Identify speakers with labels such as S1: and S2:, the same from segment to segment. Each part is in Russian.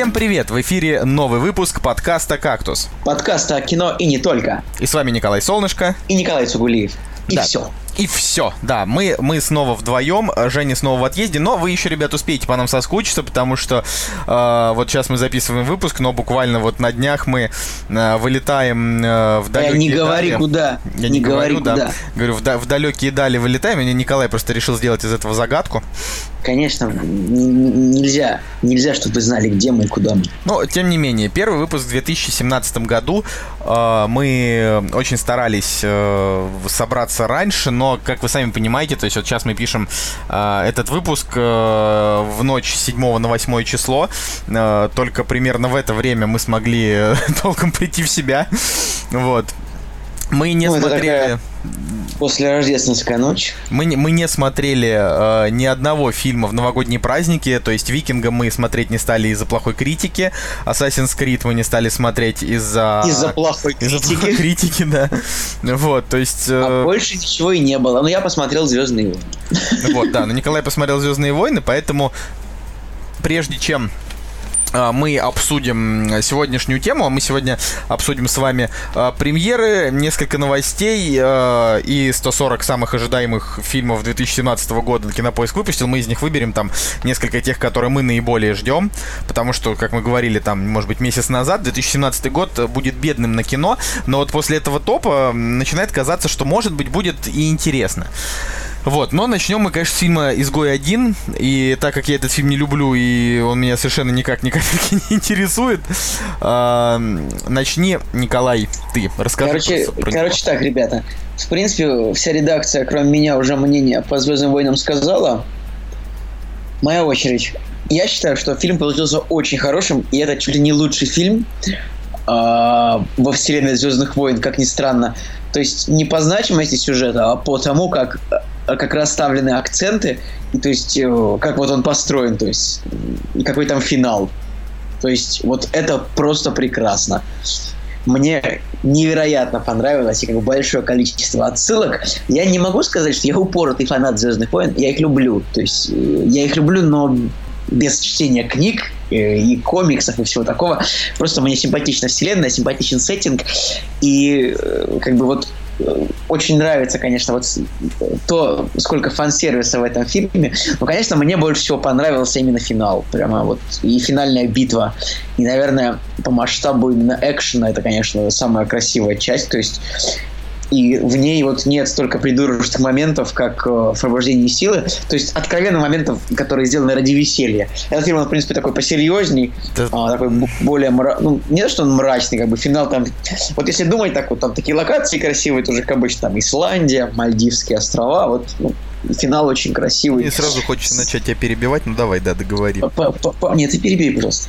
S1: Всем привет! В эфире новый выпуск подкаста «Кактус».
S2: Подкаста о кино и не только.
S1: И с вами Николай Солнышко.
S2: И Николай Сугулиев. И
S1: Да.
S2: все.
S1: И все, да, мы, мы снова вдвоем, Женя снова в отъезде, но вы еще, ребят, успеете по нам соскучиться, потому что э, вот сейчас мы записываем выпуск, но буквально вот на днях мы э, вылетаем э, в далекие
S2: не говори
S1: дали.
S2: куда.
S1: Я не,
S2: говори
S1: говорю, да.
S2: куда.
S1: Говорю, в, да- в далекие дали вылетаем, и Николай просто решил сделать из этого загадку.
S2: Конечно, нельзя. Нельзя, чтобы знали, где мы и куда мы.
S1: Но, тем не менее, первый выпуск в 2017 году. Э, мы очень старались э, собраться раньше, но, как вы сами понимаете, то есть вот сейчас мы пишем э, этот выпуск э, в ночь с 7 на 8 число. Только примерно в это время мы смогли толком прийти в себя. Вот. Мы не
S2: Ну,
S1: смотрели...
S2: После рождественская ночь.
S1: Мы, не- мы не смотрели э, ни одного фильма в новогодние праздники, то есть Викинга мы смотреть не стали из-за плохой критики, Assassin's Creed мы не стали смотреть из-за...
S2: Из-за плохой
S1: из-за плохой
S2: критики.
S1: критики, да. Вот, то есть... э,
S2: А больше ничего и не было. Но я посмотрел Звездные войны.
S1: Вот, да, но Николай посмотрел Звездные войны, поэтому прежде чем мы обсудим сегодняшнюю тему. а Мы сегодня обсудим с вами а, премьеры, несколько новостей а, и 140 самых ожидаемых фильмов 2017 года Кинопоиск выпустил. Мы из них выберем там несколько тех, которые мы наиболее ждем, потому что, как мы говорили там, может быть, месяц назад, 2017 год будет бедным на кино, но вот после этого топа начинает казаться, что, может быть, будет и интересно. Вот, но начнем мы, конечно, с фильма «Изгой один», и так как я этот фильм не люблю, и он меня совершенно никак ни капельки не интересует, а, начни, Николай, ты, расскажи
S2: Короче,
S1: про-
S2: короче так, ребята. В принципе, вся редакция, кроме меня, уже мнение по Звездным войнам сказала. Моя очередь. Я считаю, что фильм получился очень хорошим, и это чуть ли не лучший фильм а, во вселенной Звездных войн, как ни странно. То есть не по значимости сюжета, а по тому, как, как расставлены акценты, и то есть э, как вот он построен, то есть и какой там финал. То есть вот это просто прекрасно. Мне невероятно понравилось и как бы большое количество отсылок. Я не могу сказать, что я упоротый фанат Звездных войн. Я их люблю. То есть э, я их люблю, но без чтения книг э, и комиксов и всего такого. Просто мне симпатична вселенная, симпатичен сеттинг. И э, как бы вот э, очень нравится, конечно, вот то, сколько фан-сервиса в этом фильме. Но, конечно, мне больше всего понравился именно финал. Прямо вот и финальная битва. И, наверное, по масштабу именно экшена это, конечно, самая красивая часть. То есть и в ней вот нет столько придурочных моментов, как э, в «Пробуждении силы». То есть откровенно моментов, которые сделаны ради веселья. Этот фильм, он, в принципе, такой посерьезней,
S1: Да.
S2: а, такой более мра... ну, не то, что он мрачный, как бы финал там... Вот если думать так, вот там такие локации красивые, тоже как обычно, там Исландия, Мальдивские острова, вот ну, финал очень красивый.
S1: Мне сразу хочется начать тебя перебивать, ну давай, да, договори.
S2: Нет, ты перебей просто.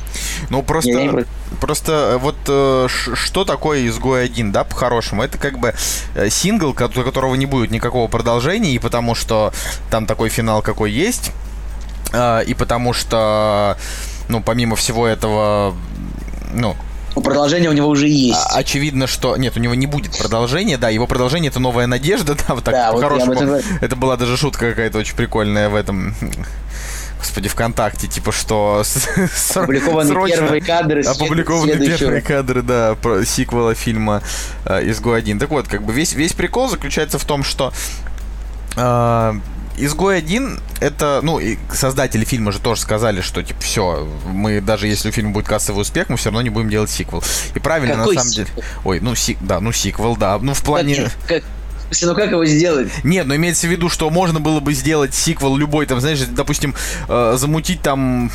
S1: Ну просто,
S2: не
S1: просто э, вот э, что такое изгой один, да, по-хорошему? Это как бы э, сингл, у которого не будет никакого продолжения, и потому что там такой финал какой есть, и потому что, ну, помимо всего этого, Ну,
S2: Продолжение у него уже есть.
S1: а- очевидно, что нет, у него не будет продолжения, да, его продолжение это новая надежда, да, вот так
S2: Да, вот
S1: по-хорошему.
S2: этом говорю.
S1: Это была даже шутка какая-то очень прикольная в этом. Господи, ВКонтакте, типа что
S2: Опубликованы
S1: срочно
S2: первые кадры
S1: опубликованы первые кадры, да, про сиквела фильма э, «Изгой один». Так вот, как бы весь, весь прикол заключается в том, что э, Изгой один это, ну, и создатели фильма же тоже сказали, что типа все, мы даже если у фильма будет кассовый успех, мы все равно не будем делать сиквел. И правильно
S2: Какой
S1: на самом деле.
S2: сиквел?
S1: Ой, ну сик, да, ну сиквел, да, ну в плане.
S2: Как, как- смысле, ну как его сделать?
S1: Нет, но имеется в виду, что можно было бы сделать сиквел любой, там, знаешь, допустим, э, замутить там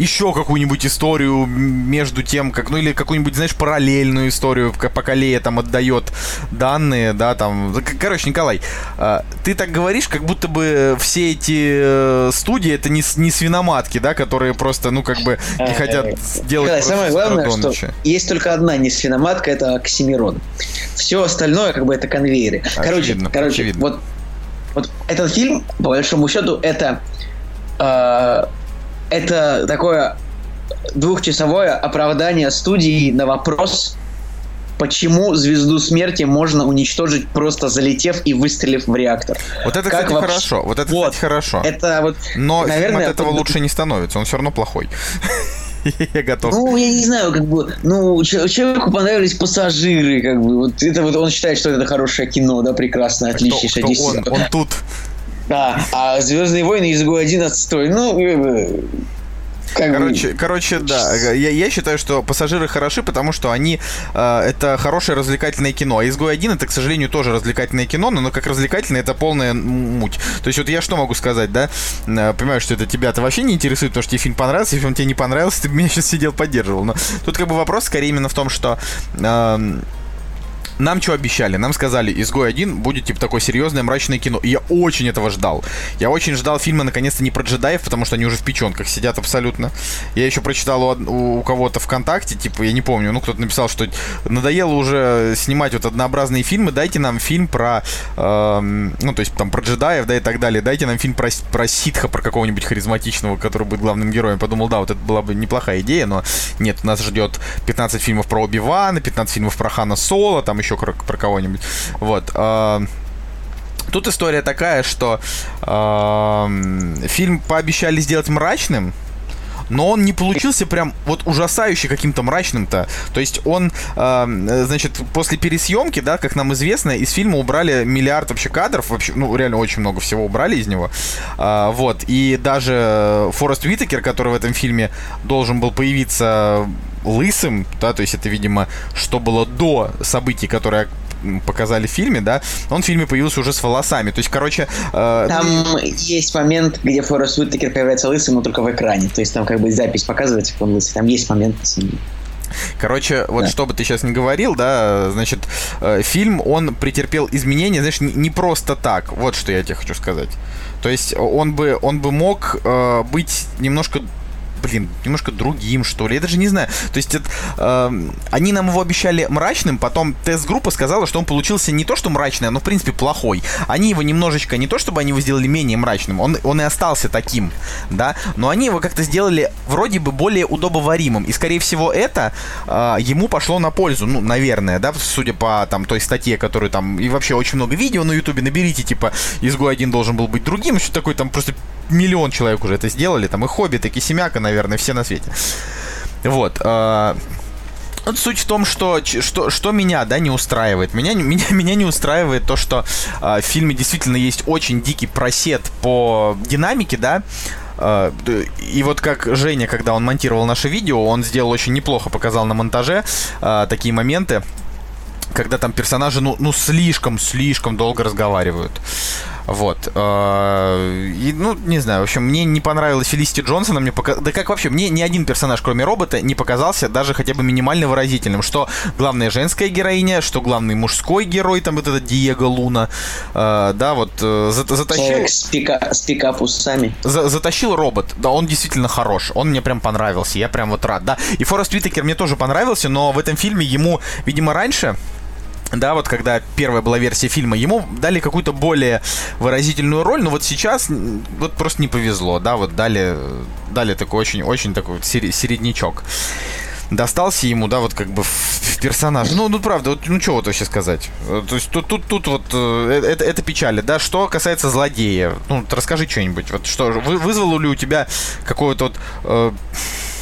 S1: еще какую-нибудь историю между тем, как, ну или какую-нибудь, знаешь, параллельную историю, пока Лея там отдает данные, да, там. Короче, Николай, э, ты так говоришь, как будто бы все эти э, студии это не, не свиноматки, да, которые просто, ну, как бы не
S2: Э,
S1: хотят делать
S2: самое главное, что есть только одна не свиноматка, это Оксимирон. Все остальное, как бы, это конвейеры. короче, короче, вот, вот этот фильм, по большому счету, это э, это такое двухчасовое оправдание студии на вопрос, почему звезду смерти можно уничтожить просто залетев и выстрелив в реактор.
S1: Вот это,
S2: Как
S1: кстати,
S2: вообще-
S1: хорошо. Вот это,
S2: Вот.
S1: кстати, хорошо.
S2: Это вот
S1: Но
S2: наверное,
S1: от этого
S2: вот-
S1: лучше не становится, он все равно плохой. Я готов.
S2: Ну, я не знаю, как бы, ну, человеку понравились пассажиры, как бы, вот это вот он считает, что это хорошее кино, да, прекрасное, отличнейшее.
S1: Кто, кто он, он тут.
S2: Да, а Звездные войны из ГУ-1 отстой. Ну,
S1: как короче, бы... короче, да. Я, я считаю, что пассажиры хороши, потому что они э, это хорошее развлекательное кино. А изгой 1 это, к сожалению, тоже развлекательное кино, но, но как развлекательное это полная муть. То есть вот я что могу сказать, да? Э, понимаю, что это тебя-то вообще не интересует, потому что тебе фильм понравился, если он тебе не понравился, ты бы меня сейчас сидел поддерживал. Но тут как бы вопрос скорее именно в том, что э, нам что обещали? Нам сказали, «Изгой 1» будет, типа, такое серьезное мрачное кино. И я очень этого ждал. Я очень ждал фильма, наконец-то, не про джедаев, потому что они уже в печенках сидят абсолютно. Я еще прочитал у, у кого-то ВКонтакте, типа, я не помню, ну, кто-то написал, что надоело уже снимать вот однообразные фильмы, дайте нам фильм про, э, ну, то есть, там, про джедаев, да, и так далее. Дайте нам фильм про, про ситха, про какого-нибудь харизматичного, который будет главным героем. Подумал, да, вот это была бы неплохая идея, но нет, нас ждет 15 фильмов про Оби-Вана, 15 фильмов про Хана Соло, там еще еще про, кого-нибудь. Вот. А, тут история такая, что э, фильм пообещали сделать мрачным, но он не получился прям вот ужасающе каким-то мрачным-то. То есть он, э, значит, после пересъемки, да, как нам известно, из фильма убрали миллиард вообще кадров, вообще, ну, реально очень много всего убрали из него. Э, вот, и даже Форест Уитакер, который в этом фильме должен был появиться лысым, да, то есть это, видимо, что было до событий, которые показали в фильме, да, он в фильме появился уже с волосами. То есть, короче...
S2: Э, там ну... есть момент, где Форест Уитакер появляется лысым, но только в экране. То есть там как бы запись показывается, как он лысый. Там есть момент
S1: Короче, вот да. что бы ты сейчас не говорил, да, значит, э, фильм, он претерпел изменения, знаешь, не, не просто так. Вот что я тебе хочу сказать. То есть он бы, он бы мог э, быть немножко блин, немножко другим, что ли. Я даже не знаю. То есть это, э, они нам его обещали мрачным, потом тест-группа сказала, что он получился не то, что мрачный, но в принципе плохой. Они его немножечко, не то, чтобы они его сделали менее мрачным, он, он и остался таким, да, но они его как-то сделали вроде бы более удобоваримым. И, скорее всего, это э, ему пошло на пользу, ну, наверное, да, судя по там той статье, которую там, и вообще очень много видео на ютубе, наберите, типа, изгой один должен был быть другим, что такой там просто миллион человек уже это сделали, там и Хоббит, и Кисемяка, наверное, все на свете. Вот. Э, вот суть в том, что, что, что меня, да, не устраивает. Меня, меня, меня не устраивает то, что э, в фильме действительно есть очень дикий просед по динамике, да. Э, и вот как Женя, когда он монтировал наше видео, он сделал очень неплохо, показал на монтаже э, такие моменты, когда там персонажи, ну, ну слишком, слишком долго разговаривают. Вот. Э, и, ну, не знаю, в общем, мне не понравилась Фелисити Джонсона, мне пока... Да как вообще, мне ни один персонаж, кроме робота, не показался даже хотя бы минимально выразительным. Что главная женская героиня, что главный мужской герой, там вот этот Диего Луна, э, да, вот э, затащил...
S2: С, пика... с пикап-усами.
S1: За затащил робот, да, он действительно хорош, он мне прям понравился, я прям вот рад, да. И Форест Уитакер мне тоже понравился, но в этом фильме ему, видимо, раньше да, вот когда первая была версия фильма, ему дали какую-то более выразительную роль, но вот сейчас вот просто не повезло, да, вот дали, дали такой очень-очень такой вот середнячок. Достался ему, да, вот как бы в персонаж. Ну, ну правда, вот, ну что вот вообще сказать? То есть тут, тут, тут вот э, это, это печали, да. Что касается злодея, ну, расскажи что-нибудь. Вот что вызвало ли у тебя какое-то вот э,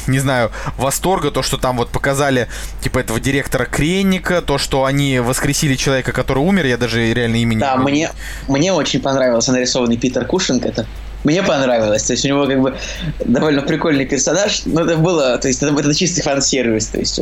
S1: не знаю, восторга, то, что там вот показали, типа, этого директора Кренника, то, что они воскресили человека, который умер, я даже реально имени
S2: Да, мне, мне очень понравился нарисованный Питер Кушинг, это мне понравилось. То есть у него как бы довольно прикольный персонаж. Но это было, то есть это, это чистый фан-сервис. То есть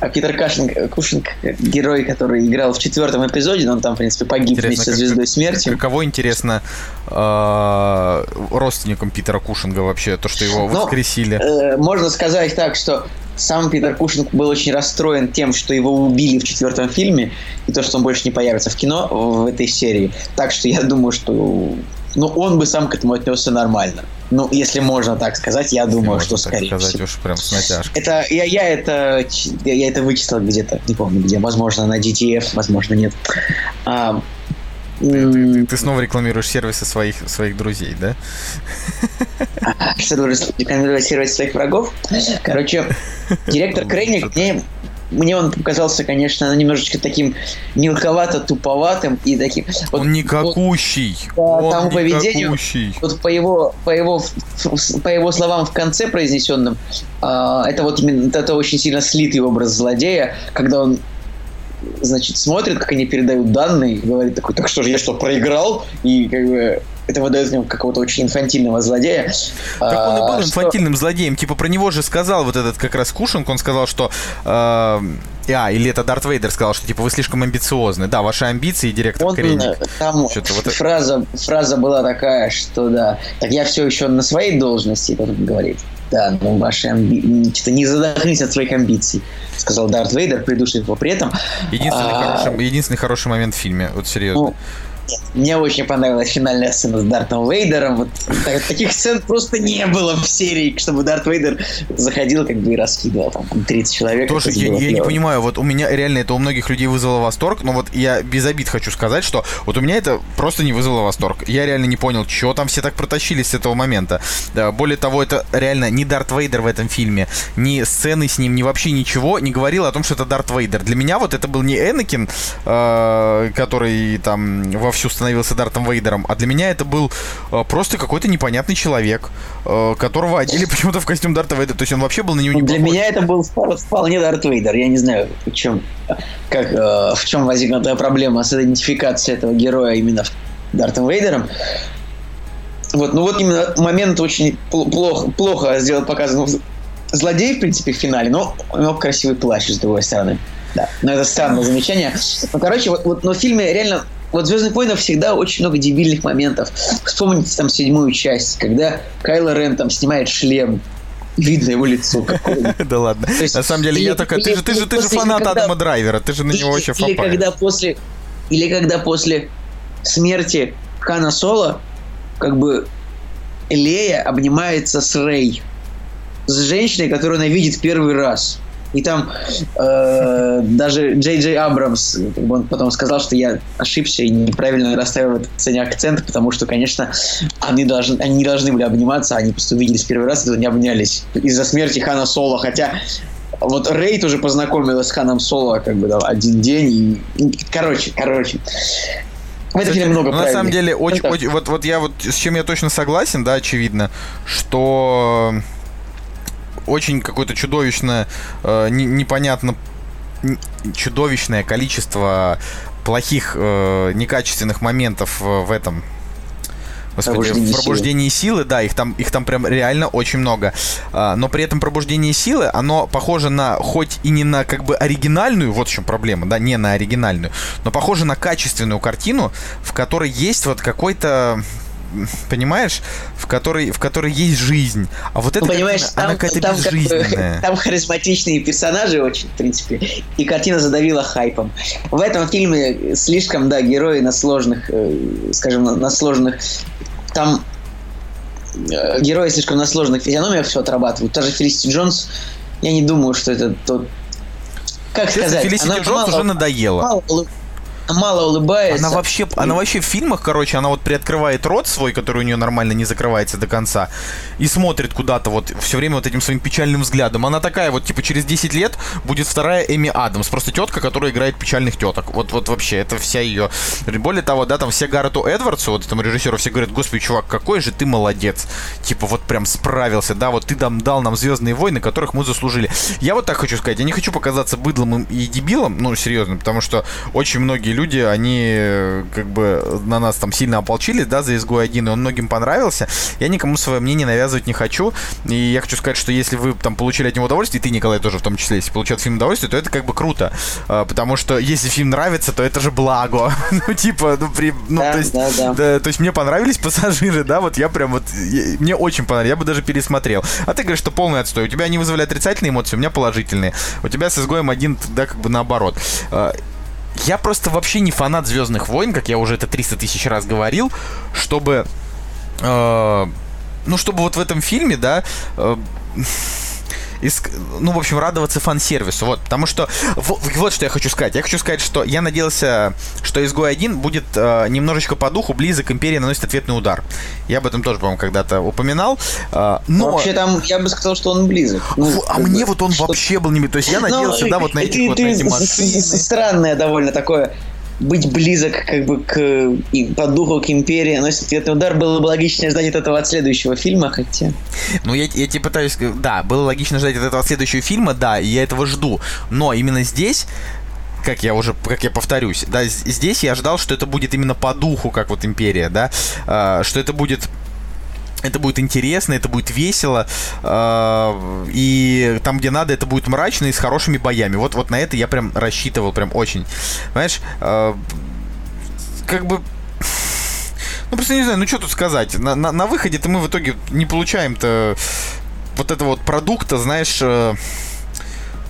S2: а Питер Кашинг, Кушинг, герой, который играл в четвертом эпизоде, но он там, в принципе, погиб интересно, вместе со Звездой Смерти.
S1: Кого интересно э, родственником Питера Кушинга вообще, то, что его ну, воскресили?
S2: Э, можно сказать так, что сам Питер Кушинг был очень расстроен тем, что его убили в четвертом фильме, и то, что он больше не появится в кино в этой серии. Так что я думаю, что ну, он бы сам к этому отнесся нормально. Ну, если можно так сказать, я думаю, если что скорее сказать, всего.
S1: уж прям с натяжкой.
S2: Это, я, я, это, я, я это вычислил где-то, не помню где. Возможно, на GTF, возможно, нет. А,
S1: ты, ты снова рекламируешь сервисы своих, своих друзей, да?
S2: Что ты рекламировать сервисы своих врагов? Короче, директор Крейник мне мне он показался, конечно, немножечко таким мелковато туповатым и таким.
S1: Вот, он никакущий.
S2: Вот, по тому поведению, вот по его, по его, по его словам в конце произнесенным, э, это вот именно это очень сильно слитый образ злодея, когда он значит, смотрит, как они передают данные, и говорит такой, так что же, я что, проиграл? И как бы это выдает в нем какого-то очень инфантильного злодея.
S1: Так он и был а, инфантильным что... злодеем. Типа про него же сказал вот этот как раз Кушинг, он сказал, что... Э, а, или это Дарт Вейдер сказал, что типа вы слишком амбициозны. Да, ваши амбиции, директор
S2: он,
S1: Коренник.
S2: Там вот фраза, фраза была такая, что да, так я все еще на своей должности, он говорит. Да, ну ваши амбиции, что не задохнись от своих амбиций, сказал Дарт Вейдер, придушив его при этом.
S1: Единственный, а... хороший, единственный хороший момент в фильме, вот серьезно. Ну,
S2: мне очень понравилась финальная сцена с Дартом Вейдером. Вот таких сцен просто не было в серии, чтобы Дарт Вейдер заходил как бы и раскидывал там 30 человек.
S1: Тоже я, я не понимаю, вот у меня реально это у многих людей вызвало восторг, но вот я без обид хочу сказать, что вот у меня это просто не вызвало восторг. Я реально не понял, что там все так протащились с этого момента. Да, более того, это реально не Дарт Вейдер в этом фильме, ни сцены с ним, ни вообще ничего не говорил о том, что это Дарт Вейдер. Для меня вот это был не Энакин, э, который там во вовсю становился Дартом Вейдером, а для меня это был э, просто какой-то непонятный человек, э, которого одели почему-то в костюм Дарта Вейдера. То есть он вообще был на него не
S2: Для похож. меня это был вполне Дарт Вейдер. Я не знаю, в чем, как, э, в чем возникла проблема с идентификацией этого героя именно Дартом Вейдером. Вот, ну вот именно момент очень плохо, плохо сделал показан злодей, в принципе, в финале, но у него красивый плащ, с другой стороны. Да, но это странное замечание. Ну, короче, вот, вот но в фильме реально вот в «Звездных войнах» всегда очень много дебильных моментов. Вспомните там седьмую часть, когда Кайло Рен там снимает шлем, видно его лицо
S1: Да ладно. На самом деле, я только... Ты же, ты же, ты же фанат Адама Драйвера, ты же на него вообще
S2: Или когда после... Или когда после смерти Хана Соло, как бы Лея обнимается с Рей. С женщиной, которую она видит первый раз. И там э, даже Джей Джей Абрамс, он потом сказал, что я ошибся и неправильно расставил в этой сцене акцент, потому что, конечно, они, должны, они не должны были обниматься, они просто увиделись первый раз, и не обнялись из-за смерти Хана Соло, хотя вот Рейд уже познакомилась с Ханом Соло как бы да, один день. И, короче, короче.
S1: В этом фильме много ну, На самом деле, очень, очень, вот, вот я вот с чем я точно согласен, да, очевидно, что очень какое-то чудовищное, э, не, непонятно чудовищное количество плохих, э, некачественных моментов в этом Господи, пробуждение в пробуждении силы. силы, да, их там, их там прям реально очень много. А, но при этом пробуждение силы, оно похоже на, хоть и не на как бы оригинальную, вот в чем проблема, да, не на оригинальную, но похоже на качественную картину, в которой есть вот какой-то понимаешь, в которой, в которой есть жизнь. А вот это
S2: ну, понимаешь, там, она какая-то там, безжизненная. Как, там харизматичные персонажи очень, в принципе, и картина задавила хайпом. В этом фильме слишком, да, герои на сложных, э, скажем, на, сложных... Там э, герои слишком на сложных физиономиях все отрабатывают. Та же Фелисити Джонс, я не думаю, что это тот...
S1: Как Честно, сказать? Фелисити Джонс мало, уже надоело. Мало,
S2: мало улыбается.
S1: Она вообще, она вообще в фильмах, короче, она вот приоткрывает рот свой, который у нее нормально не закрывается до конца, и смотрит куда-то вот все время вот этим своим печальным взглядом. Она такая вот, типа, через 10 лет будет вторая Эми Адамс, просто тетка, которая играет печальных теток. Вот, вот вообще, это вся ее... Более того, да, там все Гаррету Эдвардсу, вот этому режиссеру, все говорят, господи, чувак, какой же ты молодец. Типа, вот прям справился, да, вот ты там дал нам Звездные войны, которых мы заслужили. Я вот так хочу сказать, я не хочу показаться быдлом и дебилом, ну, серьезно, потому что очень многие люди, они как бы на нас там сильно ополчились, да, за изгой один, и он многим понравился. Я никому свое мнение навязывать не хочу. И я хочу сказать, что если вы там получили от него удовольствие, и ты, Николай, тоже в том числе, если получил от фильма удовольствие, то это как бы круто. А, потому что если фильм нравится, то это же благо. ну, типа, ну, при, ну, да, то есть, да, да. Да, то есть мне понравились пассажиры, да, вот я прям вот, я, мне очень понравилось, я бы даже пересмотрел. А ты говоришь, что полный отстой. У тебя они вызвали отрицательные эмоции, у меня положительные. У тебя с изгоем один, да, как бы наоборот. Я просто вообще не фанат Звездных войн, как я уже это 300 тысяч раз говорил, чтобы... Э, ну, чтобы вот в этом фильме, да... Э, иск... ну, в общем, радоваться фан-сервису, вот, потому что, вот, вот что я хочу сказать, я хочу сказать, что я надеялся, что «Изгой 1» будет э, немножечко по духу близок «Империя наносит ответный удар». Я об этом тоже, по-моему, когда-то упоминал, э, но...
S2: Вообще там, я бы сказал, что он близок.
S1: Ну, а мне вот он что... вообще был не... То есть я ну, надеялся, ну, да, вот на эти вот на эти машины.
S2: Странное довольно такое быть близок как бы к и по духу к империи носит ответный удар, было бы логично ждать от этого от следующего фильма, хотя...
S1: Ну, я, я тебе пытаюсь... Да, было логично ждать от этого следующего фильма, да, и я этого жду. Но именно здесь как я уже, как я повторюсь, да, здесь я ждал, что это будет именно по духу, как вот Империя, да, э, что это будет это будет интересно, это будет весело, э, и там, где надо, это будет мрачно и с хорошими боями. Вот, вот на это я прям рассчитывал, прям очень. Понимаешь, э, как бы... Ну, просто не знаю, ну что тут сказать. На, на, на выходе-то мы в итоге не получаем-то вот этого вот продукта, знаешь, э,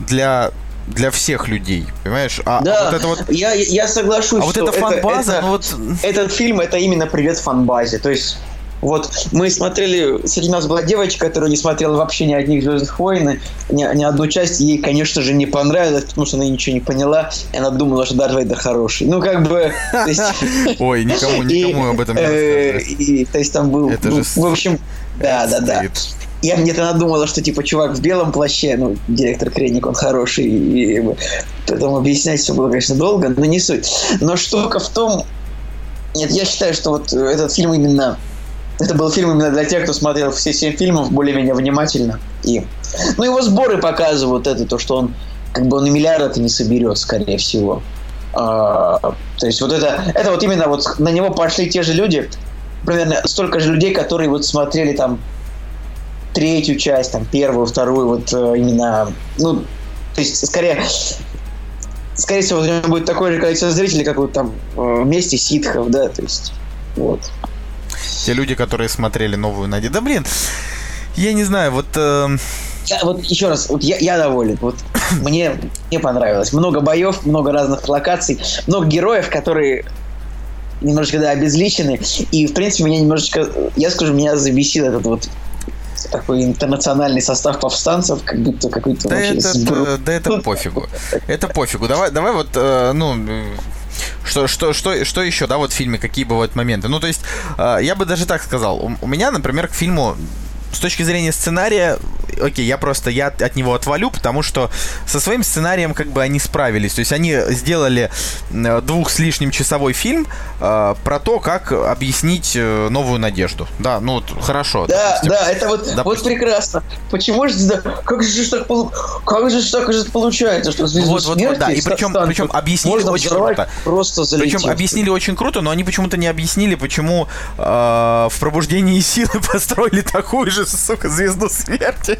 S1: для для всех людей, понимаешь?
S2: А, да, вот это вот... я, я соглашусь,
S1: а вот эта фан-база, это,
S2: ну вот... Этот фильм, это именно привет фан-базе, то есть вот мы смотрели, среди нас была девочка, которая не смотрела вообще ни одних Звездных войн, ни, ни одну часть, ей, конечно же, не понравилось, потому что она ничего не поняла, и она думала, что Дарт Вейдер хороший. Ну, как бы...
S1: Ой, никому, никому об этом не
S2: э, То есть там был... В общем, да, да, да. Я мне-то надумала, что типа чувак в белом плаще, ну, директор Креник, он хороший, и, и поэтому объяснять все было, конечно, долго, но не суть. Но штука в том, нет, я считаю, что вот этот фильм именно это был фильм именно для тех, кто смотрел все семь фильмов более-менее внимательно. И, ну, его сборы показывают это, то, что он как бы он и миллиарда не соберет, скорее всего. А, то есть вот это, это вот именно вот на него пошли те же люди, примерно столько же людей, которые вот смотрели там третью часть, там первую, вторую, вот э, именно, ну, то есть скорее скорее всего, у него будет такое же количество зрителей, как вот там э, вместе ситхов, да, то есть вот.
S1: Те люди, которые смотрели новую Надежду. Да блин, я не знаю, вот... Э...
S2: Я, вот еще раз, вот я, я доволен. Вот мне, мне понравилось. Много боев, много разных локаций, много героев, которые немножечко да, обезличены. И, в принципе, меня немножечко, я скажу, меня забесил этот вот такой интернациональный состав повстанцев, как будто какой-то
S1: да это, да это пофигу. Это пофигу. Давай, давай вот, э, ну, что, что, что, что еще, да, вот в фильме, какие бывают моменты? Ну, то есть, э, я бы даже так сказал. У, у меня, например, к фильму с точки зрения сценария, окей, я просто я от него отвалю, потому что со своим сценарием как бы они справились. То есть они сделали двух с лишним часовой фильм э, про то, как объяснить э, новую надежду. Да, ну вот хорошо.
S2: Да, допустим. да, это вот, допустим. вот прекрасно. Почему же да, как же так как же так же получается, что звезду вот, вот, вот, да.
S1: И причем, причем объяснили очень круто.
S2: Просто залетев.
S1: Причем объяснили очень круто, но они почему-то не объяснили, почему э, в пробуждении силы построили такую же, сука, звезду смерти.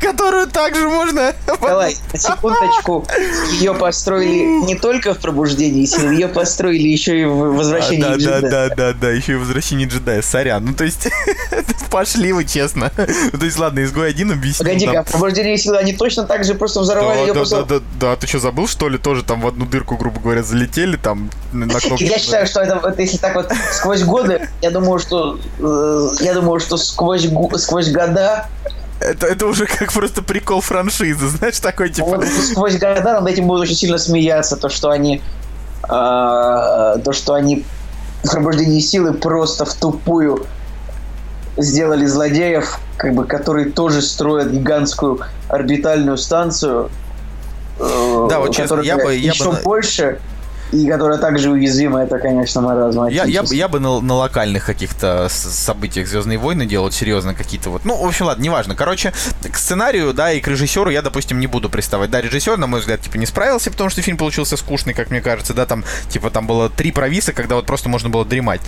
S1: Которую также можно...
S2: Давай, на секундочку. Ее построили не только в пробуждении сил, ее построили еще и в возвращении
S1: да, джедая. Да, да, да, да, еще и в возвращении джедая. Сорян. Ну, то есть, пошли вы, честно. То есть, ладно, изгой один объяснил.
S2: Погоди-ка, в пробуждении сил они точно так же просто взорвали ее
S1: да, да, да, да, ты что, забыл, что ли? Тоже там в одну дырку, грубо говоря, залетели, там
S2: на кнопку. Я считаю, что это, вот если так вот сквозь годы, я думаю, что э, я думаю, что сквозь, сквозь года
S1: это, это уже как просто прикол франшизы, знаешь, такой типа... Вот
S2: сквозь года над этим будут очень сильно смеяться, то, что они... Э, то, что они в пробуждении силы просто в тупую сделали злодеев, как бы, которые тоже строят гигантскую орбитальную станцию,
S1: э, да, вот честно, я бы, я
S2: еще
S1: бы...
S2: больше и которая также уязвима, это, конечно, маразм.
S1: Я, я, я бы на, на локальных каких-то событиях Звездные войны делал серьезно какие-то вот. Ну, в общем, ладно, неважно. Короче, к сценарию, да, и к режиссеру я, допустим, не буду приставать. Да, режиссер, на мой взгляд, типа, не справился, потому что фильм получился скучный, как мне кажется, да, там, типа, там было три провиса, когда вот просто можно было дремать.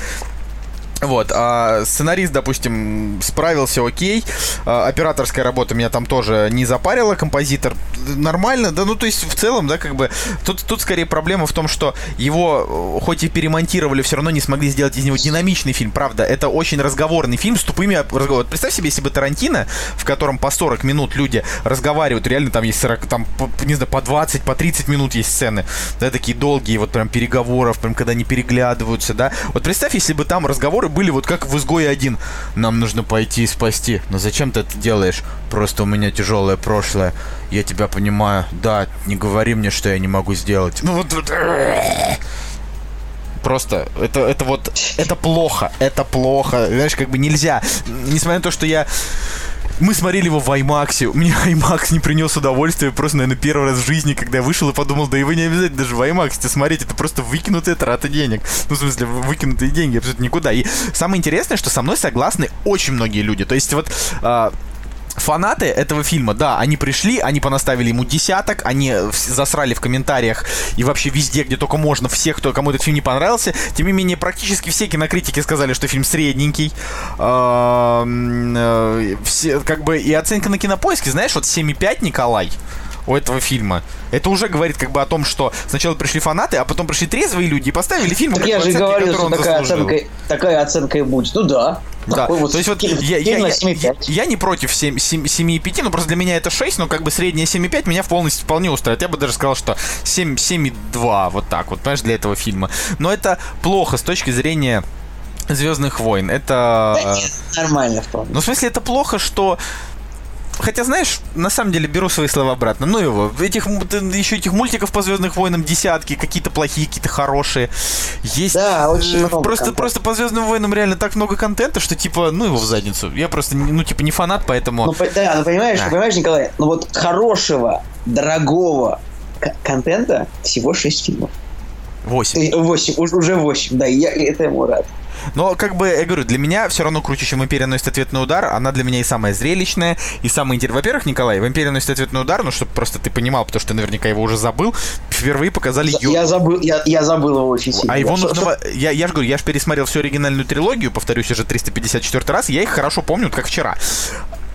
S1: Вот, а сценарист, допустим, справился окей, а, операторская работа меня там тоже не запарила, композитор. Нормально, да, ну, то есть, в целом, да, как бы, тут, тут скорее проблема в том, что его, э, хоть и перемонтировали, все равно не смогли сделать из него динамичный фильм, правда, это очень разговорный фильм с тупыми разговорами. Представь себе, если бы Тарантино, в котором по 40 минут люди разговаривают, реально там есть 40, там, не знаю, по 20, по 30 минут есть сцены, да, такие долгие, вот прям переговоров, прям когда они переглядываются, да, вот представь, если бы там разговоры были вот как в «Изгое один». Нам нужно пойти и спасти. Но зачем ты это делаешь? Просто у меня тяжелое прошлое. Я тебя понимаю. Да, не говори мне, что я не могу сделать. Ну вот... Просто это, это вот, это плохо, это плохо. Знаешь, как бы нельзя. Несмотря на то, что я мы смотрели его в IMAX. Мне IMAX не принес удовольствия просто, наверное, первый раз в жизни, когда я вышел и подумал, да его не обязательно даже в IMAX смотреть, это просто выкинутая трата денег. Ну, в смысле, выкинутые деньги абсолютно никуда. И самое интересное, что со мной согласны очень многие люди. То есть вот э, фанаты этого фильма, да, они пришли, они понаставили ему десяток, они засрали в комментариях и вообще везде, где только можно, всех, кто, кому этот фильм не понравился. Тем не менее, практически все кинокритики сказали, что фильм средненький. Э, все, как бы, и оценка на кинопоиске, знаешь, вот 7,5 Николай у этого фильма. Это уже говорит как бы о том, что сначала пришли фанаты, а потом пришли трезвые люди и поставили фильм.
S2: Так я же говорю, что такая оценка, такая оценка и будет. Ну да.
S1: Да, вот то есть вот я, я, я, я не против 7,5, но просто для меня это 6, но как бы средняя 7,5 меня полностью вполне устраивает. Я бы даже сказал, что 7, 7,2, вот так вот, понимаешь, для этого фильма. Но это плохо с точки зрения Звездных войн. Это...
S2: Да нет, нормально вполне.
S1: Ну, в смысле, это плохо, что Хотя, знаешь, на самом деле беру свои слова обратно. Ну его, этих еще этих мультиков по Звездным войнам десятки, какие-то плохие, какие-то хорошие. Есть.
S2: Да, очень э, много.
S1: Просто, просто по Звездным войнам реально так много контента, что типа, ну его в задницу. Я просто, ну, типа, не фанат, поэтому.
S2: Ну, да, ну понимаешь, да. понимаешь, Николай, ну вот хорошего, дорогого контента всего 6 фильмов.
S1: 8.
S2: 8, уже 8, да, я это ему рад.
S1: Но, как бы, я говорю, для меня все равно круче, чем «Империя носит ответный удар». Она для меня и самая зрелищная, и самая интересная. Во-первых, Николай, в «Империя носит ответный удар», ну, чтобы просто ты понимал, потому что наверняка его уже забыл, впервые показали
S2: Йоду. Я забыл, я, я забыл его очень сильно.
S1: А его что, нужно... Что? Я, я же говорю, я же пересмотрел всю оригинальную трилогию, повторюсь уже 354 раз, я их хорошо помню, вот как вчера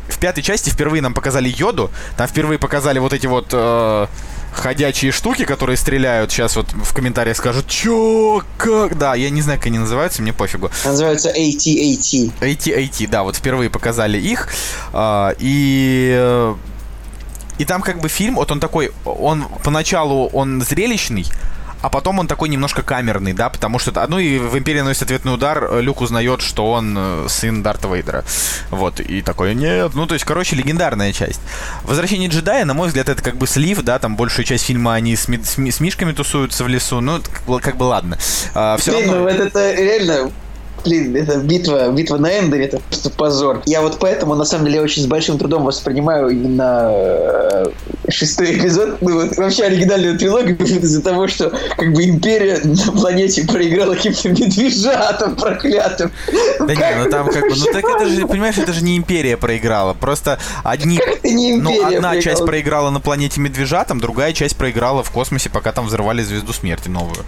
S1: в пятой части впервые нам показали йоду, там впервые показали вот эти вот э, ходячие штуки, которые стреляют. Сейчас вот в комментариях скажут, чё, как? Да, я не знаю, как они называются, мне пофигу.
S2: Называются AT-AT.
S1: AT-AT, да, вот впервые показали их. Э, и... И там как бы фильм, вот он такой, он поначалу он зрелищный, а потом он такой немножко камерный, да, потому что... Ну и в «Империи носит ответный удар» Люк узнает, что он э, сын Дарта Вейдера. Вот, и такой, нет, ну то есть, короче, легендарная часть. «Возвращение джедая», на мой взгляд, это как бы слив, да, там большую часть фильма они с, ми- с, ми- с мишками тусуются в лесу, ну, как бы ладно. А,
S2: все Блин, равно... ну это реально блин, это битва, битва на Эндере, это просто позор. Я вот поэтому, на самом деле, очень с большим трудом воспринимаю именно э, шестой эпизод, ну вот вообще оригинальную трилогию из-за того, что как бы империя на планете проиграла каким-то медвежатам проклятым.
S1: Да не, ну там как бы, ну так это же, понимаешь, это же не империя проиграла, просто одни, ну одна часть проиграла на планете медвежатам, другая часть проиграла в космосе, пока там взорвали звезду смерти новую.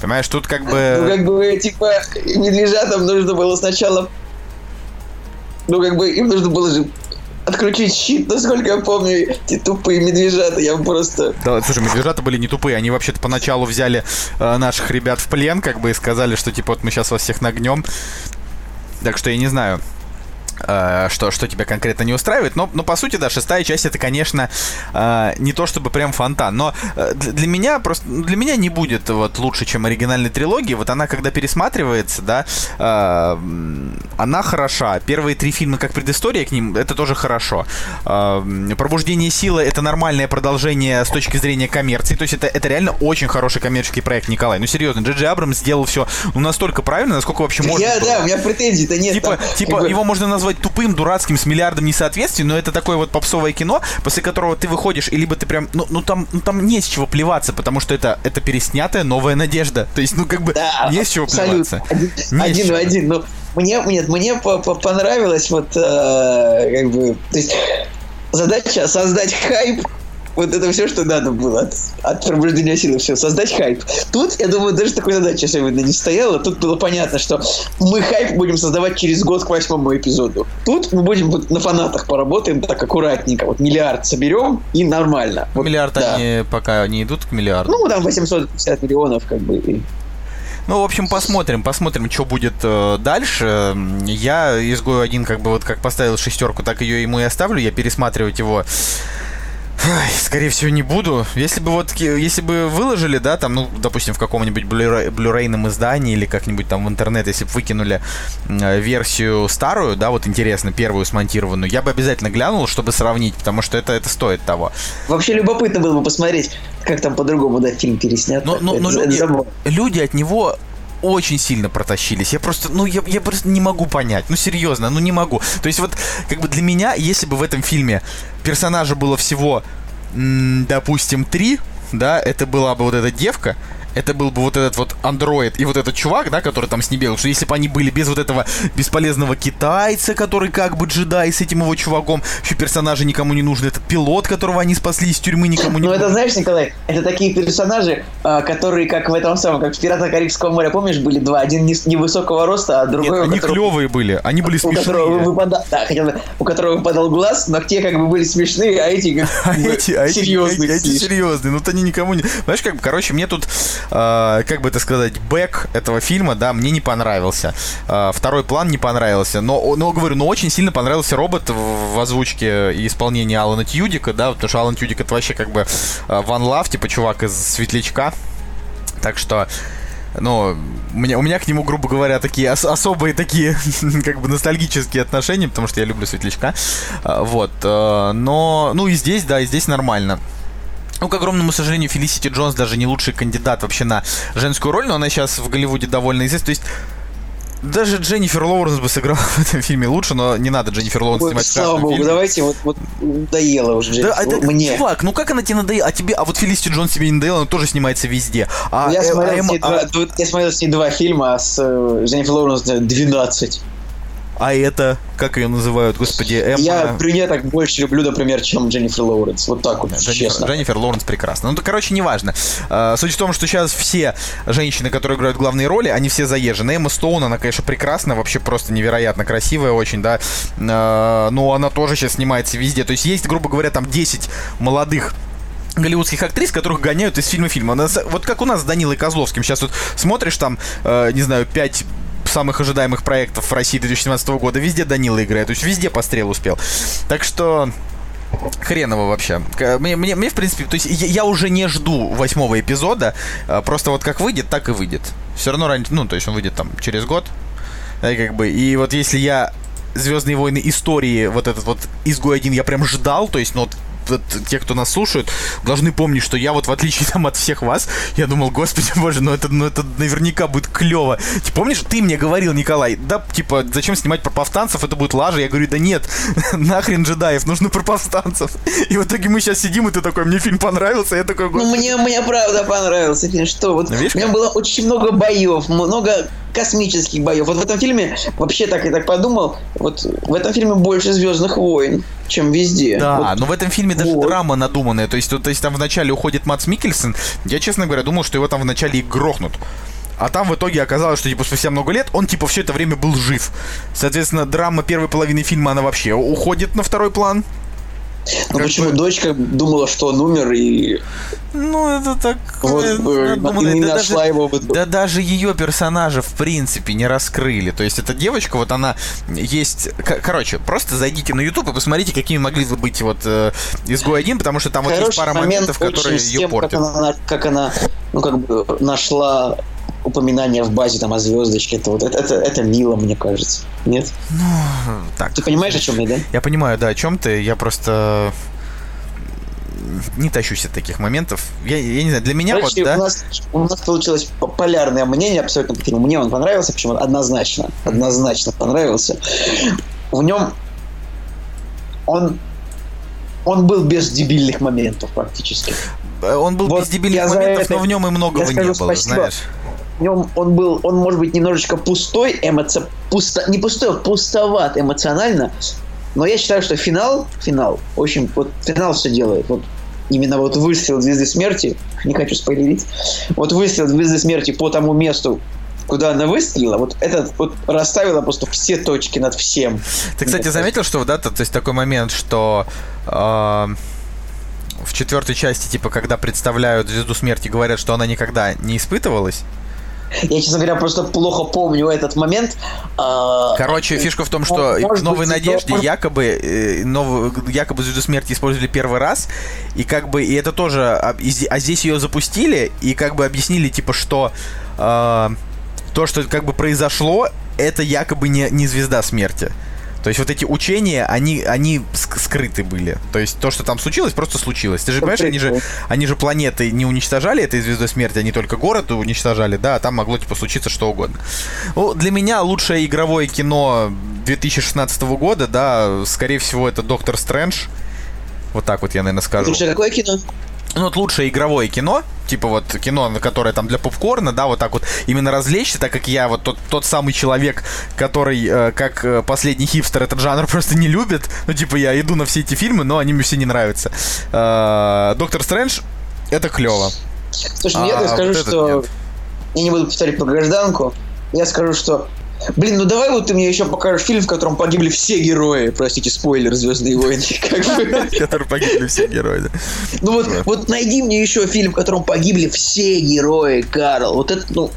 S1: Понимаешь, тут как бы...
S2: Ну как бы, типа, медвежатам там нужно было сначала... Ну, как бы, им нужно было же отключить щит, насколько я помню, эти тупые медвежата, я просто...
S1: Да, слушай, медвежата были не тупые, они вообще-то поначалу взяли э, наших ребят в плен, как бы, и сказали, что, типа, вот мы сейчас вас всех нагнем. Так что я не знаю, что, что тебя конкретно не устраивает. Но, но по сути, да, шестая часть это, конечно, э, не то чтобы прям фонтан. Но э, для, для меня просто ну, для меня не будет вот лучше, чем оригинальной трилогии. Вот она, когда пересматривается, да, она хороша. Первые три фильма, как предыстория к ним, это тоже хорошо. Пробуждение силы это нормальное продолжение с точки зрения коммерции. То есть это, это реально очень хороший коммерческий проект, Николай. Ну серьезно, Джиджи Абрам сделал все ну, настолько правильно, насколько вообще можно.
S2: Я, было. да, у меня претензий-то нет.
S1: Типа, там, типа его можно назвать назвать тупым, дурацким, с миллиардом несоответствий, но это такое вот попсовое кино, после которого ты выходишь, и либо ты прям, ну, ну там, ну там не с чего плеваться, потому что это, это переснятая новая надежда. То есть, ну как бы
S2: да,
S1: не с чего плеваться.
S2: Один, один в один. Ну, мне, нет, мне по -по понравилось вот, э, как бы, то есть задача создать хайп вот это все, что надо было от, от пробуждения силы, все, создать хайп. Тут, я думаю, даже такой задачи особенно не стояло. Тут было понятно, что мы хайп будем создавать через год к восьмому эпизоду. Тут мы будем вот на фанатах поработаем так аккуратненько. Вот миллиард соберем и нормально. Вот,
S1: миллиард да. они пока не идут к миллиарду.
S2: Ну, там 850 миллионов, как бы.
S1: Ну, в общем, посмотрим, посмотрим, что будет э, дальше. Я изгою один, как бы вот как поставил шестерку, так ее ему и оставлю. Я пересматривать его скорее всего, не буду. Если бы вот, если бы выложили, да, там, ну, допустим, в каком-нибудь блюрейном издании или как-нибудь там в интернет, если бы выкинули э, версию старую, да, вот интересно, первую смонтированную, я бы обязательно глянул, чтобы сравнить, потому что это, это стоит того.
S2: Вообще любопытно было бы посмотреть, как там по-другому, да, фильм переснят.
S1: Но, но, но люди, люди от него очень сильно протащились. Я просто, ну, я, я просто не могу понять. Ну, серьезно, ну не могу. То есть вот, как бы для меня, если бы в этом фильме персонажа было всего, допустим, три, да, это была бы вот эта девка, это был бы вот этот вот андроид и вот этот чувак, да, который там с ней бегал, что если бы они были без вот этого бесполезного китайца, который как бы джедай с этим его чуваком, еще персонажи никому не нужны, этот пилот, которого они спасли из тюрьмы, никому не
S2: Ну это знаешь, Николай, это такие персонажи, а, которые как в этом самом, как в «Пиратах Карибского моря», помнишь, были два, один невысокого роста, а другой...
S1: Нет, они которого, клевые были, они были смешные. У которого
S2: выпадал, да, хотел, у которого выпадал глаз, но те как бы были смешные, а эти как а эти, а серьезные.
S1: Эти, эти серьезные, ну то они никому не... Знаешь, как, короче, мне тут э, как бы это сказать, бэк этого фильма, да, мне не понравился. Э, второй план не понравился. Но, но, говорю, но очень сильно понравился робот в, озвучке и исполнении Алана Тьюдика, да, потому что Алан Тьюдик это вообще как бы ван э, лав, типа чувак из Светлячка. Так что ну, у меня, у меня к нему, грубо говоря, такие ос- особые такие, как бы, ностальгические отношения, потому что я люблю Светлячка. А, вот. Э, но, ну и здесь, да, и здесь нормально. Ну, к огромному сожалению, Фелисити Джонс даже не лучший кандидат вообще на женскую роль, но она сейчас в Голливуде довольно известна. То есть даже Дженнифер Лоуренс бы сыграла в этом фильме лучше, но не надо Дженнифер Лоуренс Ой, снимать
S2: Слава богу, фильме. давайте, вот, вот надоело уже
S1: Дженнифер. Да, а, Мне. Чувак, ну как она тебе надоела? А тебе, а вот Фелисити Джонс тебе не надоела, она тоже снимается везде. А,
S2: я, э, смотрел а, а, два, я смотрел с ней два фильма, а с э, Дженнифер Лоуренс 12.
S1: А это, как ее называют, господи, Эмма...
S2: Я брюнеток больше люблю, например, чем Дженнифер Лоуренс. Вот так вот, Дженнифер, честно.
S1: Дженнифер Лоуренс прекрасно. Ну, то, короче, неважно. Uh, суть в том, что сейчас все женщины, которые играют главные роли, они все заезжены. Эмма Стоун, она, конечно, прекрасна, вообще просто невероятно красивая очень, да. Uh, но она тоже сейчас снимается везде. То есть есть, грубо говоря, там 10 молодых голливудских актрис, которых гоняют из фильма фильма. Вот как у нас с Данилой Козловским. Сейчас вот смотришь там, э, не знаю, 5 самых ожидаемых проектов в России 2017 года. Везде Данила играет, то есть везде по стрел успел. Так что Хреново вообще. Мне, мне, мне, в принципе, то есть я, я уже не жду восьмого эпизода. А, просто вот как выйдет, так и выйдет. Все равно раньше, ну, то есть он выйдет там через год. И как бы, и вот если я Звездные войны истории, вот этот вот изгой один я прям ждал, то есть, ну, вот, те, кто нас слушают, должны помнить, что я вот в отличие там от всех вас, я думал, господи боже, ну это, ну это наверняка будет клево. Ты помнишь, ты мне говорил, Николай, да, типа, зачем снимать про повстанцев, это будет лажа. Я говорю, да нет, нахрен джедаев, нужно про повстанцев. И в итоге мы сейчас сидим, и ты такой, мне фильм понравился, я такой,
S2: господи. Ну мне, мне правда понравился фильм, что вот, Видишь, у меня было очень много боев, много космических боев. Вот в этом фильме, вообще так я так подумал, вот в этом фильме больше Звездных войн, чем везде.
S1: Да,
S2: вот.
S1: но в этом фильме даже вот. драма надуманная. То есть, то, то есть там вначале уходит Матс Микельсон. Я, честно говоря, думал, что его там вначале и грохнут. А там в итоге оказалось, что типа спустя много лет он типа все это время был жив. Соответственно, драма первой половины фильма, она вообще уходит на второй план.
S2: Ну почему бы... дочка думала, что он умер и...
S1: Ну, это так...
S2: Вот, э,
S1: думала, не да нашла даже, его... Да даже ее персонажа, в принципе, не раскрыли. То есть, эта девочка, вот она есть... Короче, просто зайдите на YouTube и посмотрите, какими могли бы быть вот э, изгой один, потому что там Хороший вот есть пара моментов, которые ее портят.
S2: Как она, как она, ну, как бы нашла упоминание в базе там о звездочке, это вот это, это, это мило, мне кажется. Нет?
S1: Ну, так.
S2: Ты понимаешь, о чем я, да?
S1: Я понимаю, да, о чем ты. Я просто не тащусь от таких моментов. Я, я не знаю, для меня Короче, вот, да...
S2: У нас, у нас получилось полярное мнение абсолютно по фильму. Мне он понравился, почему однозначно, однозначно понравился. В нем он он был без дебильных моментов практически.
S1: Он был вот без дебильных моментов, это, но в нем и многого не было, спасибо. знаешь
S2: в нем он был, он может быть немножечко пустой, эмоци... пусто, не пустой, а пустоват эмоционально, но я считаю, что финал, финал, очень, вот финал все делает. Вот именно вот выстрел Звезды Смерти, не хочу спойлерить, вот выстрел Звезды Смерти по тому месту, куда она выстрелила, вот это вот расставила просто все точки над всем.
S1: Ты, кстати, заметил, что да, то, то есть такой момент, что э, в четвертой части, типа, когда представляют Звезду Смерти, говорят, что она никогда не испытывалась,
S2: Я, честно говоря, просто плохо помню этот момент. А,
S1: Короче, фишка в том, что
S2: Может
S1: в «Новой
S2: быть,
S1: надежде»
S2: это-
S1: якобы, э, нов- якобы «Звезду смерти» использовали первый раз, и как бы, и это тоже, а, а здесь ее запустили, и как бы объяснили, типа, что э, то, что как бы произошло, это якобы не, не «Звезда смерти». То есть вот эти учения, они, они ск- скрыты были. То есть то, что там случилось, просто случилось. Ты же понимаешь, они же, они же планеты не уничтожали этой звездой смерти, они только город уничтожали, да, а там могло типа случиться что угодно. Ну, для меня лучшее игровое кино 2016 года, да, скорее всего, это Доктор Стрэндж. Вот так вот я, наверное, скажу.
S2: Слушай, какое кино?
S1: Ну, вот лучшее игровое кино, типа вот кино, которое там для попкорна, да, вот так вот именно развлечься, так как я вот тот, тот самый человек, который, э, как э, последний хипстер, этот жанр просто не любит. Ну, типа, я иду на все эти фильмы, но они мне все не нравятся. Э, Доктор Стрэндж, это клево.
S2: Слушай, ну я
S1: А,
S2: тебе скажу,
S1: вот
S2: что... Я не буду повторять про гражданку. Я скажу, что... Блин, ну давай вот ты мне еще покажешь фильм, в котором погибли все герои. Простите, спойлер, Звездные войны. Бы.
S1: Который погибли все герои, да.
S2: Ну вот, вот найди мне еще фильм, в котором погибли все герои, Карл. Вот это, ну...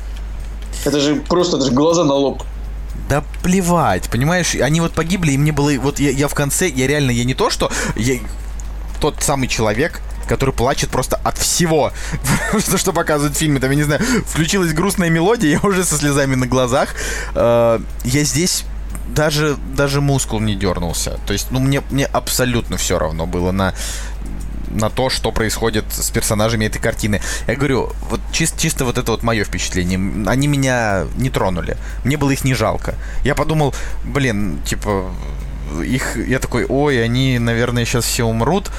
S2: Это же просто это же глаза на лоб.
S1: Да плевать, понимаешь, они вот погибли, и мне было, вот я, я в конце, я реально, я не то, что я тот самый человек, который плачет просто от всего, что, что показывают в фильме, там, я не знаю, включилась грустная мелодия, я уже со слезами на глазах, Э, я здесь даже, даже мускул не дернулся, то есть, ну, мне, мне абсолютно все равно было на на то, что происходит с персонажами этой картины. Я говорю, вот чис- чисто вот это вот мое впечатление. Они меня не тронули. Мне было их не жалко. Я подумал, блин, типа, их... Я такой, ой, они, наверное, сейчас все умрут.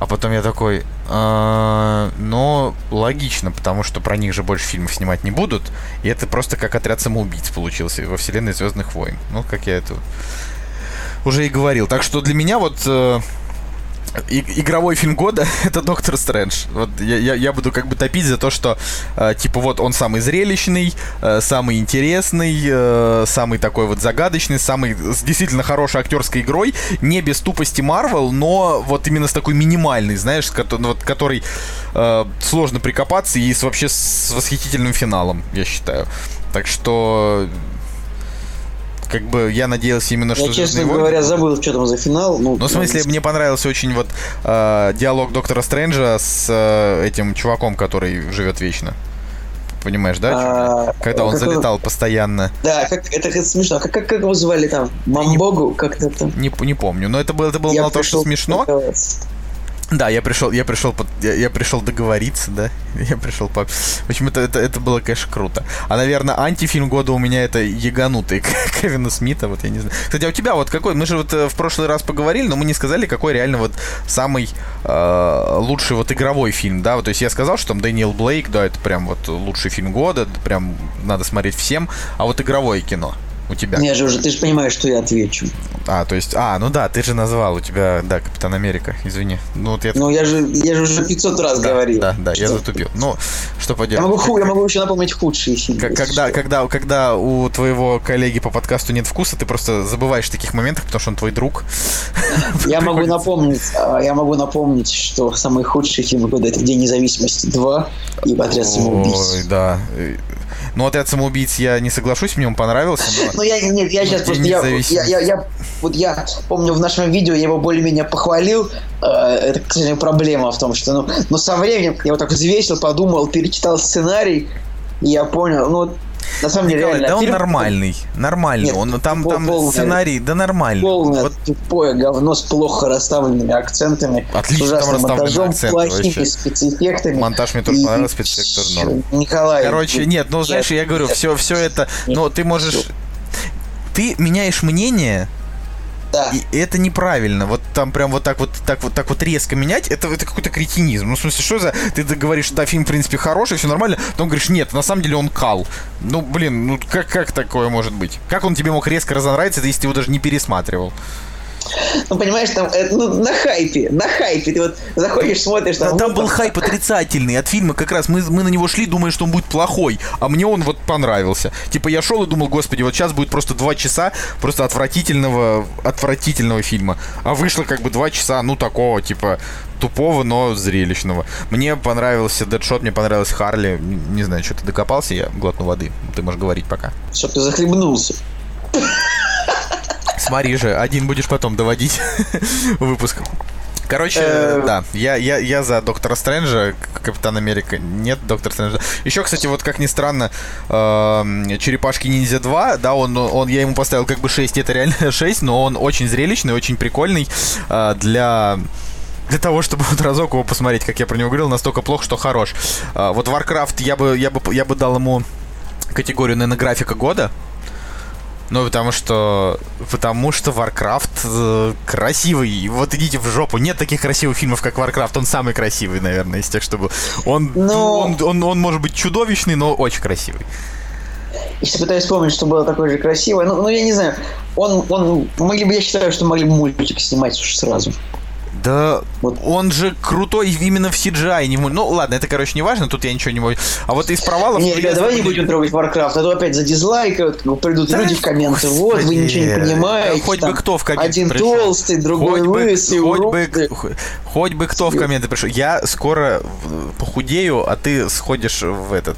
S1: А потом я такой, «А, но логично, потому что про них же больше фильмов снимать не будут. И это просто как отряд самоубийц получился во вселенной Звездных войн. Ну, как я это уже и говорил. Так что для меня вот э, и- игровой фильм года это Доктор Стрэндж. Вот я, я, я буду как бы топить за то, что э, типа вот он самый зрелищный, э, самый интересный, э, самый такой вот загадочный, самый с действительно хорошей актерской игрой, не без тупости Марвел, но вот именно с такой минимальной, знаешь, с кото- ну, вот, которой э, сложно прикопаться и с вообще с восхитительным финалом, я считаю. Так что как бы я надеялся именно, что
S2: Я, честно
S1: «Звездные войны»
S2: говоря, забыл, что там за финал. Ну,
S1: ну, в смысле, мне понравился очень вот э, диалог доктора Стрэнджа с э, этим чуваком, который живет вечно. Понимаешь, да? я?
S2: А,
S1: Когда он залетал постоянно.
S2: Да, как, это, это смешно. Как, как, как его звали там? Мамбогу? Как-то там.
S1: Не, помню. Но это было, это было мало того, что смешно. Да, я пришел, я пришел, под- я, я пришел договориться, да. Я пришел по. В общем, это, это, это было, конечно, круто. А, наверное, антифильм года у меня это Яганутый Кевина Смита, вот я не знаю. Кстати, а у тебя вот какой? Мы же вот э, в прошлый раз поговорили, но мы не сказали, какой реально вот самый э, лучший вот игровой фильм, да. Вот, то есть я сказал, что там Дэниел Блейк, да, это прям вот лучший фильм года, прям надо смотреть всем. А вот игровое кино у тебя.
S2: Я же уже, ты же понимаешь, что я отвечу.
S1: А, то есть, а, ну да, ты же назвал, у тебя, да, Капитан Америка, извини. Ну вот я
S2: Ну, я же, я же уже 500 раз
S1: да,
S2: говорил.
S1: Да, да, я
S2: Что?
S1: затупил. Ну, что
S2: Я
S1: поделать.
S2: могу, ху- я могу еще напомнить худшие фильмы.
S1: Когда, когда, когда у твоего коллеги по подкасту нет вкуса, ты просто забываешь в таких моментах, потому что он твой друг.
S2: Я могу напомнить, а, я могу напомнить, что самый худший фильм года это День независимости 2 и
S1: Ой,
S2: самоубийц.
S1: да. Ну, отряд самоубийц я не соглашусь, мне он понравился, но...
S2: Ну я нет, я сейчас просто я, я, я, я- вот я помню в нашем видео я его более-менее похвалил. Э, Это, к сожалению, проблема в том, что ну, но со временем я вот так взвесил, подумал, перечитал сценарий, и я понял, ну на самом деле
S1: Николай,
S2: реально
S1: да он
S2: фильм
S1: нормальный, нормальный.
S2: Нет,
S1: он там,
S2: пол-
S1: там
S2: полный.
S1: сценарий, да нормальный.
S2: полное
S1: Вот
S2: тупое говно с плохо расставленными акцентами,
S1: Отлично
S2: с ужасным монтажом,
S1: акценты
S2: плохими
S1: вообще.
S2: спецэффектами.
S1: монтаж мне тоже
S2: И-
S1: понравился, спецэффект норм.
S2: Николай.
S1: Короче, нет, ну знаешь, я говорю, все, все это,
S2: нет,
S1: ну ты можешь, ты меняешь мнение,
S2: Да.
S1: и это неправильно. Вот там прям вот так вот, так вот, так вот резко менять, это, это какой-то кретинизм. Ну, в смысле, что за... Ты, говоришь, да, фильм, в принципе, хороший, все нормально, потом говоришь, нет, на самом деле он кал. Ну, блин, ну как, как такое может быть? Как он тебе мог резко разонравиться, если ты его даже не пересматривал?
S2: Ну, понимаешь, там э, ну, на хайпе, на хайпе. Ты вот заходишь, смотришь, там...
S1: Да, там
S2: вот
S1: был хайп отрицательный от фильма, как раз мы, мы на него шли, думая, что он будет плохой, а мне он вот понравился. Типа я шел и думал, господи, вот сейчас будет просто два часа просто отвратительного, отвратительного фильма. А вышло как бы два часа, ну, такого, типа, тупого, но зрелищного. Мне понравился Дэдшот, мне понравилась Харли. Не знаю, что ты докопался, я глотну воды. Ты можешь говорить пока.
S2: Чтоб ты захлебнулся.
S1: Смотри же, один будешь потом доводить выпуск. Короче,
S2: Э.
S1: да, я, я, я за Доктора Стрэнджа, Капитан Америка. Нет, Доктор Стрэнджа. Еще, кстати, вот как ни странно, эм, Черепашки Ниндзя 2, да, он, он, я ему поставил как бы 6, это реально 6, но он очень зрелищный, очень прикольный э, для для того, чтобы вот разок его посмотреть, как я про него говорил, настолько плохо, что хорош. А, вот Warcraft я бы, я бы, я бы дал ему категорию, наверное, графика года. Ну, потому что... Потому что Warcraft э, красивый. Вот идите в жопу. Нет таких красивых фильмов, как Warcraft. Он самый красивый, наверное, из тех, что был. Он,
S2: Но-
S1: он, он, он может быть чудовищный, но очень красивый.
S2: Если пытаюсь вспомнить, что было такое же красивое, ну, ну я не знаю, он, он, могли бы, я считаю, что могли бы мультик снимать уж сразу.
S1: Да,
S2: Вот.
S1: он же крутой именно в CGI. Не Ну, ладно, это, короче, не важно, тут я ничего не могу. А вот из провалов...
S2: Не,
S1: ну,
S2: ребят, давай не будем трогать Warcraft, а то опять задизлайкают, как бы придут
S1: Да
S2: люди в комменты. Вот, вы ничего не понимаете.
S1: Хоть бы
S2: там
S1: кто в комменты
S2: Один
S1: пришел.
S2: толстый, другой
S1: хоть бы,
S2: лысый,
S1: хоть, бы,
S2: уродный.
S1: х- хоть бы кто в комменты пришел. Я скоро в- похудею, а ты сходишь в этот...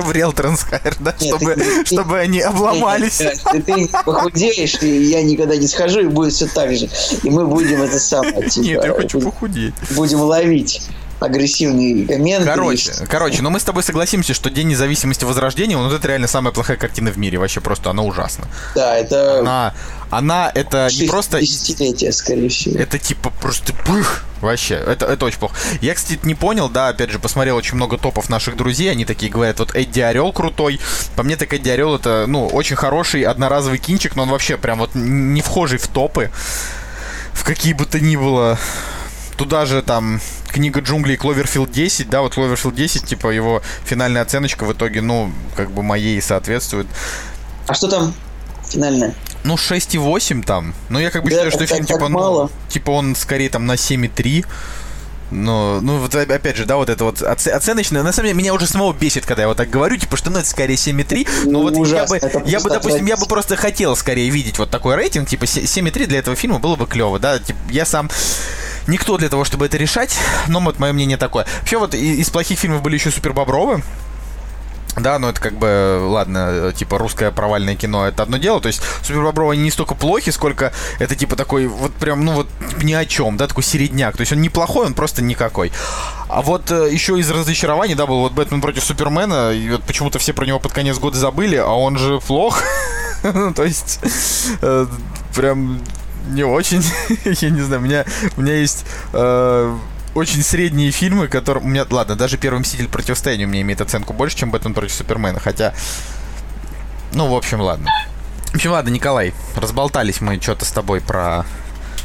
S1: В Real Transхайр, да?
S2: Нет,
S1: чтобы,
S2: ты- ты-
S1: чтобы они обломались.
S2: Ты, ты похудеешь, и я никогда не схожу, и будет все так же. И мы будем это самое, типа,
S1: Нет, я хочу
S2: это-
S1: похудеть.
S2: будем ловить агрессивные комменты.
S1: Короче,
S2: И-
S1: короче, но мы с тобой согласимся, что День независимости Возрождения, ну, вот это реально самая плохая картина в мире. Вообще просто она ужасна.
S2: Да, это
S1: Она, она это не просто...
S2: десятилетие, скорее всего.
S1: Это типа просто пых. Вообще, это, это очень плохо. Я, кстати, не понял, да, опять же, посмотрел очень много топов наших друзей, они такие говорят, вот Эдди Орел крутой. По мне, так Эдди Орел это, ну, очень хороший одноразовый кинчик, но он вообще прям вот не вхожий в топы. В какие бы то ни было. Туда же там книга джунглей Кловерфилд 10, да, вот Кловерфилд 10, типа его финальная оценочка в итоге, ну, как бы моей соответствует.
S2: А что там финальное?
S1: Ну, 6,8 там. Ну, я как бы
S2: Да,
S1: считаю, что
S2: так-
S1: фильм,
S2: так
S1: типа, ну,
S2: мало.
S1: типа, он скорее там на 7,3. Но, ну, вот о- опять же, да, вот это вот оце- оценочное, на самом деле, меня уже самого бесит, когда я вот так говорю, типа, что, ну, это скорее 7,3, но вот я
S2: Ужасно,
S1: бы,
S2: это
S1: я бы, допустим, я бы просто хотел скорее видеть вот такой рейтинг, типа, се- 7,3 для этого фильма было бы клево, да, типа, я сам никто для того, чтобы это решать, но вот мое мнение такое. Вообще, вот из плохих фильмов были еще Супер Бобровы, да, но это как бы, ладно, типа русское провальное кино, это одно дело. То есть Супер Бобровы не столько плохи, сколько это типа такой вот прям, ну вот ни о чем, да, такой середняк. То есть он неплохой, он просто никакой. А вот э, еще из разочарований, да, был вот Бэтмен против Супермена, и вот почему-то все про него под конец года забыли, а он же плох. Ну, То есть, э, прям не очень. Я не знаю, у меня, меня есть э, очень средние фильмы, которые... У меня, ладно, даже «Первый мститель противостояние» у меня имеет оценку больше, чем «Бэтмен против Супермена», хотя... Ну, в общем, ладно. В общем, ладно, Николай, разболтались мы что-то с тобой про...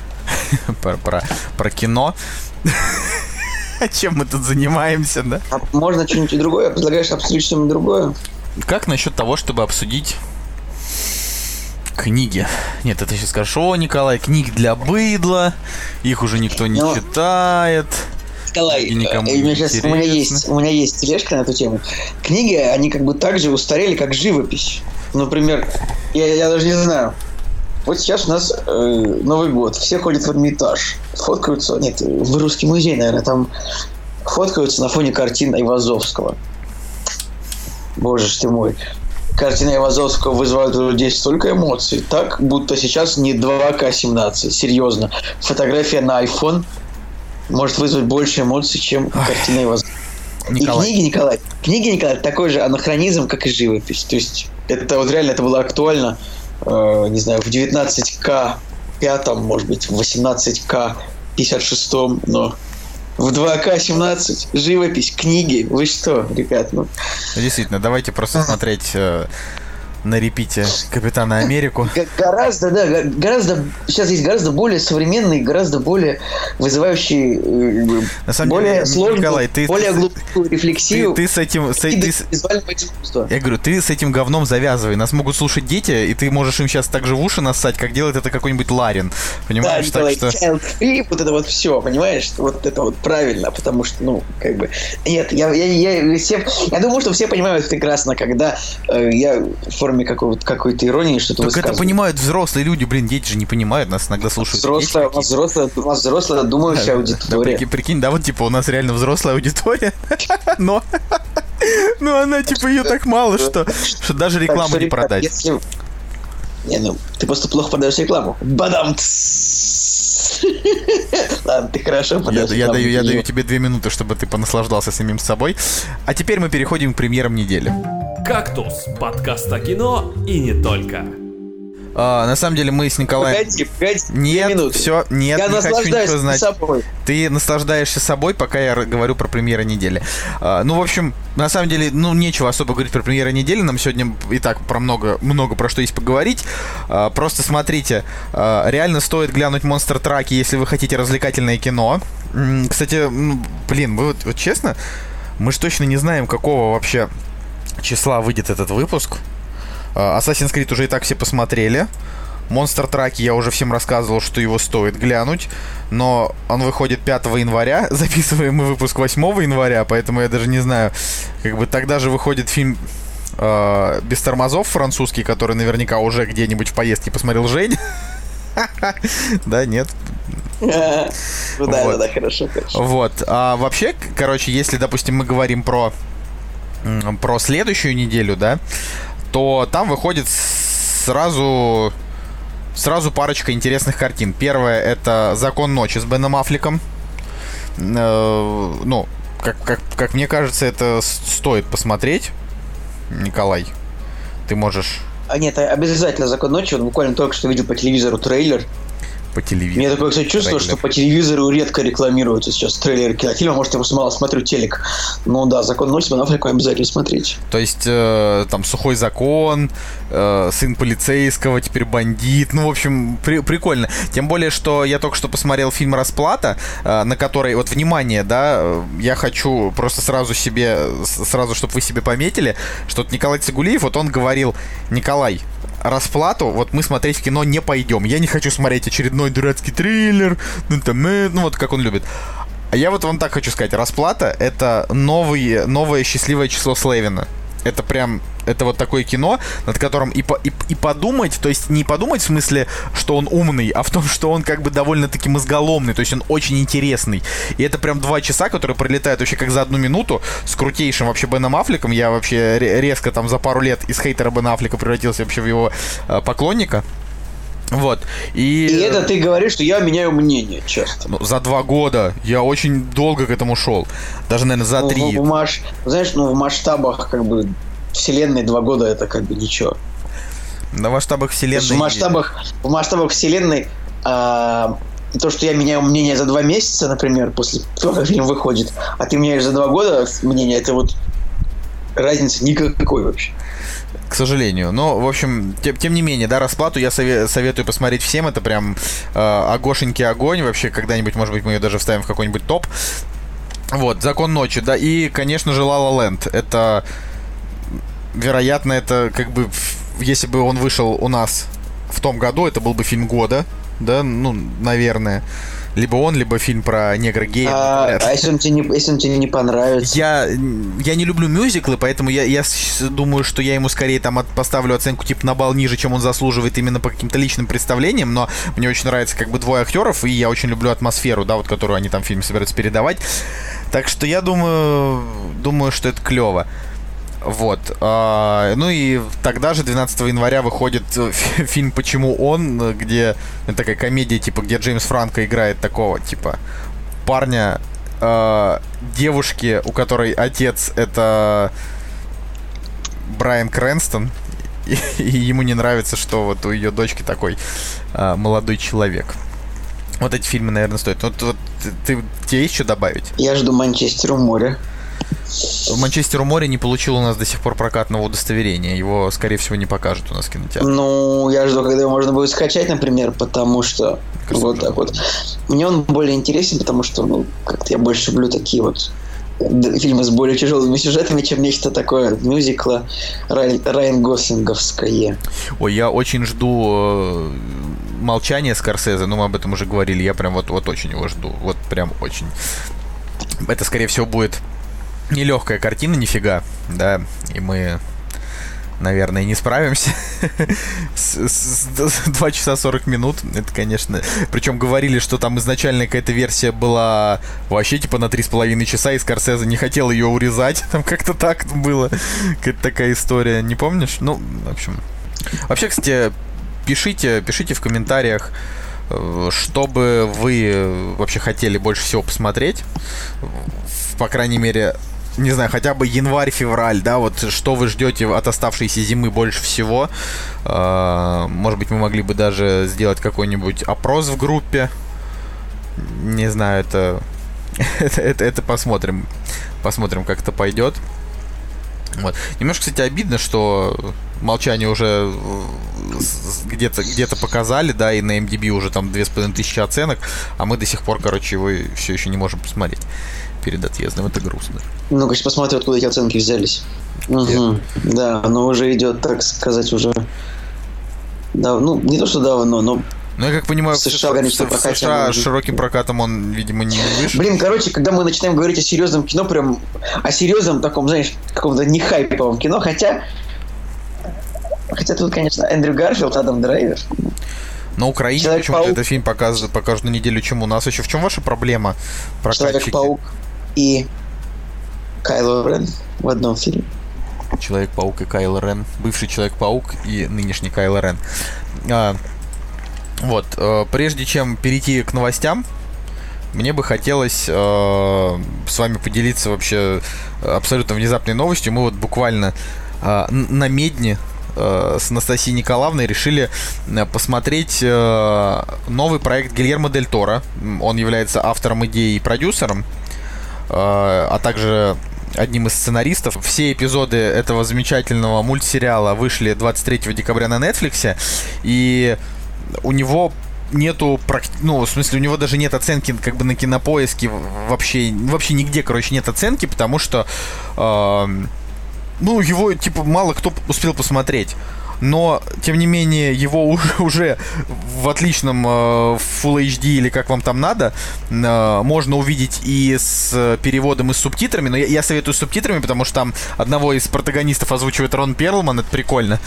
S1: про, про, про кино. Чем мы тут занимаемся, да?
S2: А можно что-нибудь другое? Предлагаешь обсудить что-нибудь другое?
S1: Как насчет того, чтобы обсудить книги? Нет, это сейчас скажешь, о, Николай, книг для быдла, их уже никто не
S2: Ну,
S1: читает.
S2: Николай,
S1: И никому
S2: э, у меня, сейчас, у, меня есть, у меня есть тележка на эту тему. Книги, они как бы так же устарели, как живопись. Например, я, я даже не знаю. Вот сейчас у нас э, Новый год, все ходят в Эрмитаж, фоткаются, нет, в Русский музей, наверное, там фоткаются на фоне картин Айвазовского. Боже ж ты мой. Картины Айвазовского вызывают у людей столько эмоций, так, будто сейчас не 2К17, серьезно. Фотография на iPhone может вызвать больше эмоций, чем картина Айвазовского. И книги Николай, книги Николай такой же анахронизм, как и живопись. То есть это вот реально это было актуально, э, не знаю, в 19К пятом, может быть, в 18К 56, но в 2К 17 живопись, книги. Вы что, ребят, ну?
S1: Действительно, давайте просто смотреть э, на репите Капитана Америку.
S2: Гораздо, да, гораздо, сейчас есть гораздо более современные, гораздо более вызывающие, э, на самом более деле, сложную, Николай, ты, более глубокую рефлексию.
S1: Ты, ты с этим, с, ты, я говорю, ты с этим говном завязывай. Нас могут слушать дети, и ты можешь им сейчас так же в уши нассать, как делает это какой-нибудь Ларин. Понимаешь? Да, Николай, так что... child
S2: free, вот это вот все, понимаешь? Вот это вот правильно, потому что, ну, как бы... Нет, я, я, я, всем, я думаю, что все понимают прекрасно, когда э, я в форме какой-то, какой-то иронии что-то
S1: Так это понимают взрослые люди, блин, дети же не понимают, нас иногда слушают.
S2: Взрослая, нас взрослая, взрослая думающая аудитория. Да,
S1: прикинь, прикинь, да, вот типа у нас реально взрослая аудитория, но... Ну, она, типа, ее так мало, что, что даже рекламу не продать. Если...
S2: Не, ну, ты просто плохо подаешь рекламу. Бадам! Ладно, ты хорошо
S1: подаешь я, я, даю, я даю тебе две минуты, чтобы ты понаслаждался самим собой. А теперь мы переходим к премьерам недели.
S3: «Кактус» — подкаст о кино и не только.
S1: А, на самом деле мы с Николаем...
S2: Погоди, погоди,
S1: Нет, все, нет, я не хочу ничего знать. собой. Ты наслаждаешься собой, пока я говорю про премьеры недели. А, ну, в общем, на самом деле, ну, нечего особо говорить про премьеры недели. Нам сегодня и так про много, много про что есть поговорить. А, просто смотрите, а, реально стоит глянуть Монстр Траки, если вы хотите развлекательное кино. Кстати, ну, блин, вы вот, вот честно, мы же точно не знаем, какого вообще числа выйдет этот выпуск. А, Assassin's Creed уже и так все посмотрели. Monster Truck я уже всем рассказывал, что его стоит глянуть. Но он выходит 5 января. Записываем мы выпуск 8 января, поэтому я даже не знаю. Как бы тогда же выходит фильм э, без тормозов французский, который наверняка уже где-нибудь в поездке посмотрел Жень. Да, нет.
S2: Ну да, да, хорошо, хорошо.
S1: Вот. А вообще, короче, если, допустим, мы говорим про про следующую неделю, да, то там выходит сразу сразу парочка интересных картин. Первая это «Закон ночи» с Беном Аффлеком. Э, ну, как, как, как мне кажется, это стоит посмотреть. Николай, ты можешь...
S2: А нет, обязательно «Закон ночи». Он буквально только что видел по телевизору трейлер
S1: по телевизору.
S2: Мне такое, кстати, чувство, трейлер. что по телевизору редко рекламируются сейчас трейлеры кинофильма. Может, я просто мало смотрю телек. Ну да, «Закон ноль» с Бен обязательно смотреть.
S1: То есть, э, там, «Сухой закон», э, «Сын полицейского», теперь «Бандит». Ну, в общем, при прикольно. Тем более, что я только что посмотрел фильм «Расплата», э, на который, вот, внимание, да, я хочу просто сразу себе, сразу, чтобы вы себе пометили, что Николай Цигулиев, вот он говорил, Николай, расплату, вот мы смотреть кино не пойдем. Я не хочу смотреть очередной дурацкий триллер, ну, там, э, ну вот как он любит. А я вот вам так хочу сказать, расплата это новый, новое счастливое число Слевина это прям это вот такое кино, над которым и, по, и, и подумать, то есть не подумать в смысле, что он умный, а в том, что он как бы довольно-таки мозголомный, то есть он очень интересный. И это прям два часа, которые пролетают вообще как за одну минуту с крутейшим вообще Беном Аффлеком. Я вообще резко там за пару лет из хейтера Бена Аффлека превратился вообще в его э, поклонника. Вот. И...
S2: и это ты говоришь, что я меняю мнение часто.
S1: Ну, за два года. Я очень долго к этому шел. Даже, наверное, за ну, три.
S2: В маш... Знаешь, ну, в масштабах как бы вселенной два года это как бы ничего.
S1: На масштабах вселенной...
S2: В масштабах, в масштабах вселенной а, то, что я меняю мнение за два месяца, например, после того, как фильм выходит, а ты меняешь за два года мнение, это вот разницы никакой вообще
S1: к сожалению. Но, в общем, тем, тем не менее, да, расплату я сове- советую посмотреть всем. Это прям э, огошенький огонь. Вообще, когда-нибудь, может быть, мы ее даже вставим в какой-нибудь топ. Вот, Закон ночи, да, и, конечно же, La Land. Это, вероятно, это как бы, если бы он вышел у нас в том году, это был бы фильм года, да, ну, наверное. Либо он, либо фильм про негра гея.
S2: А, а если, он тебе не, если он тебе не понравится?
S1: Я, я не люблю мюзиклы, поэтому я, я думаю, что я ему скорее там от, поставлю оценку типа на балл ниже, чем он заслуживает именно по каким-то личным представлениям, но мне очень нравится как бы двое актеров, и я очень люблю атмосферу, да, вот которую они там в фильме собираются передавать. Так что я думаю, думаю, что это клево. Вот. А, ну и тогда же, 12 января, выходит э, фильм «Почему он?», где такая комедия, типа, где Джеймс Франко играет такого, типа, парня, э, девушки, у которой отец это Брайан Крэнстон, и, ему не нравится, что вот у ее дочки такой э, молодой человек. Вот эти фильмы, наверное, стоят. Вот, вот ты, тебе есть что добавить?
S2: Я жду Манчестер у моря.
S1: Манчестер у моря не получил у нас до сих пор прокатного удостоверения. Его, скорее всего, не покажут у нас в кинотеатре.
S2: Ну, я жду, когда его можно будет скачать, например, потому что
S1: Кажется,
S2: вот так вот. Мне он более интересен, потому что, ну, как-то я больше люблю такие вот д- фильмы с более тяжелыми сюжетами, чем нечто такое мюзикла Рай- Райан Гослинговское.
S1: Ой, я очень жду э, молчание Скорсезе, ну мы об этом уже говорили, я прям вот, вот очень его жду, вот прям очень. Это, скорее всего, будет нелегкая картина, нифига, да, и мы, наверное, не справимся. 2 часа 40 минут, это, конечно... Причем говорили, что там изначально какая-то версия была вообще типа на 3,5 часа, и Скорсезе не хотел ее урезать, там как-то так было, какая-то такая история, не помнишь? Ну, в общем... Вообще, кстати, пишите, пишите в комментариях, э, что бы вы вообще хотели больше всего посмотреть. По крайней мере, не знаю, хотя бы январь-февраль, да, вот что вы ждете от оставшейся зимы больше всего. Э, Может быть, мы могли бы даже сделать какой-нибудь опрос в группе. Не знаю, это... Это, это, это посмотрим. Посмотрим, как это пойдет. Вот. Немножко, кстати, обидно, что молчание уже э, где-то где показали, да, и на MDB уже там 2500 оценок, а мы до сих пор, короче, его все еще не можем посмотреть перед отъездом. Это грустно.
S2: Ну, конечно, посмотрю, откуда эти оценки взялись. Мгм. Да, но уже идет, так сказать, уже... Да, ну, не то, что давно, но...
S1: Ну, я как понимаю,
S2: В США, конечно,
S1: в США
S2: он-
S1: широким прокатом он, видимо, не вышел.
S2: Блин, короче, когда мы начинаем говорить о серьезном кино, прям о серьезном таком, знаешь, каком-то не хайповом кино, хотя... Хотя тут, конечно, Эндрю Гарфилд, Адам Драйвер.
S1: На Украине почему-то этот фильм покажут, покажут на неделю, чем у нас еще. В чем ваша проблема, прокатчики?
S2: Человек-паук и Кайло Рен в одном фильме.
S1: Человек-паук и Кайло Рен. Бывший Человек-паук и нынешний Кайло Рен. А, вот, э, прежде чем перейти к новостям, мне бы хотелось э, с вами поделиться вообще абсолютно внезапной новостью. Мы вот буквально э, на Медне э, с Анастасией Николаевной решили э, посмотреть э, новый проект Гильермо Дель Торо. Он является автором идеи и продюсером, а также одним из сценаристов. Все эпизоды этого замечательного мультсериала вышли 23 декабря на Netflix, и у него нету, ну, в смысле, у него даже нет оценки как бы на кинопоиске вообще, вообще нигде, короче, нет оценки, потому что, эм, ну, его, типа, мало кто успел посмотреть. Но, тем не менее, его уже, в отличном э, Full HD или как вам там надо, э, можно увидеть и с переводом, и с субтитрами. Но я, я советую с субтитрами, потому что там одного из протагонистов озвучивает Рон Перлман, это прикольно.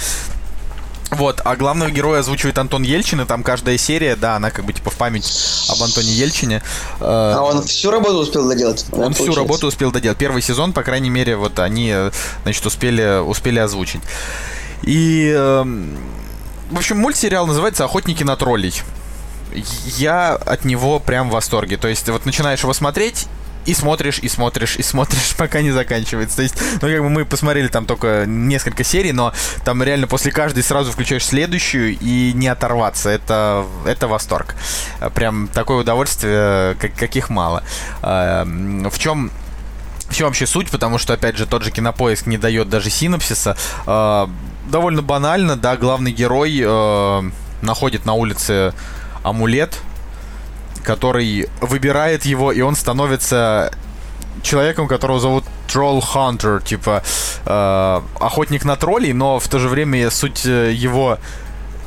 S1: Вот, а главного героя озвучивает Антон Ельчин, и там каждая серия, да, она как бы типа в память об Антоне Ельчине. Э,
S2: А он всю работу успел доделать?
S1: он всю
S2: получается?
S1: работу успел доделать. Первый сезон, по крайней мере, вот они, значит, успели, успели озвучить. И, эм, в общем, мультсериал называется «Охотники на троллей». Я от него прям в восторге. То есть, вот начинаешь его смотреть, и смотришь, и смотришь, и смотришь, пока не заканчивается. То есть, ну, как бы мы посмотрели там только несколько серий, но там реально после каждой сразу включаешь следующую и не оторваться. Это, это восторг. Прям такое удовольствие, как, каких мало. А, м, В чем в чем вообще суть? Потому что, опять же, тот же кинопоиск не дает даже синопсиса. Довольно банально, да, главный герой э, находит на улице амулет, который выбирает его, и он становится человеком, которого зовут Troll Hunter, типа э, охотник на троллей, но в то же время суть э, его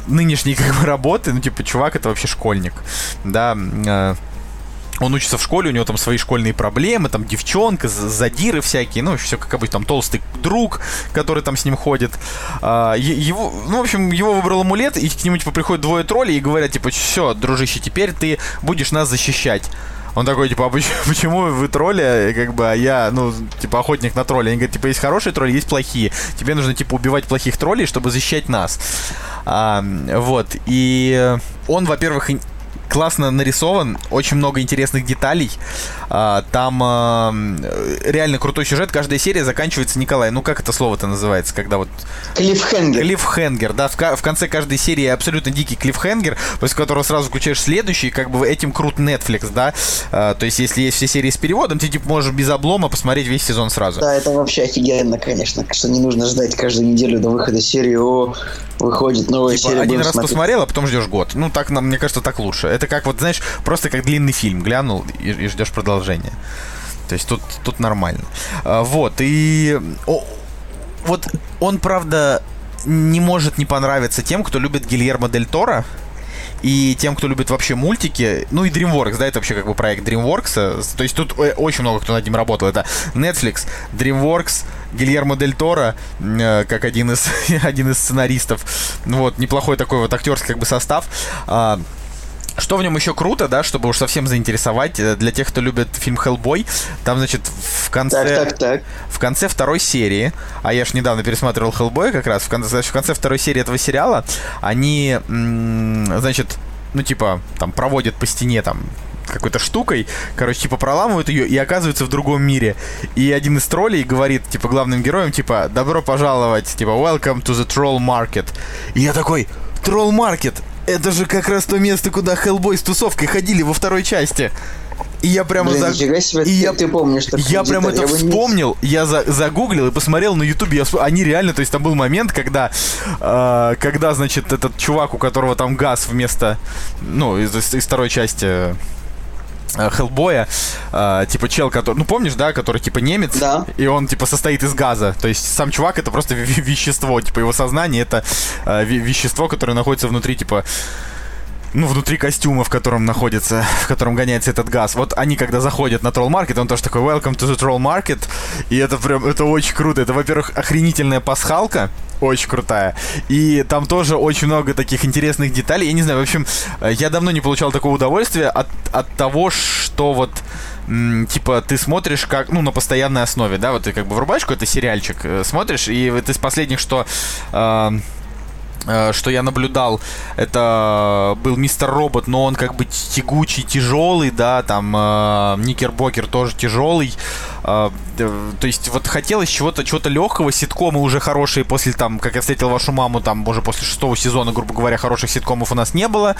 S1: нынешней как бы работы, ну типа чувак это вообще школьник, да, э, он учится в школе, у него там свои школьные проблемы, там девчонка, задиры всякие, ну, все как обычно, там толстый друг, который там с ним ходит. А, его, ну, в общем, его выбрал амулет, и к нему, типа, приходят двое троллей и говорят, типа, все, дружище, теперь ты будешь нас защищать. Он такой, типа, а почему, вы тролли, как бы, а я, ну, типа, охотник на тролли. Они говорят, типа, есть хорошие тролли, есть плохие. Тебе нужно, типа, убивать плохих троллей, чтобы защищать нас. А, вот, и он, во-первых, классно нарисован, очень много интересных деталей. А, там э, реально крутой сюжет. Каждая серия заканчивается, Николай, ну как это слово-то называется, когда вот...
S2: Клиффхенгер.
S1: Клиффхенгер, да, в, в конце каждой серии абсолютно дикий клиффхенгер, после которого сразу включаешь следующий, как бы этим крут Netflix, да. А, то есть, если есть все серии с переводом, ты типа можешь без облома посмотреть весь сезон сразу.
S2: Да, это вообще офигенно, конечно, что не нужно ждать каждую неделю до выхода серии, о, выходит новая
S1: типа,
S2: серия.
S1: Один раз смотреть. посмотрел, а потом ждешь год. Ну, так, нам, мне кажется, так лучше. Это как вот, знаешь, просто как длинный фильм. Глянул и, и ждешь продолжения. То есть тут, тут нормально. А, вот, и... О, вот он, правда, не может не понравиться тем, кто любит Гильермо Дель Торо и тем, кто любит вообще мультики, ну и DreamWorks, да, это вообще как бы проект DreamWorks, то есть тут э, очень много кто над ним работал, это Netflix, DreamWorks, Гильермо Дель Торо, э, как один из, один из сценаристов, вот, неплохой такой вот актерский как бы состав, а, что в нем еще круто, да, чтобы уж совсем заинтересовать, э, для тех, кто любит фильм «Хеллбой», там, значит, в конце...
S2: Так, так, так.
S1: В конце второй серии, а я ж недавно пересматривал «Хеллбой» как раз, в конце, значит, в конце второй серии этого сериала они, значит, ну, типа, там, проводят по стене, там, какой-то штукой, короче, типа проламывают ее и оказываются в другом мире. И один из троллей говорит, типа, главным героем, типа, добро пожаловать, типа, welcome to the troll market. И я такой, troll market, это же как раз то место, куда Хеллбой с тусовкой ходили во второй части. И я прямо
S2: Блин, за... себе, и ты, я... ты помнишь
S1: Я прям это я вспомнил, не... я за... загуглил и посмотрел на ютубе. Я... Они реально, то есть там был момент, когда, э, когда, значит, этот чувак, у которого там газ вместо, ну, из, из второй части Хеллбоя, э, типа чел, который, ну помнишь, да, который типа немец,
S2: да.
S1: и он типа состоит из газа, то есть сам чувак это просто вещество, типа его сознание это э, вещество, которое находится внутри типа ну, внутри костюма, в котором находится, в котором гоняется этот газ. Вот они, когда заходят на Troll Market, он тоже такой Welcome to the Troll Market. И это прям, это очень круто. Это, во-первых, охренительная пасхалка, очень крутая. И там тоже очень много таких интересных деталей. Я не знаю, в общем, э, я давно не получал такого удовольствия от, от того, что вот типа ты смотришь как, ну, на постоянной основе, да, вот ты как бы врубаешь какой-то сериальчик, э, смотришь, и вот из последних, что э, что я наблюдал, это был Мистер Робот, но он как бы тягучий, тяжелый, да, там э, Никербокер тоже тяжелый. Э, то есть вот хотелось чего-то чего-то легкого, ситкомы уже хорошие после там, как я встретил вашу маму, там уже после шестого сезона, грубо говоря, хороших ситкомов у нас не было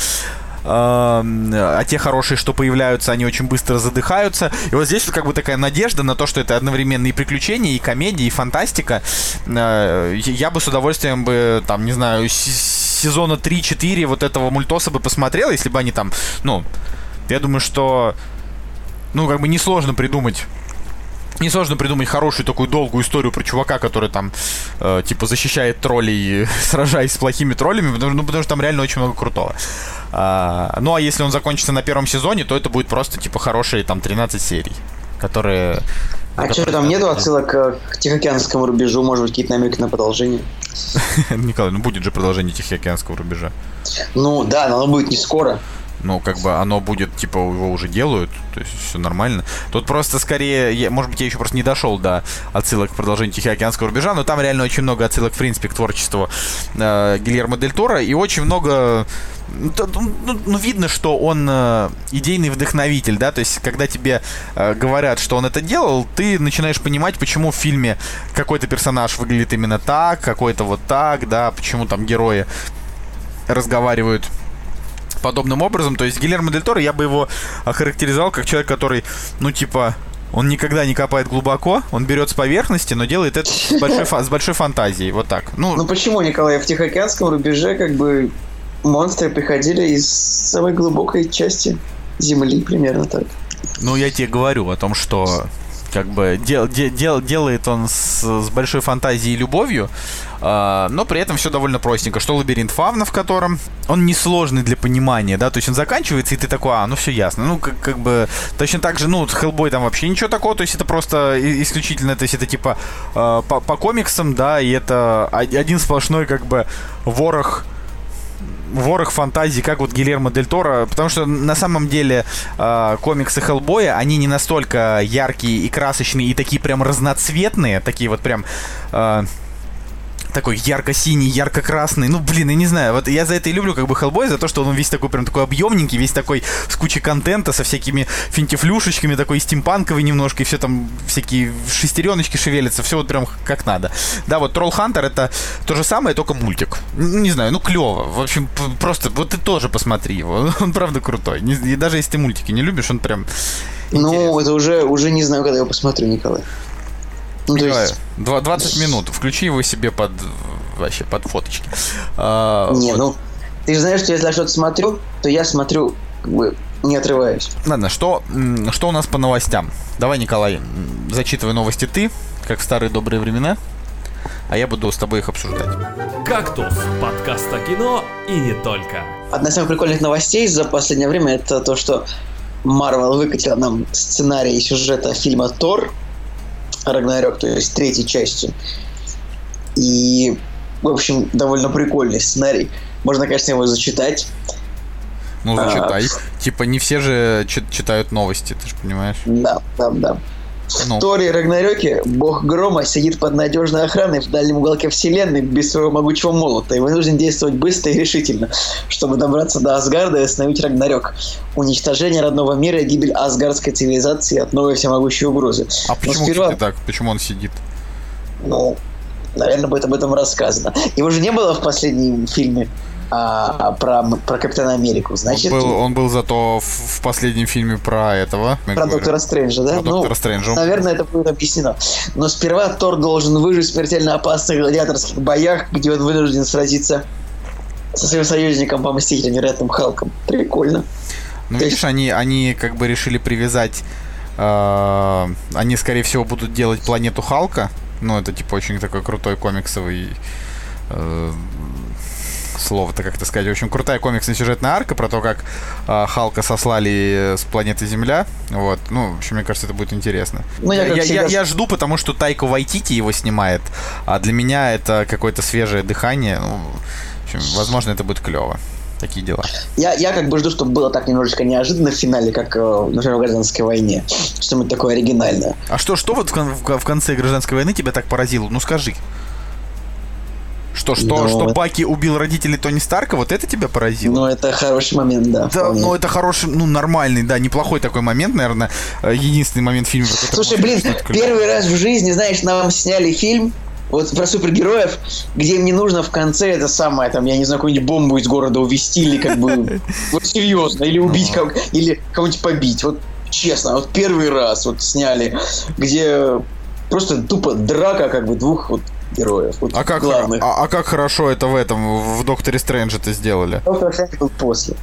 S1: а те хорошие, что появляются, они очень быстро задыхаются. И вот здесь вот как бы такая надежда на то, что это одновременно и приключения, и комедия, и фантастика. Э, я бы с удовольствием бы, там, не знаю, сезона 3-4 вот этого мультоса бы посмотрел, если бы они там, ну, я думаю, что, ну, как бы несложно придумать Несложно придумать хорошую такую долгую историю про чувака, который там, э, типа, защищает троллей, сражаясь с плохими троллями, потому, ну, потому что там реально очень много крутого. А, ну, а если он закончится на первом сезоне, то это будет просто, типа, хорошие, там, 13 серий, которые...
S2: А что, там нету отсылок к, к Тихоокеанскому рубежу, может быть, какие-то намеки на продолжение?
S1: Николай, ну будет же продолжение Тихоокеанского рубежа.
S2: Ну, да, но оно будет не скоро
S1: ну, как бы оно будет, типа, его уже делают, то есть все нормально. Тут просто скорее, я, может быть, я еще просто не дошел до отсылок к продолжению Тихоокеанского рубежа, но там реально очень много отсылок, в принципе, к творчеству э, Гильермо Дель Торо, и очень много ну, ну, ну, видно, что он э, идейный вдохновитель, да, то есть, когда тебе э, говорят, что он это делал, ты начинаешь понимать, почему в фильме какой-то персонаж выглядит именно так, какой-то вот так, да, почему там герои разговаривают подобным образом. То есть Гильермо Дель Торо, я бы его охарактеризовал как человек, который, ну, типа, он никогда не копает глубоко, он берет с поверхности, но делает это с большой, с большой фантазией. Вот так. Ну,
S2: ну почему, Николай, в Тихоокеанском рубеже как бы монстры приходили из самой глубокой части Земли, примерно так.
S1: Ну, я тебе говорю о том, что как бы дел, дел, делает он с, с большой фантазией и любовью, э, но при этом все довольно простенько. Что лабиринт фавна, в котором он несложный для понимания, да, то есть он заканчивается, и ты такой, а, ну все ясно. Ну, как, как бы, точно так же, ну, Хеллбой там вообще ничего такого, то есть это просто исключительно, то есть это типа э, по, по комиксам, да, и это один сплошной как бы ворох ворох фантазий, как вот Гильермо Дель Торо, потому что на самом деле э, комиксы Хеллбоя, они не настолько яркие и красочные, и такие прям разноцветные, такие вот прям... Э, такой ярко-синий, ярко-красный. Ну, блин, я не знаю. Вот я за это и люблю как бы Хеллбой, за то, что он весь такой прям такой объемненький, весь такой с кучей контента, со всякими финтифлюшечками, такой стимпанковый немножко, и все там всякие шестереночки шевелятся, все вот прям как надо. Да, вот Тролл Хантер это то же самое, только мультик. Не знаю, ну клево. В общем, просто вот ты тоже посмотри его. Он правда крутой. И даже если ты мультики не любишь, он прям
S2: ну, это уже, уже не знаю, когда я посмотрю, Николай.
S1: Ну, то есть... 20 минут. Включи его себе под вообще под фоточки.
S2: А, не, вот. ну, ты же знаешь, что если я что-то смотрю, то я смотрю, как бы, не отрываюсь.
S1: Ладно, что, что у нас по новостям? Давай, Николай, зачитывай новости ты, как в старые добрые времена, а я буду с тобой их обсуждать.
S3: «Кактус» — подкаст о кино и не только.
S2: Одна из самых прикольных новостей за последнее время это то, что Марвел выкатила нам сценарий сюжета фильма «Тор», Рагнарёк, то есть третьей части. И, в общем, довольно прикольный сценарий. Можно, конечно, его зачитать.
S1: Ну, зачитай. А, типа, не все же читают новости, ты же понимаешь?
S2: Да, да, да. Ну. В Торе Рагнарёке бог грома сидит под надежной охраной в дальнем уголке вселенной без своего могучего молота и вынужден действовать быстро и решительно, чтобы добраться до Асгарда и остановить Рагнарёк. Уничтожение родного мира и гибель асгардской цивилизации от новой всемогущей угрозы.
S1: А почему сперва... так? Почему он сидит?
S2: Ну, наверное, будет об этом рассказано. Его же не было в последнем фильме а, про, про Капитана Америку. Значит,
S1: он был, он был зато в, в последнем фильме про этого.
S2: Про говорим. Доктора Стрэнджа, да?
S1: Про ну, Доктора Стрэнджа.
S2: Наверное, это будет объяснено. Но сперва Тор должен выжить в смертельно опасных гладиаторских боях, где он вынужден сразиться со своим союзником по Мстителям, вероятным Халком. Прикольно.
S1: Ну, То видишь, есть... они, они как бы решили привязать... Э, они, скорее всего, будут делать планету Халка. Ну, это, типа, очень такой крутой комиксовый э, слово-то как-то сказать. В общем, крутая комиксная-сюжетная арка про то, как э, Халка сослали с планеты Земля. Вот. Ну, в общем, мне кажется, это будет интересно. Ну, я, я, всегда... я, я жду, потому что Тайко Вайтити его снимает. А для меня это какое-то свежее дыхание. Ну, в общем, возможно, это будет клево такие дела.
S2: Я, я как бы жду, чтобы было так немножечко неожиданно в финале, как, э, например, в гражданской войне. Что-нибудь такое оригинальное.
S1: А что, что вот в, в, в конце гражданской войны тебя так поразило? Ну скажи. Что, что, но... что Баки убил родителей Тони Старка, вот это тебя поразило?
S2: Ну, это хороший момент, да.
S1: Да, ну это хороший, ну, нормальный, да, неплохой такой момент, наверное, э, единственный момент в фильме.
S2: Слушай, блин, первый раз в жизни, знаешь, нам сняли фильм, вот про супергероев, где им не нужно в конце это самое, там, я не знаю, какую-нибудь бомбу из города увезти или как бы, вот серьезно, или убить, ну. как, или кого-нибудь побить. Вот честно, вот первый раз вот сняли, где просто тупо драка как бы двух вот героев. Вот
S1: а, как, главных. а, а как хорошо это в этом, в Докторе Стрэндже это сделали?
S2: Доктор Стрэндж был после.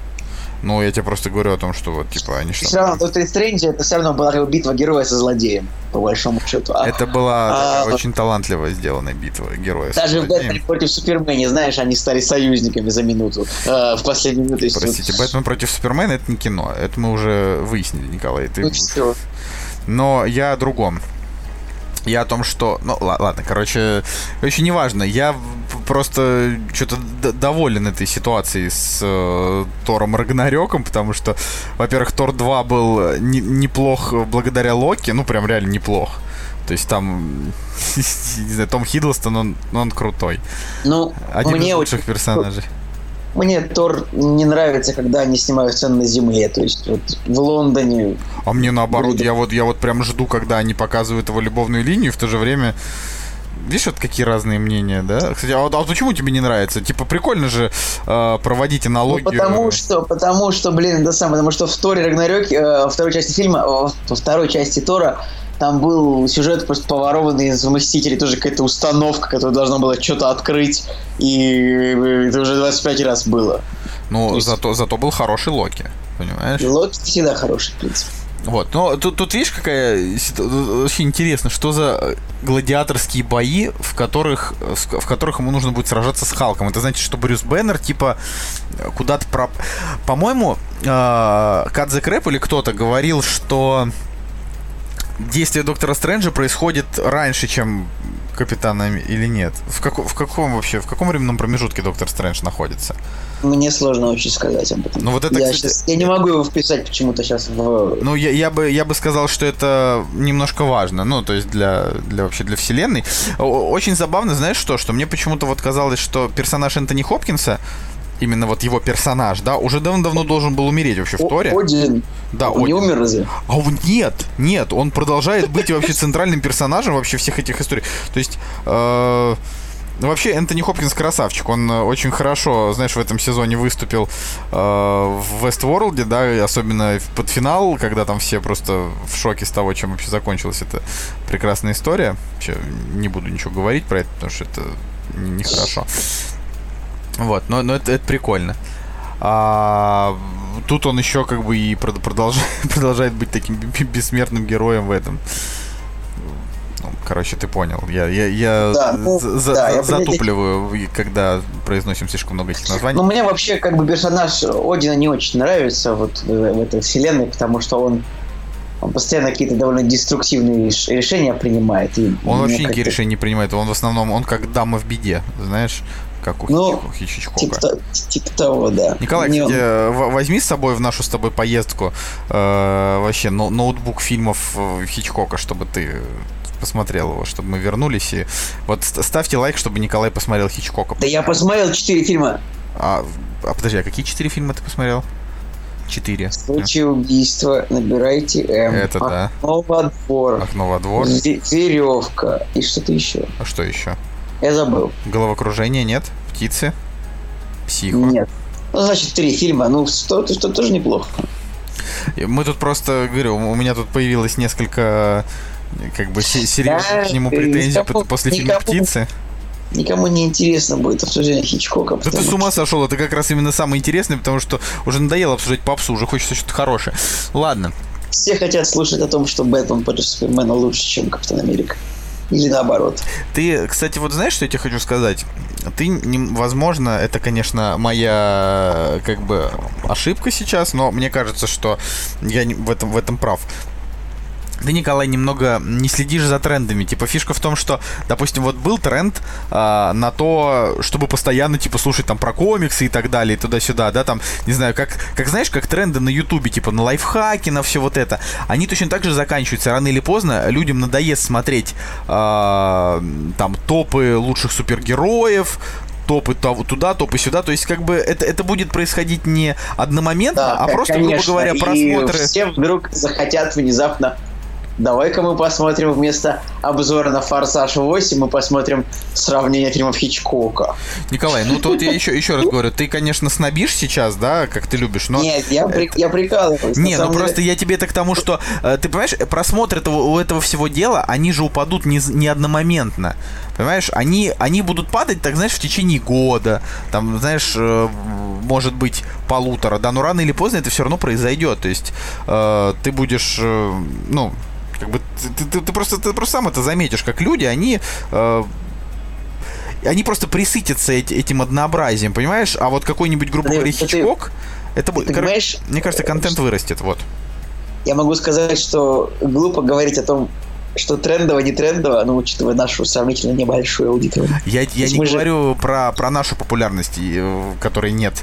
S1: Ну, я тебе просто говорю о том, что вот, типа, они что...
S2: Все равно, Доктор Стрэндж это все равно была битва героя со злодеем, по большому счету.
S1: А, это была а, очень талантливо сделанная битва героя
S2: Даже в Бэтмене против Супермена, знаешь, они стали союзниками за минуту, э, в последнюю минуту.
S1: Простите, вот... Бэтмен против Супермена это не кино, это мы уже выяснили, Николай. Ты... Ну, все. Но я о другом. Я о том, что... Ну, ладно, короче, очень неважно. Я просто что-то доволен этой ситуацией с э, Тором Рагнарёком, потому что, во-первых, Тор 2 был не, неплох благодаря Локи, ну, прям реально неплох. То есть там, не знаю, Том Хиддлстон, он, он крутой.
S2: Ну,
S1: Один мне из лучших очень... персонажей.
S2: Мне Тор не нравится, когда они снимают сцены на земле, то есть вот в Лондоне.
S1: А мне наоборот, будет... я вот я вот прям жду, когда они показывают его любовную линию, в то же время Видишь, вот какие разные мнения, да? Кстати, а, а почему тебе не нравится? Типа, прикольно же э, проводить аналогию. Ну,
S2: потому что, потому что, блин, да сам, потому что в Торе Рагнарёк, э, второй части фильма, во второй части Тора там был сюжет просто поворованный из «Мстителей», тоже какая-то установка, которая должна была что-то открыть, и это уже 25 раз было.
S1: Ну, есть... зато, зато был хороший Локи, понимаешь?
S2: Локи всегда хороший, в принципе.
S1: Вот, но тут, тут видишь, какая вообще интересно, что за гладиаторские бои, в которых, в которых ему нужно будет сражаться с Халком. Это значит, что Брюс Беннер, типа, куда-то про... По-моему, э, Кадзе Крэп или кто-то говорил, что действие Доктора Стрэнджа происходит раньше, чем Капитана или нет? В, како- в каком вообще, в каком временном промежутке Доктор Стрэндж находится?
S2: Мне сложно очень сказать об этом.
S1: Ну вот это,
S2: я,
S1: кстати-
S2: щас- я не могу его вписать почему-то сейчас в...
S1: Ну, я, я бы, я бы сказал, что это немножко важно, ну, то есть для, для вообще для вселенной. Очень забавно, знаешь что, что мне почему-то вот казалось, что персонаж Энтони Хопкинса, именно вот его персонаж, да, уже давно-давно должен был умереть вообще в Торе.
S2: Один.
S1: Да,
S2: Он не
S1: Один.
S2: умер разве?
S1: А он нет, нет, он продолжает быть вообще центральным персонажем вообще всех этих историй. То есть, э, вообще Энтони Хопкинс красавчик, он э, очень хорошо, знаешь, в этом сезоне выступил э, в Вестворлде, да, и особенно под финал, когда там все просто в шоке с того, чем вообще закончилась эта прекрасная история. Вообще, не буду ничего говорить про это, потому что это не- нехорошо. Вот, но, но это, это прикольно. А, тут он еще как бы и прод- продолжает, продолжает быть таким бессмертным героем в этом. Ну, короче, ты понял. Я, я, я,
S2: Да, ну,
S1: за- за-
S2: да, я
S1: затупливаю, и когда произносим слишком много этих названий.
S2: Ну, мне вообще как бы персонаж Одина не очень нравится вот в, в этой вселенной, потому что он, он постоянно какие-то довольно деструктивные реш- решения принимает. И
S1: он вообще никакие решения не принимает. Он в основном, он как дама в беде, знаешь, как у
S2: Ну,
S1: Хичко- Хичкока.
S2: Типа, то- типа того, да.
S1: Николай,
S2: Мне
S1: кстати, в- возьми с собой в нашу с тобой поездку э, вообще но- ноутбук фильмов э, Хичкока, чтобы ты посмотрел его, чтобы мы вернулись и вот ст- ставьте лайк, чтобы Николай посмотрел Хичкока.
S2: Да я посмотрел четыре фильма.
S1: А, а подожди, а какие четыре фильма ты посмотрел? Четыре.
S2: В случае убийства набирайте М.
S1: Это да.
S2: Окно во двор.
S1: Окно во двор.
S2: Ве- Веревка. И что-то еще.
S1: А что еще?
S2: Я забыл.
S1: Головокружение нет? Птицы? Психо?
S2: Нет. Ну, значит, три фильма. Ну, что, что тоже неплохо.
S1: Мы тут просто, говорю, у меня тут появилось несколько как бы се- серьезных
S2: Да,
S1: к нему претензий
S2: никому-
S1: после фильма
S2: никому-
S1: «Птицы».
S2: Никому не интересно будет обсуждение Хичкока.
S1: Да ты с ума сошел, это как раз именно самое интересное, потому что уже надоело обсуждать попсу, уже хочется что-то хорошее. Ладно.
S2: Все хотят слушать о том, что Бэтмен против Супермена лучше, чем Капитан Америка. Или наоборот.
S1: Ты, кстати, вот знаешь, что я тебе хочу сказать? Ты, возможно, это, конечно, моя как бы ошибка сейчас, но мне кажется, что я в этом, в этом прав. Ты, Николай, немного не следишь за трендами. Типа, фишка в том, что, допустим, вот был тренд а, на то, чтобы постоянно, типа, слушать там про комиксы и так далее, и туда-сюда, да, там, не знаю, как, как знаешь, как тренды на Ютубе, типа, на лайфхаки, на все вот это. Они точно так же заканчиваются. Рано или поздно людям надоест смотреть а, там топы лучших супергероев, топы туда, топы сюда. То есть, как бы, это, это будет происходить не одномоментно, а
S2: к-
S1: просто,
S2: конечно.
S1: грубо говоря,
S2: И
S1: просмотры.
S2: все вдруг захотят внезапно Давай-ка мы посмотрим вместо обзора на «Форсаж 8» мы посмотрим сравнение фильмов Хичкока.
S1: Николай, ну тут я еще, еще раз говорю, ты, конечно, снобишь сейчас, да, как ты любишь, но...
S2: Нет, я, при- я прикалываюсь.
S1: Не, ну
S2: деле.
S1: просто я тебе так к тому, что э, ты понимаешь, просмотр этого, у этого всего дела, они же упадут не, не одномоментно. Понимаешь, они, они будут падать, так знаешь, в течение года, там, знаешь, э, может быть, полутора, да, но рано или поздно это все равно произойдет. То есть э, ты будешь, э, ну, как бы ты, ты- ты просто, ты просто сам это заметишь, как люди, они э, они просто присытятся эти- этим однообразием, понимаешь? А вот какой-нибудь, грубо говоря,
S2: ты-
S1: Хичкок, это будет, мне кажется, контент вырастет, вот.
S2: Я могу сказать, что глупо говорить о том, что трендово, не трендово, но учитывая нашу сравнительно небольшую аудиторию.
S1: Я, я не
S2: мы же-
S1: говорю про, про нашу популярность, э, которой нет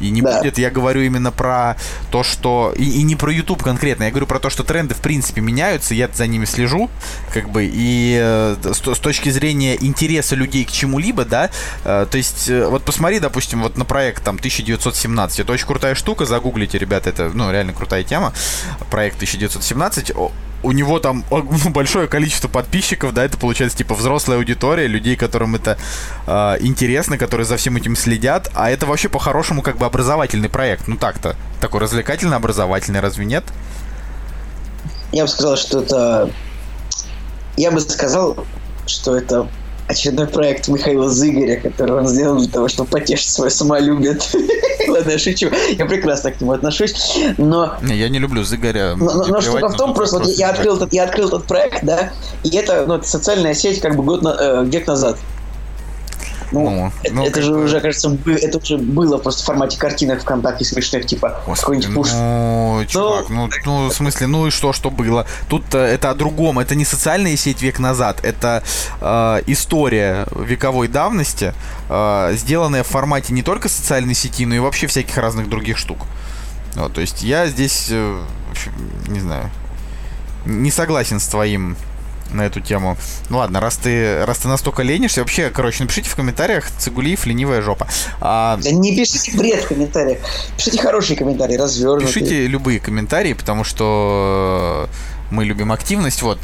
S1: и не
S2: Да.
S1: будет. Я говорю именно про то, что... И, и не про YouTube конкретно. Я говорю про то, что тренды в принципе меняются. Я за ними слежу. Как бы. И э, с, с точки зрения интереса людей к чему-либо, да. э, то есть, э, вот посмотри, допустим, вот на проект там 1917. Это очень крутая штука. Загуглите, ребята. Это, ну, реально крутая тема. Проект 1917. У него там большое количество подписчиков, да, это получается типа взрослая аудитория, людей, которым это э, интересно, которые за всем этим следят, а это вообще по-хорошему как бы образовательный проект, ну так-то, такой развлекательно-образовательный, разве нет?
S2: Я бы сказал, что это... Я бы сказал, что это очередной проект Михаила Зыгоря, который он сделал для того, чтобы потешить свое самолюбие. Ладно, я шучу. Я прекрасно к нему отношусь. Но
S1: Не, я не люблю Зыгоря.
S2: Но, но- но штука в том,
S1: тут
S2: просто, вот я, открыл этот, я открыл этот проект, да, и это, ну, это социальная сеть как бы год на- э, век назад. Ну,
S1: Ну,
S2: это,
S1: ну,
S2: это же уже, кажется, бы- это уже было просто в формате картинок ВКонтакте смешных, типа какой-нибудь пуш.
S1: ну, чувак, ну, ну, в смысле, ну и что, что было? Тут э, это о другом, это не социальная сеть век назад, это э, история вековой давности, э, сделанная в формате не только социальной сети, но и вообще всяких разных других штук. Вот, то есть я здесь, э, не знаю, не согласен с твоим на эту тему. Ну ладно, раз ты, раз ты настолько ленишься, вообще, короче, напишите в комментариях Цигулиев ленивая жопа. А,
S2: Да не пишите бред в комментариях. Пишите хорошие комментарии, развернутые.
S1: Пишите любые комментарии, потому что мы любим активность. Вот.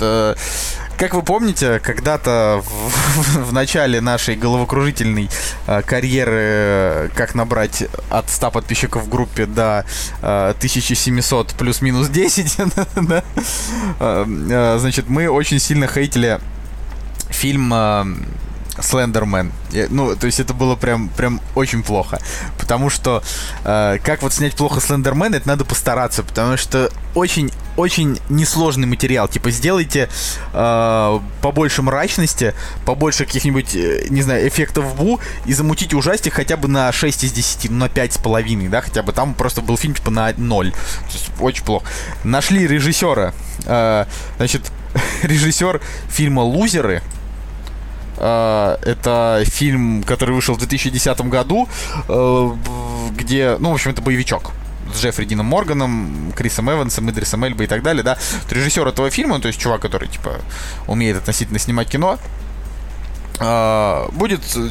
S1: Как вы помните, когда-то в, в начале нашей головокружительной э, карьеры «Как набрать от 100 подписчиков в группе до э, 1700 плюс-минус 10», да, э, э, значит, мы очень сильно хейтили фильм Слендермен. Ну, то есть это было прям, прям очень плохо. Потому что э, как вот снять плохо Слендермен, это надо постараться, потому что очень, очень несложный материал. Типа сделайте э, побольше мрачности, побольше каких-нибудь, э, не знаю, эффектов бу и замутите ужастик хотя бы на 6 из 10, ну, на 5 с половиной, да, хотя бы там просто был фильм типа на 0. То есть очень плохо. Нашли режиссера. Э, значит, режиссер фильма «Лузеры», Это фильм, который вышел в 2010 году, э, где, ну, в общем, это боевичок с Джеффри Дином Морганом, Крисом Эвансом, Идрисом Эльбой и так далее, да. Вот Режиссер этого фильма, то есть чувак, который, типа, умеет относительно снимать кино, э, будет э,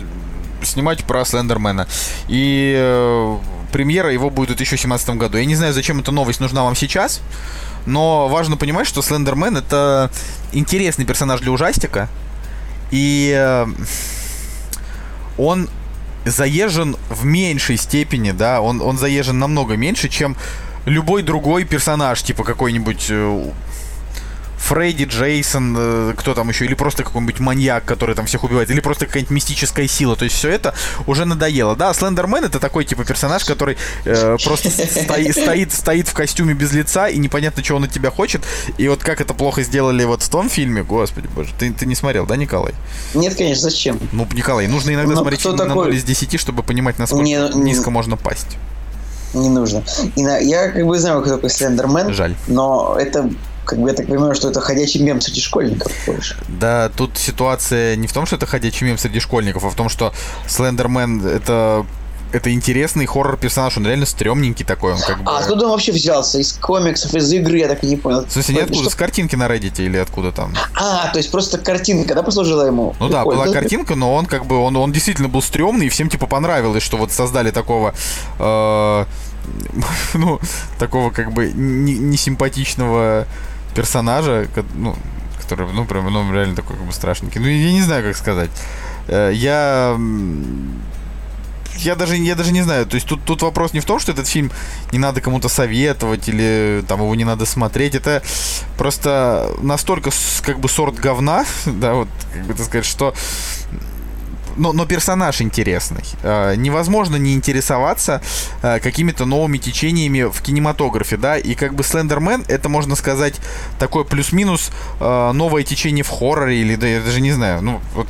S1: снимать про Слендермена. И э, премьера его будет в 2017 году. Я не знаю, зачем эта новость нужна вам сейчас, но важно понимать, что Слендермен это интересный персонаж для ужастика. И э, он заезжен в меньшей степени, да, он, он заезжен намного меньше, чем любой другой персонаж, типа какой-нибудь э, Фредди, Джейсон, э, кто там еще, или просто какой-нибудь маньяк, который там всех убивает, или просто какая-нибудь мистическая сила. То есть все это уже надоело. Да, Слендермен это такой типа персонаж, который э, просто стоит, стоит, стоит в костюме без лица, и непонятно, чего он от тебя хочет. И вот как это плохо сделали вот в том фильме, господи боже, ты, ты не смотрел, да, Николай?
S2: Нет, конечно, зачем?
S1: Ну, Николай, нужно иногда
S2: Ну,
S1: смотреть фильм на
S2: такой?
S1: 0 из 10, чтобы понимать, насколько
S2: Не,
S1: низко можно пасть.
S2: Не нужно. И на- я как бы знаю, кто такой Слендермен,
S1: Жаль.
S2: но это, как бы я так понимаю, что это ходячий мем среди школьников больше.
S1: Да, тут ситуация не в том, что это ходячий мем среди школьников, а в том, что Слендермен это это интересный хоррор-персонаж, он реально стрёмненький такой, он как бы...
S2: А откуда он вообще взялся? Из комиксов, из игры, я так и не понял.
S1: В смысле, не откуда,
S2: Что-
S1: с картинки на Reddit или откуда там?
S2: А, то есть просто картинка, да, послужила ему?
S1: Ну да,
S2: Прикольно.
S1: была картинка, но он как бы, он, он действительно был стрёмный, и всем типа понравилось, что вот создали такого, э, ну, такого как бы не- несимпатичного персонажа, ну, который, ну, прям, ну, реально такой как бы страшненький. Ну, я не знаю, как сказать. Э, Я... Я даже, я даже не знаю. То есть тут, тут вопрос не в том, что этот фильм не надо кому-то советовать или там его не надо смотреть. Это просто настолько как бы сорт говна, да, вот, как бы так сказать, что но, но персонаж интересный. Э, невозможно не интересоваться э, какими-то новыми течениями в кинематографе, да, и как бы Слендермен, это можно сказать такое плюс-минус э, новое течение в хорроре, или да, я даже не знаю, ну, вот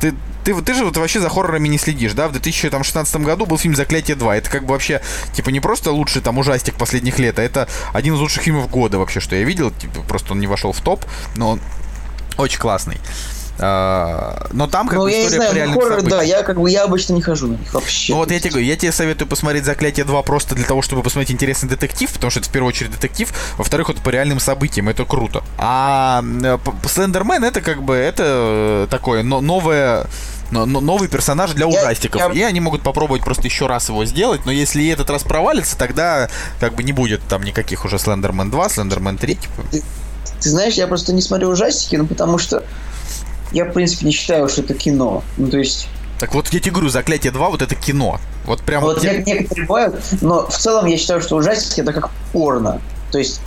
S1: ты, ты, ты же вот вообще за хоррорами не следишь, да? В 2016 году был фильм «Заклятие 2». Это как бы вообще, типа, не просто лучший там ужастик последних лет, а это один из лучших фильмов года вообще, что я видел. Типа, просто он не вошел в топ, но он очень классный. А, но там как
S2: Ну,
S1: бы
S2: я
S1: история по
S2: знаю,
S1: реальным
S2: хоррор, да,
S1: событиям.
S2: я как бы, я обычно не хожу на них вообще.
S1: Ну вот я тебе говорю, я тебе советую посмотреть «Заклятие 2» просто для того, чтобы посмотреть интересный детектив, потому что это в первую очередь детектив, во-вторых, это по реальным событиям, это круто. А э, Слендермен это как бы, это э, такое но- новое но- но- новый персонаж для
S2: Я-
S1: ужастиков.
S2: я-
S1: И они могут попробовать просто еще раз его сделать, но если этот раз провалится, тогда как бы не будет там никаких уже Слендермен 2, Слендермен 3, типа.
S2: Ты знаешь, я просто не смотрю ужастики, ну потому что я, в принципе, не считаю, что это кино. Ну, то есть,
S1: Так вот я тебе говорю, «Заклятие 2» вот это кино. Вот прям
S2: вот не- некоторые бывают, но в целом я считаю, что ужастики это как порно. То есть,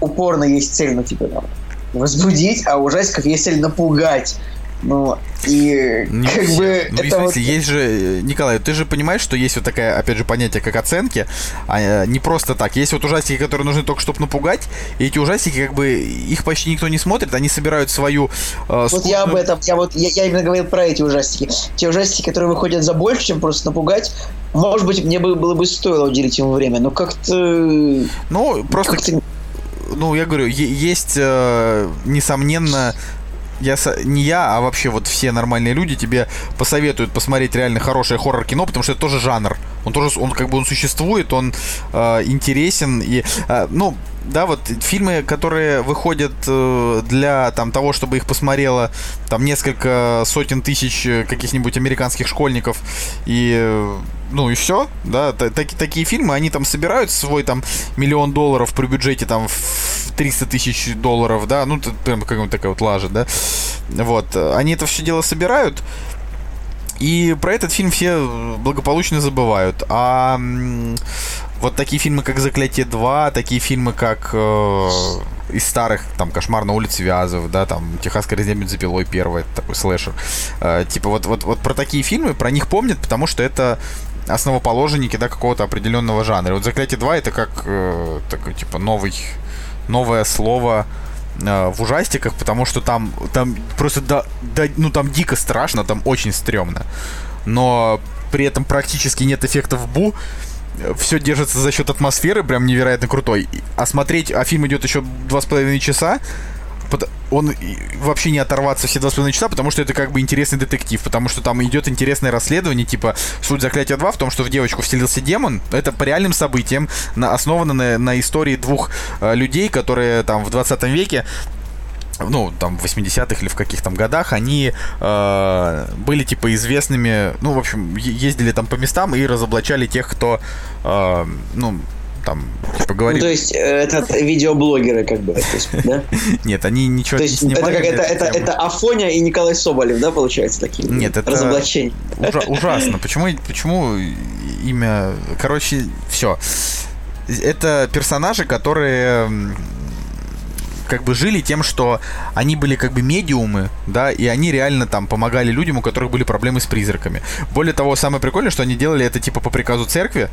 S2: у порно есть цель, ну, типа, там, возбудить, а у ужастиков есть цель напугать. Ну, и
S1: Не
S2: как
S1: все.
S2: бы
S1: Ну, и в
S2: это вот...
S1: есть же, э, Николай, ты же понимаешь, что есть вот такое, опять же, понятие, как оценки, а э, не просто так. Есть вот ужастики, которые нужны только, чтобы напугать, и эти ужастики, как бы, их почти никто не смотрит, они собирают свою э,
S2: Вот я об этом, я вот, я, я именно говорил про эти ужастики. Те ужастики, которые выходят за больше, чем просто напугать, может быть, мне бы, было бы стоило уделить ему время, но как-то...
S1: Ну, просто
S2: как-то
S1: ну, я говорю, есть, э, несомненно, я не я, а вообще вот все нормальные люди тебе посоветуют посмотреть реально хорошее хоррор-кино, потому что это тоже жанр. Он тоже, он как бы он существует, он э, интересен и, э, ну, да, вот фильмы, которые выходят э, для там того, чтобы их посмотрело там несколько сотен тысяч э, каких-нибудь американских школьников и э, ну и все, да, та- таки- такие фильмы, они там собирают свой там миллион долларов при бюджете там в 300 тысяч долларов, да, ну, прям какая-то такая вот лажа, да, вот, они это все дело собирают, и про этот фильм все благополучно забывают. А вот такие фильмы, как «Заклятие 2», такие фильмы, как э, из старых, там, «Кошмар на улице Вязов», да, там, «Техасская резня бензопилой» первый, это такой слэшер. Э, типа вот, вот, вот про такие фильмы, про них помнят, потому что это основоположники, да, какого-то определенного жанра. Вот «Заклятие 2» это как э, такой, типа, новый, новое слово э, в ужастиках, потому что там, там просто, да, да, ну там дико страшно, там очень стрёмно. Но при этом практически нет эффектов бу. Все держится за счет атмосферы, прям невероятно крутой. А смотреть, а фильм идет еще два с половиной часа, он вообще не оторваться все два с половиной часа, потому что это как бы интересный детектив, потому что там идет интересное расследование, типа суть заклятия 2 в том, что в девочку вселился демон, это по реальным событиям, на, основано на, на истории двух э, людей, которые там в 20 веке ну, там, в 80-х или в каких там годах, они э, были, типа, известными, ну, в общем, ездили там по местам и разоблачали тех, кто, э, ну, там, типа,
S2: Ну, то есть, э, это видеоблогеры, как бы, есть, да?
S1: Нет, они ничего
S2: То
S1: не
S2: есть, это
S1: снимали.
S2: это, это,
S1: тему.
S2: это Афоня и Николай Соболев, да, получается, такие?
S1: Нет, это-
S2: Разоблачения.
S1: Ужа- ужасно. Почему, почему имя... Короче, все. Это персонажи, которые как бы жили тем, что они были как бы медиумы, да, и они реально там помогали людям, у которых были проблемы с призраками. Более того, самое прикольное, что они делали это типа по приказу церкви,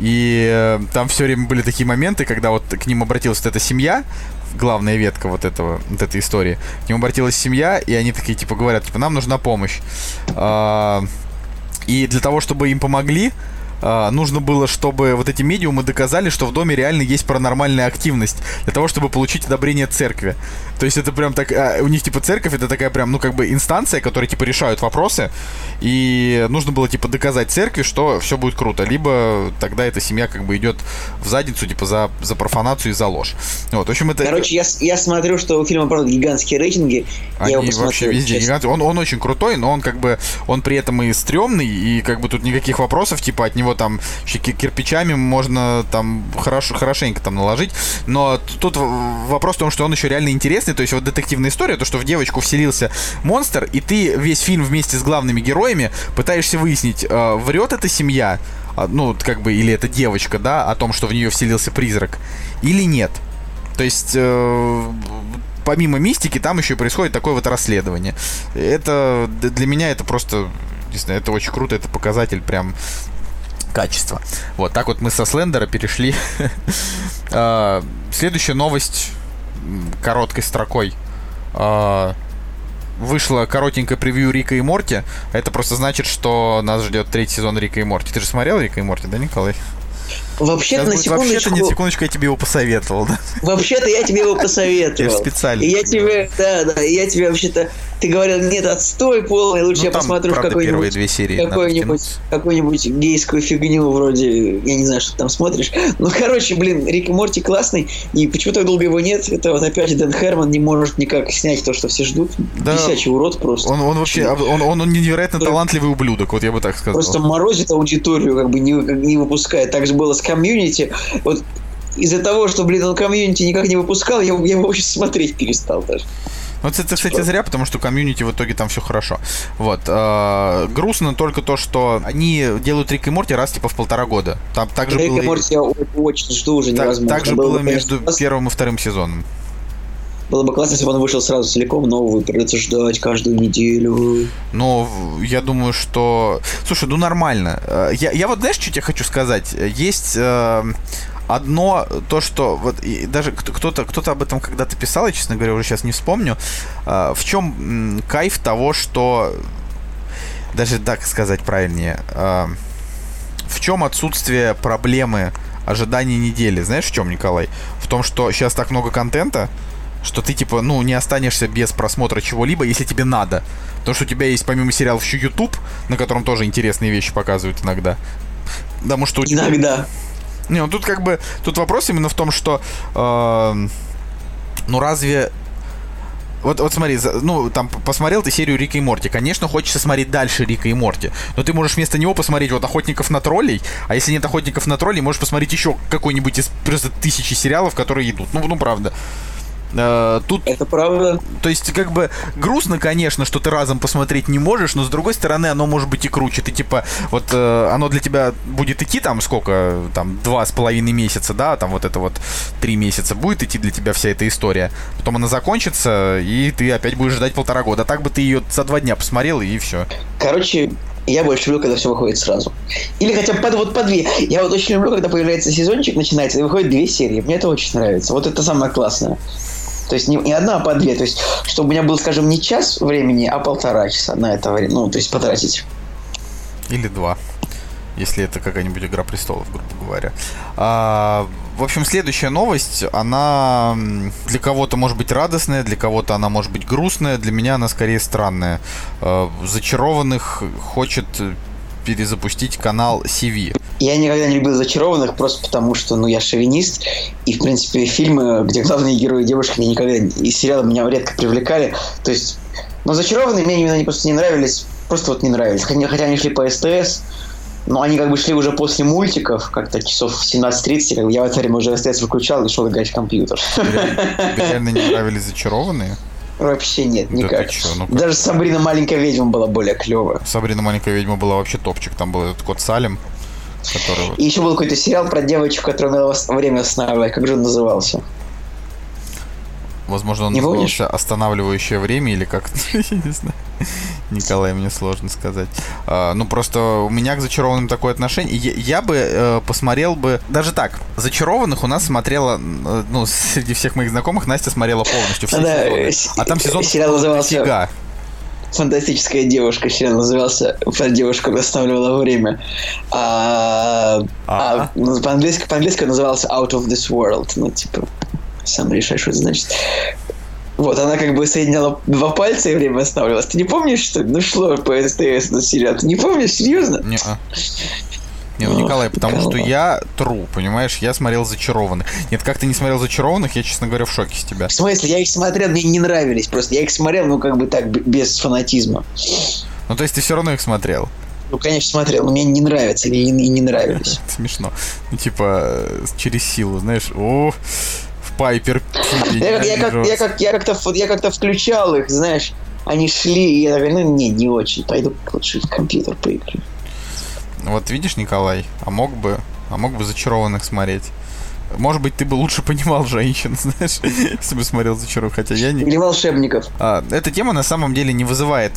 S1: и э, там все время были такие моменты, когда вот к ним обратилась вот эта семья, главная ветка вот этого, вот этой истории, к ним обратилась семья, и они такие типа говорят, типа, нам нужна помощь. А, и для того, чтобы им помогли, нужно было, чтобы вот эти медиумы доказали, что в доме реально есть паранормальная активность, для того, чтобы получить одобрение церкви. То есть это прям так, а, у них типа церковь это такая прям, ну как бы инстанция, которая типа решают вопросы, и нужно было типа доказать церкви, что все будет круто, либо тогда эта семья как бы идет в задницу типа за, за профанацию и за ложь. Вот, в общем это...
S2: Короче, я, я смотрю, что у фильма, правда, гигантские рейтинги.
S1: Они
S2: я его посмотрю.
S1: вообще везде.
S2: честно.
S1: гигант- Он, он очень крутой, но он как бы, он при этом и стрёмный, и как бы тут никаких вопросов, типа от него там еще ки- кирпичами можно там хорошо, хорошенько там наложить. Но тут вопрос в том, что он еще реально интересный, то есть вот детективная история, то, что в девочку вселился монстр, и ты весь фильм вместе с главными героями пытаешься выяснить, э, врет эта семья, а, ну, как бы, или эта девочка, да, о том, что в нее вселился призрак, или нет. То есть, э, помимо мистики, там еще происходит такое вот расследование. Это для меня это просто, не знаю, это очень круто, это показатель прям качества. Вот так вот мы со Слендера перешли. А, Следующая новость короткой строкой. А, Вышло коротенькое превью Рика и Морти. Это просто значит, что нас ждет третий сезон Рика и Морти. Ты же смотрел Рика и Морти, да, Николай?
S2: Вообще-то, на
S1: будет-
S2: секундочку,
S1: Вообще-то, нет, секундочку, я тебе его посоветовал, да?
S2: вообще-то я тебе его посоветовал.
S1: Я специально
S2: И я
S1: тебе
S2: да, да, и я тебе вообще-то, ты говорил, нет, отстой полный, лучше
S1: Ну,
S2: я
S1: там,
S2: посмотрю в
S1: правда,
S2: какой-нибудь
S1: две серии надо
S2: какую-нибудь, гейскую фигню вроде, я не знаю, что ты там смотришь. Ну, короче, блин, Рик и Морти классный, и почему так долго его нет? Это вот опять Дэн Хармон не может никак снять то, что все ждут.
S1: Да.
S2: Бесячий урод просто.
S1: Он, он вообще, он, он, он невероятно талантливый ублюдок, вот я бы так сказал.
S2: Просто морозит аудиторию, как бы не, не выпускает. Так же было с Community. Вот из-за того, что, блин, он Community никак не выпускал, я, я его вообще смотреть перестал даже.
S1: Вот это, кстати, зря, потому что Community в итоге там все хорошо. Вот. э, грустно только то, что они делают Рик и Морти раз типа в полтора года. Там также
S2: Рик
S1: было,
S2: и Морти я очень жду уже
S1: так,
S2: невозможно.
S1: также
S2: Было
S1: было
S2: бы,
S1: между
S2: конечно,
S1: первым и вторым сезоном.
S2: Было бы классно, если бы он вышел сразу целиком, новый, придется ждать каждую неделю.
S1: Но я думаю, что... Слушай, ну нормально. Э, я, я вот знаешь, что тебе хочу сказать? Есть э, одно, то, что... Вот и даже кто-то кто об этом когда-то писал, я, честно говоря, уже сейчас не вспомню. Э, в чем кайф того, что... Даже так сказать правильнее. Э, в чем отсутствие проблемы ожидания недели? Знаешь, в чем, Николай? В том, что сейчас так много контента, что ты, типа, ну, не останешься без просмотра чего-либо, если тебе надо. Потому что у тебя есть, помимо сериалов, еще YouTube, на котором тоже интересные вещи показывают иногда. Потому что...
S2: Иногда.
S1: Не, ну тут как бы... Тут вопрос именно в том, что... Э, ну разве вот, вот смотри, ну, там, посмотрел ты серию Рика и Морти. Конечно, хочется смотреть дальше Рика и Морти. Но ты можешь вместо него посмотреть вот Охотников на троллей. А если нет Охотников на троллей, можешь посмотреть еще какой-нибудь из просто тысячи сериалов, которые идут. Ну, ну, правда.
S2: Э, тут... Это правда.
S1: То есть, как бы, грустно, конечно, что ты разом посмотреть не можешь, но с другой стороны, оно может быть и круче. Ты, типа, вот, э, оно для тебя будет идти там сколько, там, два с половиной месяца, да, там вот это вот три месяца будет идти для тебя вся эта история. Потом она закончится, и ты опять будешь ждать полтора года. А так бы ты ее за два дня посмотрел, и все.
S2: Короче, я больше люблю, когда все выходит сразу. Или хотя бы под, вот по две. Я вот очень люблю, когда появляется сезончик, начинается, и выходит две серии. Мне это очень нравится. Вот это самое классное. То есть не, не одна, а по две. То есть, чтобы у меня был, скажем, не час времени, а полтора часа на это время. Ну, то есть потратить.
S1: Или два. Если это какая-нибудь Игра престолов, грубо говоря. А, в общем, следующая новость, она для кого-то может быть радостная, для кого-то она может быть грустная, для меня она скорее странная. А, зачарованных хочет перезапустить канал CV.
S2: Я никогда не любил зачарованных, просто потому что, ну, я шовинист, и, в принципе, фильмы, где главные герои девушки, меня никогда, и сериалы меня редко привлекали. То есть, но зачарованные мне именно они просто не нравились, просто вот не нравились. Хотя, они шли по СТС, но они как бы шли уже после мультиков, как-то часов в 17.30, как бы я в это время уже СТС выключал и шел играть в компьютер.
S1: Тебе реально не нравились зачарованные?
S2: Вообще нет, никак. Да чё, ну Даже Сабрина маленькая ведьма была более клевая.
S1: Сабрина маленькая ведьма была вообще топчик. Там был этот кот Салем.
S2: Который... И еще был какой-то сериал про девочку, которая надо время останавливать. Как же он назывался?
S1: Возможно, он не назывался? «Останавливающее время» или как я не знаю. Николай, мне сложно сказать. А, ну, просто у меня к «Зачарованным» такое отношение. Я, я бы э, посмотрел бы... Даже так, «Зачарованных» у нас смотрела... Э, ну, среди всех моих знакомых Настя смотрела полностью все да, сезоны. А там сезон
S2: сериал назывался... Фантастическая девушка, сериал назывался про девушку, останавливала время. А, а, ну, по-английски, по-английски назывался Out of this World. Ну, типа, сам решаешь, что это значит. Вот, она как бы соединяла два пальца и время останавливалось. Ты не помнишь, что Ну, шло по СТС на сериал? Ты не помнишь, серьезно?
S1: Не, -а. Не, ну, Николай, потому Николай. что я тру, понимаешь, я смотрел «Зачарованных». Нет, как ты не смотрел «Зачарованных», я, честно говоря, в шоке с тебя.
S2: В смысле? Я их смотрел, мне не нравились просто. Я их смотрел, ну, как бы так, без фанатизма.
S1: Ну, то есть ты все равно их смотрел?
S2: Ну, конечно, смотрел, но мне не нравятся и не, нравились.
S1: Смешно. Ну, типа, через силу, знаешь, о, Пайпер.
S2: Я, я, как, я, как, я, как-то, я как-то включал их, знаешь, они шли, и я такой, ну, не, не очень, пойду лучше в компьютер поиграю.
S1: Вот видишь, Николай, а мог бы, а мог бы зачарованных смотреть. Может быть, ты бы лучше понимал женщин, знаешь, если бы смотрел зачарованных, хотя я не...
S2: Или волшебников.
S1: А, эта тема на самом деле не вызывает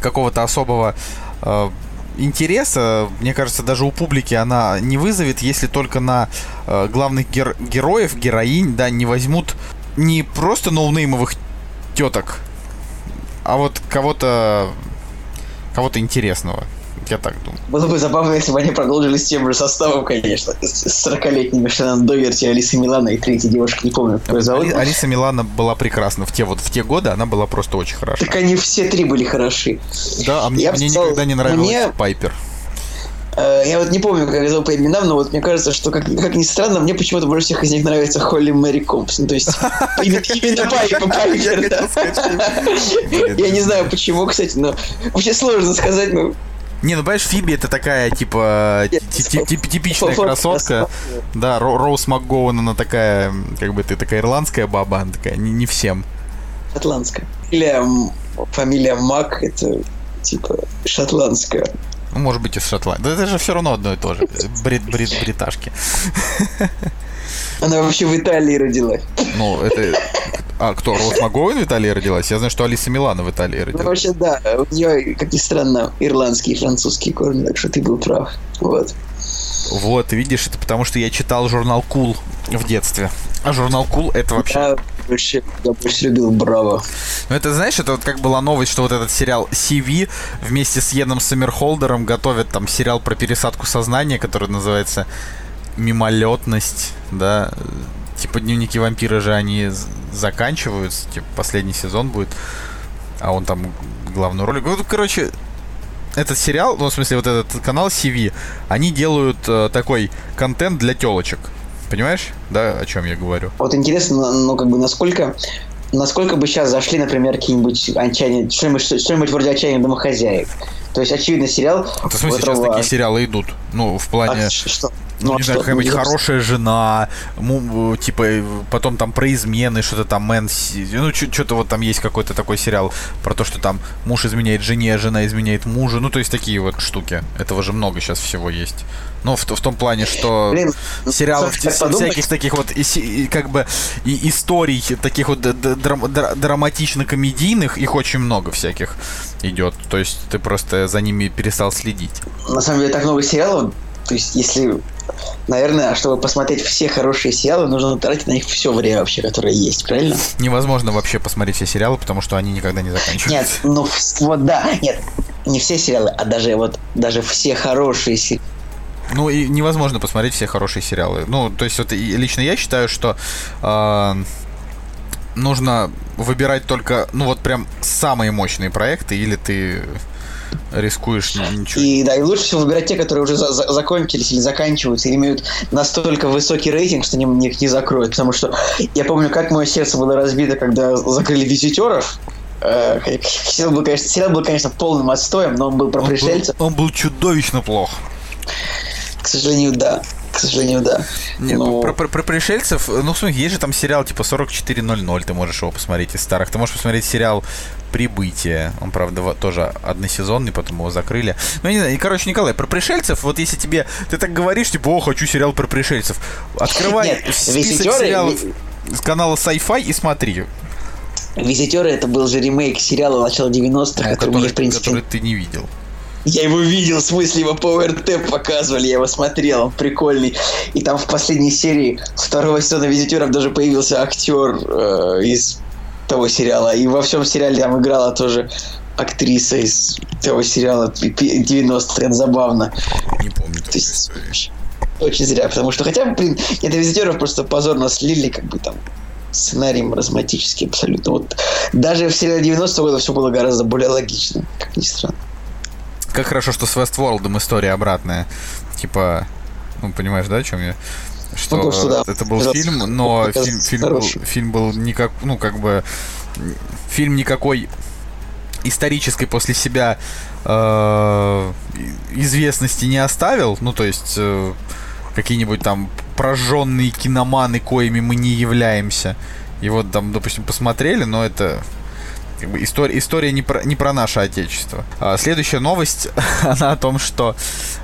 S1: какого-то особого э, интереса. Мне кажется, даже у публики она не вызовет, если только на э, главных гер- героев, героинь, да, не возьмут не просто ноунеймовых теток, а вот кого-то кого-то интересного. Я так думаю.
S2: Было бы забавно, если бы они продолжили с тем же составом, конечно. С 40-летними Шеннон Доверти, Алиса Милана и третья девушка, не помню, как ее зовут.
S1: Алиса Милана была прекрасна. В те, вот, в те годы она была просто очень хороша.
S2: Так они все три были хороши.
S1: Да, а мне, мне сказал, никогда не нравилась мне... Пайпер.
S2: Э, я вот не помню, как я зовут по именам, но вот мне кажется, что, как, как ни странно, мне почему-то больше всех из них нравится Холли Мэри Компсон. То есть именно Пайпер, Я не знаю почему, кстати, но вообще сложно сказать, но
S1: не, ну понимаешь, Фиби это такая, типа, типичная красотка. Да, Роуз МакГоуэн, она такая, как бы ты такая ирландская баба, она такая, не, всем.
S2: Шотландская. Или фамилия Мак, это, типа, шотландская.
S1: Ну, может быть, из Шотландии. Да это же все равно одно и то же. Брит, брит, бриташки.
S2: Она вообще в Италии родилась.
S1: Ну, это... А кто, Роуз Магоин в Италии родилась? Я знаю, что Алиса Милана в Италии
S2: Ну,
S1: родилась.
S2: вообще, да, у нее, как ни странно, ирландские и французские корни, так что ты был прав. Вот.
S1: Вот, видишь, это потому что я читал журнал Cool в детстве. А журнал Cool это вообще...
S2: Я больше, я больше любил Браво.
S1: Ну это, знаешь, это вот как была новость, что вот этот сериал CW вместе с Йеном Сомерхолдером готовят там сериал про пересадку сознания, который называется «Мимолетность», да. Типа дневники вампира же они заканчиваются, типа последний сезон будет, а он там главную роль. Ну, короче, этот сериал, ну, в смысле, вот этот канал CV, они делают э, такой контент для телочек. Понимаешь, да, о чем я говорю?
S2: Вот интересно, ну, как бы, насколько насколько бы сейчас зашли, например, какие-нибудь отчаяние, что-нибудь, что-нибудь вроде отчаяния домохозяек. То есть, очевидно, сериал...
S1: Это, в смысле, сейчас
S2: которого-
S1: такие сериалы идут. Ну, в плане...
S2: А, что?
S1: Ну,
S2: а
S1: не знаю,
S2: что?
S1: какая-нибудь
S2: Ну,
S1: хорошая жена, му- типа, потом там про измены, что-то там, Мэн, ну, что-то вот там есть какой-то такой сериал про то, что там муж изменяет жене, а жена изменяет мужу, ну, то есть такие вот штуки. Этого же много сейчас всего есть. Ну, в, в том плане, что
S2: Блин,
S1: сериалов
S2: так подумать-
S1: всяких таких вот, и, и как бы, и историй таких вот драм- дра- драматично-комедийных, их очень много всяких идет. То есть ты просто за ними перестал следить.
S2: на самом деле так много сериалов. То есть, если, наверное, чтобы посмотреть все хорошие сериалы, нужно тратить на них все время вообще, которое есть, правильно?
S1: Невозможно вообще посмотреть все сериалы, потому что они никогда не заканчиваются.
S2: Нет, ну вот да, нет, не все сериалы, а даже вот даже все хорошие сериалы.
S1: Ну и невозможно посмотреть все хорошие сериалы. Ну, то есть вот лично я считаю, что э, нужно выбирать только, ну вот прям самые мощные проекты, или ты рискуешь ни- ничего.
S2: И да, и лучше всего выбирать те, которые уже за- за- закончились или заканчиваются, или имеют настолько высокий рейтинг, что они их не закроют. Потому что я помню, как мое сердце было разбито, когда закрыли визитеров. Э, Сериал был, конечно, сериал был, конечно, полным отстоем, но он был про
S1: Он был- он был чудовищно плох.
S2: К сожалению, да. К сожалению, да.
S1: Нет,
S2: Ну,
S1: про, про- про пришельцев, ну, смотри, есть же там сериал типа 4400, ты можешь его посмотреть из старых. Ты можешь посмотреть сериал Прибытие. Он, правда, тоже односезонный, потом его закрыли. Ну, я не знаю, и, короче, Николай, про пришельцев, вот если тебе, ты так говоришь, типа, о, хочу сериал про пришельцев. Открывай
S2: Нет,
S1: список
S2: «Визитёры»
S1: сериалов с канала Sci-Fi и смотри.
S2: Визитеры это был же ремейк сериала начала 90-х,
S1: Ну,
S2: который мне, в принципе,
S1: который ты не видел.
S2: Я его видел, в смысле, его по ОРТ показывали, я его смотрел, он прикольный. И там в последней серии второго сезона «Визитеров» даже появился актер э, из того сериала. И во всем сериале там играла тоже актриса из того сериала пи- пи- 90-х. Это забавно.
S1: Не помню
S2: То
S1: такой
S2: есть,
S1: истории.
S2: очень зря, потому что хотя бы, блин, это «Визитеров» просто позорно слили, как бы там сценарий маразматический абсолютно. Вот даже в сериале 90-го года все было гораздо более логично, как ни странно.
S1: Как хорошо, что с Westworld история обратная. Типа, ну, понимаешь, да, о чем я? Что,
S2: Ну, то, что да.
S1: это был
S2: Это
S1: фильм, но фильм, фильм, был, фильм был никак, ну, как бы, фильм никакой исторической после себя э, известности не оставил. Ну, то есть, э, какие-нибудь там прожженные киноманы, коими мы не являемся. И вот там, допустим, посмотрели, но это как бы история, история не, про, не про наше отечество. А, следующая новость, она о том, что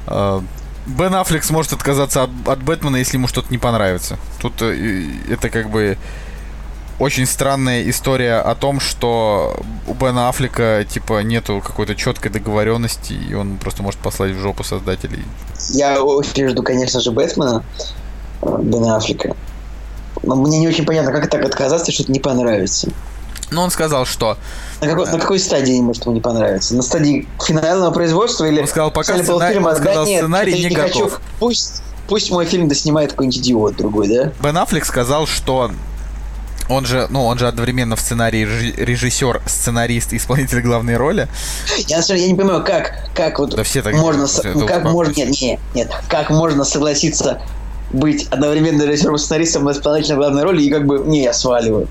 S1: э, Бен Аффлек сможет отказаться от, от Бэтмена, если ему что-то не понравится. Тут э, это как бы очень странная история о том, что у Бена Аффлека типа нету какой-то четкой договоренности, и он просто может послать в жопу создателей.
S2: Я очень жду, конечно же, Бэтмена э, Бена Аффлека. Но мне не очень понятно, как так отказаться, что-то не понравится.
S1: Но он сказал, что
S2: На какой, на какой стадии ему не понравиться? На стадии финального производства или...
S1: Он сказал, пока сценарий-
S2: полуфильма,
S1: он сказал,
S2: да нет,
S1: сценарий не
S2: хочу.
S1: готов.
S2: Пусть, пусть мой фильм доснимает какой-нибудь идиот другой, да?
S1: Бен Аффлек сказал, что он же, ну, он же одновременно в сценарии режи- режиссер, сценарист исполнитель главной роли.
S2: Я, я не понимаю, как, как вот
S1: Да все так
S2: можно,
S1: это
S2: как можно, нет, нет, нет, как можно согласиться быть одновременно режиссером, сценаристом и исполнителем главной роли и как бы, не, я сваливаю.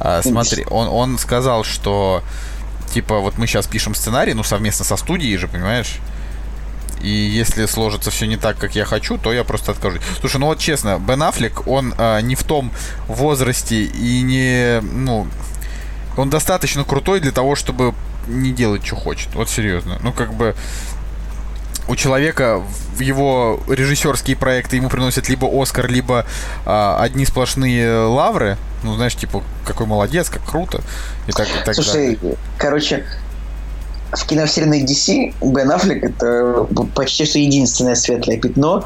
S1: А, смотри, он, он сказал, что типа вот мы сейчас пишем сценарий, ну совместно со студией же, понимаешь? И если сложится все не так, как я хочу, то я просто откажусь. Слушай, ну вот честно, Бен Аффлек, он а, не в том возрасте и не, ну, он достаточно крутой для того, чтобы не делать, что хочет. Вот серьезно. Ну, как бы, у человека в его режиссерские проекты ему приносят либо Оскар, либо а, одни сплошные лавры. Ну, знаешь, типа, какой молодец, как круто. И так, и так
S2: Слушай,
S1: далее.
S2: короче, в киновселенной DC Бен Аффлек это почти что единственное светлое пятно,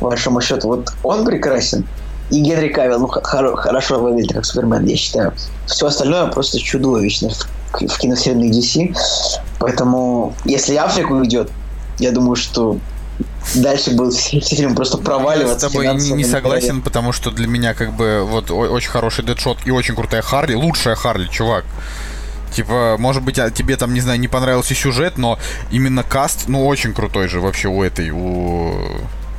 S2: по большому счету. Вот он прекрасен, и Генри Кавилл, ну, хоро- хорошо выглядит как Супермен, я считаю. Все остальное просто чудовищно в, в киновселенной DC. Поэтому, если Аффлек уйдет, я думаю, что дальше все фильмы просто
S1: Я
S2: проваливаться.
S1: с тобой не, не согласен, потому что для меня как бы вот очень хороший дедшот и очень крутая Харли, лучшая Харли, чувак. Типа, может быть, а тебе там, не знаю, не понравился сюжет, но именно каст, ну, очень крутой же вообще у этой, у...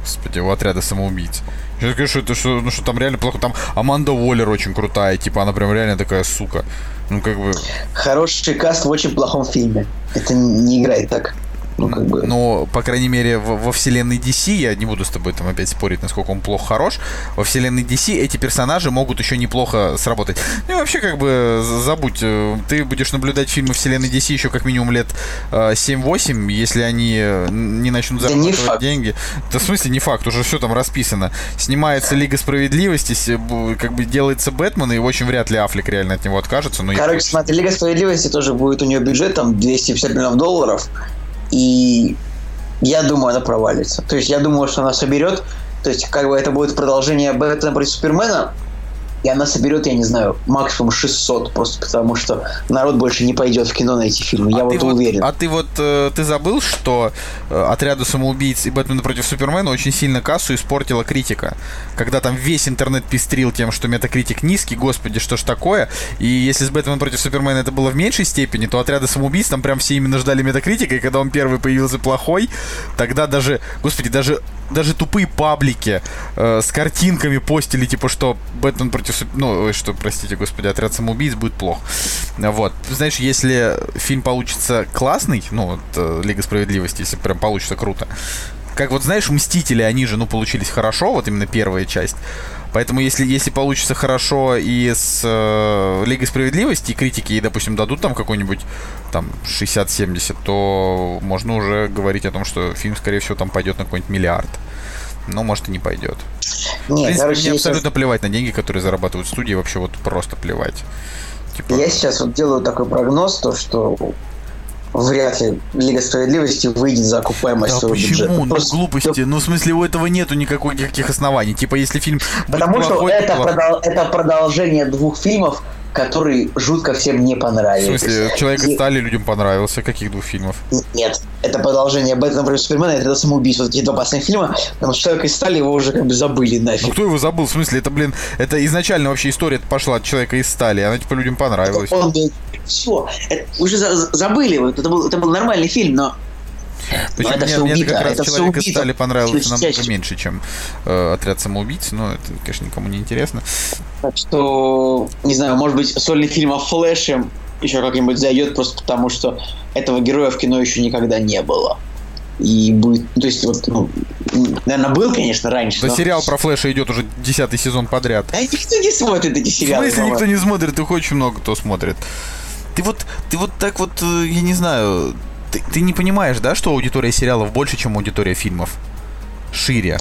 S1: Господи, у отряда самоубийц. Я говорю, что это что, ну, что там реально плохо. Там Аманда Уоллер очень крутая, типа, она прям реально такая сука. Ну, как бы...
S2: Хороший каст в очень плохом фильме. Это не играет так. Ну, как бы...
S1: Но, по крайней мере, во, во вселенной DC, я не буду с тобой там опять спорить, насколько он плохо хорош, во вселенной DC эти персонажи могут еще неплохо сработать. Ну и вообще, как бы, забудь, э, ты будешь наблюдать фильмы вселенной DC еще как минимум лет э, 7-8, если они э, не начнут
S2: Да
S1: зарабатывать
S2: факт.
S1: деньги. Да в смысле не факт, уже все там расписано. Снимается Лига Справедливости, как бы делается Бэтмен, и очень вряд ли Аффлек реально от него откажется. Но я-
S2: Короче, смотри, Лига Справедливости тоже будет у нее бюджет там 250 миллионов долларов. И я думаю, она провалится. То есть я думаю, что она соберет. То есть, как бы это будет продолжение Бэтмена против Супермена. И она соберет, я не знаю, максимум 600, просто потому что народ больше не пойдет в кино на эти фильмы. я
S1: а
S2: вот уверен.
S1: А ты вот э, ты забыл, что э, отряду самоубийц и Бэтмена против Супермена очень сильно кассу испортила критика. Когда там весь интернет пестрил тем, что метакритик низкий, господи, что ж такое. И если с Бэтменом против Супермена это было в меньшей степени, то отряда самоубийц там прям все именно ждали метакритика, и когда он первый появился плохой, тогда даже, господи, даже даже тупые паблики э, с картинками постили, типа, что Бэтмен против... Ну, что, простите, господи, отряд самоубийц будет плохо. Вот. Знаешь, если фильм получится классный, ну, вот э, Лига Справедливости, если прям получится круто, как вот, знаешь, Мстители, они же, ну, получились хорошо, вот именно первая часть. Поэтому если, если получится хорошо и с э, Лигой Справедливости, и критики ей, допустим, дадут там какой-нибудь там 60-70, то можно уже говорить о том, что фильм, скорее всего, там пойдет на какой-нибудь миллиард. Но, может, и не пойдет. В
S2: Нет,
S1: принципе,
S2: короче,
S1: мне абсолютно плевать на деньги, которые зарабатывают студии, вообще вот просто плевать. Типа,
S2: Я сейчас вот делаю такой прогноз, то что вряд ли Лига Справедливости выйдет за окупаемость
S1: да
S2: своего
S1: почему?
S2: бюджета.
S1: Ну,
S2: Просто-
S1: глупости. Ну, в смысле, у этого нету никакой, никаких оснований. Типа, если фильм
S2: Потому что
S1: плохой, то
S2: это,
S1: плохой.
S2: продол- это продолжение двух фильмов, которые жутко всем не
S1: В
S2: понравились.
S1: смысле, Человек из стали людям понравился. Каких двух фильмов?
S2: Нет, это продолжение Бэтмена против Супермена, это самоубийство. Вот эти два последних фильма, потому что Человек из стали его уже как бы забыли
S1: Ну
S2: нафиг.
S1: кто его забыл? В смысле, это, блин, это изначально вообще история пошла от человека из стали. Она типа людям понравилась.
S2: Он все, уже за- забыли, это был, это был нормальный фильм, но
S1: Причем
S2: это
S1: мне,
S2: всё
S1: мне
S2: убито,
S1: как раз
S2: это
S1: человек из стали понравился
S2: Всё
S1: намного
S2: частью.
S1: меньше, чем э, отряд самоубийц. Но это, конечно, никому не интересно.
S2: Так что, не знаю, может быть, сольный фильм о Флэше еще как-нибудь зайдет, просто потому что этого героя в кино еще никогда не было. И будет, ну, то есть, вот, ну, наверное, был, конечно, раньше.
S1: Да
S2: но-
S1: сериал про Флэша идет уже десятый сезон подряд.
S2: Да никто не смотрит эти
S1: В
S2: сериалы.
S1: смысле
S2: по-моему.
S1: никто не смотрит, их очень много кто смотрит. Ты вот, ты вот так вот, э, я не знаю, ты, ты не понимаешь, да, что аудитория сериалов больше, чем аудитория фильмов? Шире.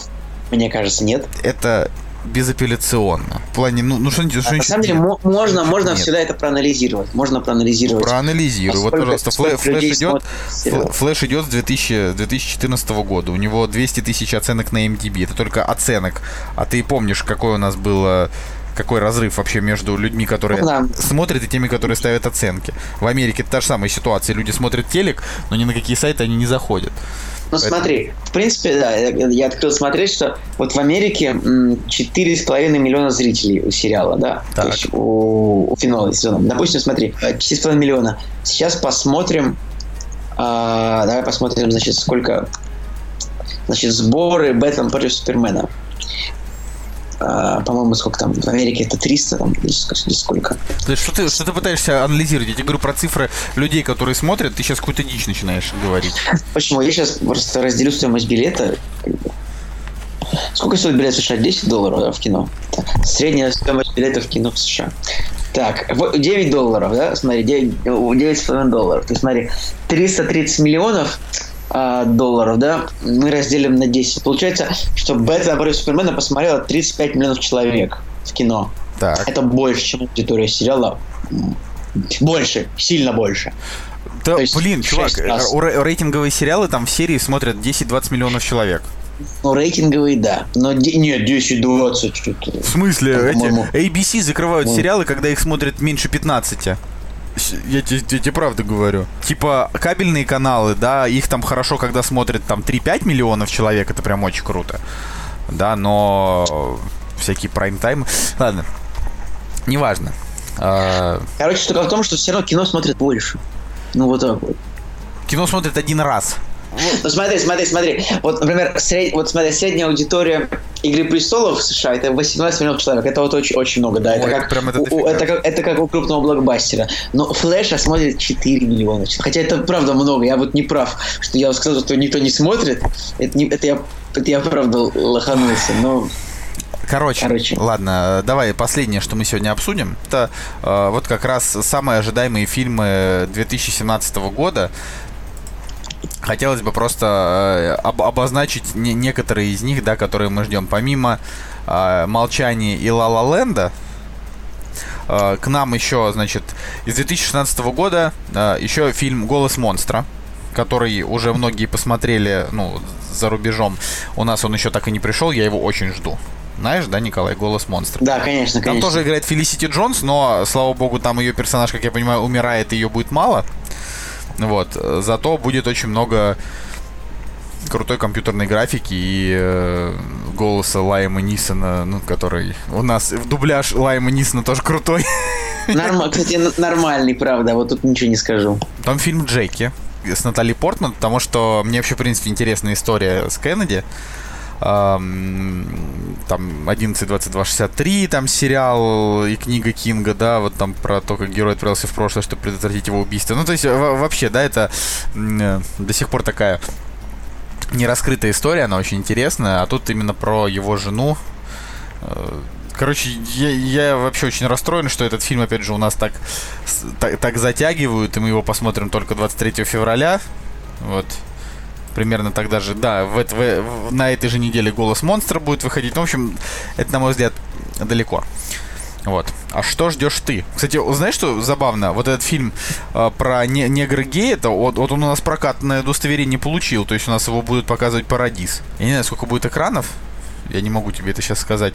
S2: Мне кажется, нет.
S1: Это безапелляционно. В плане, ну, ну что, что
S2: А на самом деле,
S1: нет?
S2: мо- можно, можно
S1: Нет.
S2: всегда это проанализировать. Можно проанализировать.
S1: Проанализируй. Вот, пожалуйста, Флэ- Флэш идет.
S2: сериал.
S1: Фл- Флэш идет с 2000, 2014 года. У него 200 тысяч оценок на MDB. Это только оценок. А ты помнишь, какой у нас был э, какой разрыв вообще между людьми, которые
S2: да.
S1: смотрят, и теми, которые ставят оценки. В Америке это та же самая ситуация. Люди смотрят телек, но ни на какие сайты они не заходят.
S2: Ну смотри, в принципе, да, я, открыл смотреть, что вот в Америке м, 4,5 миллиона зрителей у сериала, да,
S1: Так.
S2: то есть у, у финала сезона. Допустим, смотри, э, 4,5 миллиона. Сейчас посмотрим, а, давай посмотрим, значит, сколько, значит, сборы Бэтмен против Супермена. А, по-моему, сколько там, в Америке это 300 там, или ск- или сколько.
S1: То есть, что ты, что ты пытаешься анализировать? Я тебе говорю про цифры людей, которые смотрят, ты сейчас какую-то дичь начинаешь говорить.
S2: Почему? Я сейчас просто разделю стоимость билета. Сколько стоит билет в США? 10 долларов да, в кино. Так, Средняя стоимость билета в кино в США. Так, вот 9 долларов, да? Смотри, 9, 9,5 долларов. Ты смотри, 330 миллионов а, долларов, да, мы разделим на 10. Получается, что Бэтмен против Супермена посмотрело 35 миллионов человек в кино.
S1: Так.
S2: Это больше, чем аудитория сериала. Больше, сильно больше.
S1: Да,
S2: то есть
S1: блин, чувак,
S2: раз.
S1: ре- рейтинговые сериалы там в серии смотрят 10-20 миллионов человек.
S2: Ну, рейтинговые, да. Но нет, 10-20 что-то.
S1: В смысле? Эти ABC закрывают
S2: ну.
S1: сериалы, когда их смотрят меньше 15. Я тебе, я тебе правду говорю. Типа кабельные каналы, да, их там хорошо, когда смотрят там 3-5 миллионов человек, это прям очень круто. Да, но всякие прайм-таймы... Ладно, неважно. А,
S2: Короче, штука в том, что все равно кино смотрят больше. Ну, вот так вот.
S1: Кино смотрят один раз.
S2: Ну, смотри, смотри, смотри. Вот, например, сред- вот смотри, средняя аудитория Игры престолов в США это 18 миллионов человек. Это вот очень, очень много, да. Это
S1: Ой,
S2: как,
S1: прям это
S2: у- это, как, это как у крупного блокбастера. Но Флэша смотрит 4 миллиона. Хотя это правда много. Я вот не прав, что я сказал, что никто не смотрит. Это, не, это, я, это я правда лоханулся. Но
S1: Короче,
S2: Короче.
S1: ладно, давай последнее, что мы сегодня обсудим. Это э, вот как раз самые ожидаемые фильмы 2017 года. Хотелось бы просто э, об- обозначить не- некоторые из них, да, которые мы ждем. Помимо э, «Молчания» и «Ла Ла Ленда», э, к нам еще, значит, из 2016 года э, еще фильм «Голос монстра», который уже многие посмотрели, ну, за рубежом. У нас он еще так и не пришел, я его очень жду. Знаешь, да, Николай, «Голос монстра»?
S2: да, конечно,
S1: Там
S2: конечно.
S1: тоже играет Фелисити Джонс, но, слава богу, там ее персонаж, как я понимаю, умирает, и ее будет мало. Вот. Зато будет очень много крутой компьютерной графики и э, голоса Лайма Нисона, ну, который у нас в дубляж Лайма Нисона тоже крутой.
S2: Норм- Кстати, нормальный, правда. Вот тут ничего не скажу.
S1: Там фильм Джеки с Натали Портман, потому что мне вообще, в принципе, интересная история с Кеннеди. Ам, Там 11.22.63, там сериал и книга Кинга, да, вот там про то, как герой отправился в прошлое, чтобы предотвратить его убийство. Ну, то есть, во- вообще, да, это э, до сих пор такая нераскрытая история, она очень интересная, а тут именно про его жену. Э, Короче, я, я вообще очень расстроен, что этот фильм, опять же, у нас так, так, так затягивают, и мы его посмотрим только 23 февраля. Вот. Примерно тогда же, да, в, в- в- на этой же неделе «Голос монстра» будет выходить. Ну, в общем, это, на мой взгляд, далеко. Вот. А что ждешь ты? Кстати, знаешь, что забавно? Вот этот фильм э, про не- негра гей, это вот, вот он у нас прокатное удостоверение получил. То есть у нас его будут показывать Парадис. Я не знаю, сколько будет экранов. Я не могу тебе это сейчас сказать.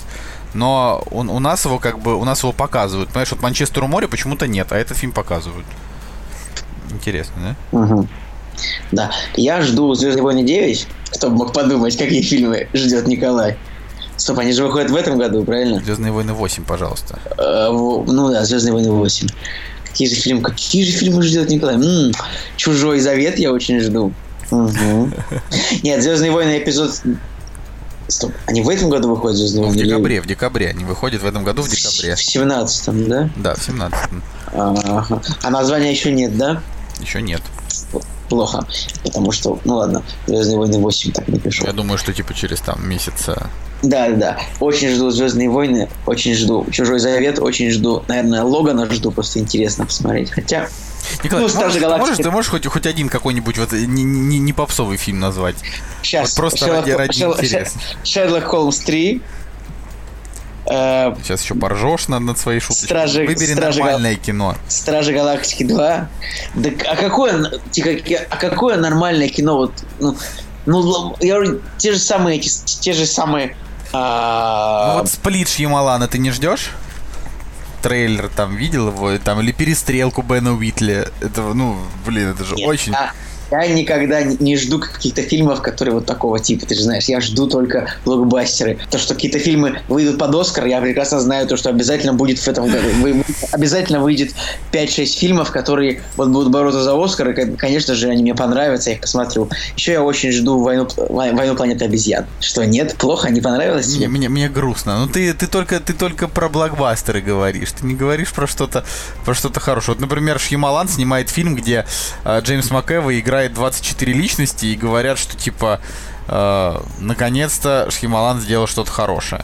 S1: Но он, у нас его как бы, у нас его показывают. Понимаешь, вот Манчестер у моря почему-то нет, а этот фильм показывают. Интересно, да?
S2: Мгм. Да. Я жду Звездные войны 9. Кто бы мог подумать, какие фильмы ждет Николай. Стоп, они же выходят в этом году, правильно?
S1: Звездные войны 8, пожалуйста.
S2: Э, ну да, Звездные войны 8. Какие же фильмы, какие же фильмы ждет Николай? М, Чужой завет я очень жду. Нет, Звездные войны эпизод. Стоп, они в этом году выходят Звездные
S1: в
S2: войны? или
S1: декабре, в декабре. Они выходят в этом году в декабре.
S2: В 17 да?
S1: Да, в 17
S2: Ага. А названия еще нет, да?
S1: Еще нет.
S2: Плохо. Потому что, ну ладно, Звездные войны 8 так напишу.
S1: Я думаю, что типа через там месяца.
S2: Да, да. Очень жду Звездные войны, очень жду Чужой Завет, очень жду, наверное, Логана жду, просто интересно посмотреть. Хотя,
S1: Николай,
S2: Ну,
S1: ты, можешь, ты
S2: Галактики.
S1: можешь, ты можешь хоть, хоть один какой-нибудь вот не, не, не попсовый фильм назвать?
S2: сейчас.
S1: Вот просто ради- ради интереса.
S2: Шерлок Холмс 3. Э,
S1: Сейчас еще поржешь над, над своей шуточкой.
S2: Стражи-
S1: Выбери
S2: Стражи Гал-
S1: нормальное кино.
S2: Стражи Галактики 2. Да а какое, тихо, а какое нормальное кино? Вот, ну, ну, я говорю, те же самые эти, те же самые. а,
S1: Ну вот сплит Шьямалана ты не ждешь? Трейлер там видел его, там или перестрелку Бена Уитли. Это, ну, блин, это же
S2: Нет,
S1: очень.
S2: а я никогда не- жду каких-то фильмов, которые вот такого типа, ты же знаешь. Я жду только блокбастеры. То, что какие-то фильмы выйдут под Оскар, я прекрасно знаю то, что обязательно будет в этом году. Обязательно выйдет 5-6 фильмов, которые вот будут бороться за Оскар, и, кон- конечно же, они мне понравятся, я их посмотрю. Еще я очень жду «Войну, войну планеты обезьян». Что, нет? Плохо? Не понравилось тебе?
S1: мне, мне грустно. Ну ты, ты только ты только про блокбастеры говоришь. Ты не говоришь про что-то про что-то хорошее. Вот, например, Шьямалан снимает фильм, где э, Джеймс МакЭва играет 24 личности и говорят, что типа э, наконец-то Шьямалан сделал что-то хорошее.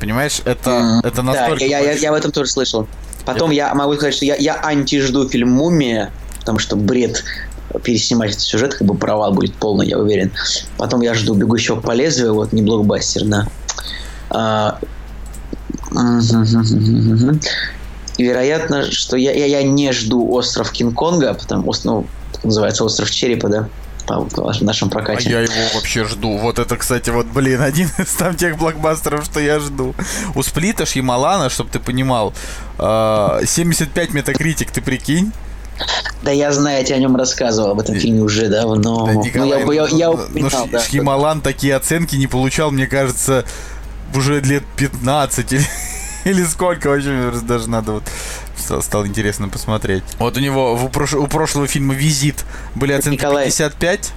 S1: Понимаешь, это,
S2: М,
S1: это
S2: Да,
S1: настолько...
S2: я, я,
S1: больш-
S2: я в этом тоже слышал. Потом я могу сказать, что я, я анти жду фильм «Мумия», потому что бред переснимать этот сюжет, как бы провал будет полный, я уверен. Потом я жду «Бегущего по лезвию», вот, не блокбастер, да. А, и вероятно, что я, я, я не жду остров Кинг-Конга, потому что, ну, называется остров Черепа, да, в нашем прокате.
S1: А я его вообще жду. Вот это, кстати, вот, блин, один из там тех блокбастеров, что я жду. У Сплита Шьямалана, чтобы ты понимал, 75 а, метакритик, ты прикинь?
S2: Да я знаю, я тебе о нем рассказывал, об этом фильме уже давно. Да,
S1: Николай, ну, я, я, я упоминал, ну, да, Шьямалан такие оценки не получал, мне кажется, уже лет 15 или, или сколько вообще, даже надо вот стало интересно посмотреть. Вот у него у, прош... у прошлого фильма «Визит» были оценки Николай, 55.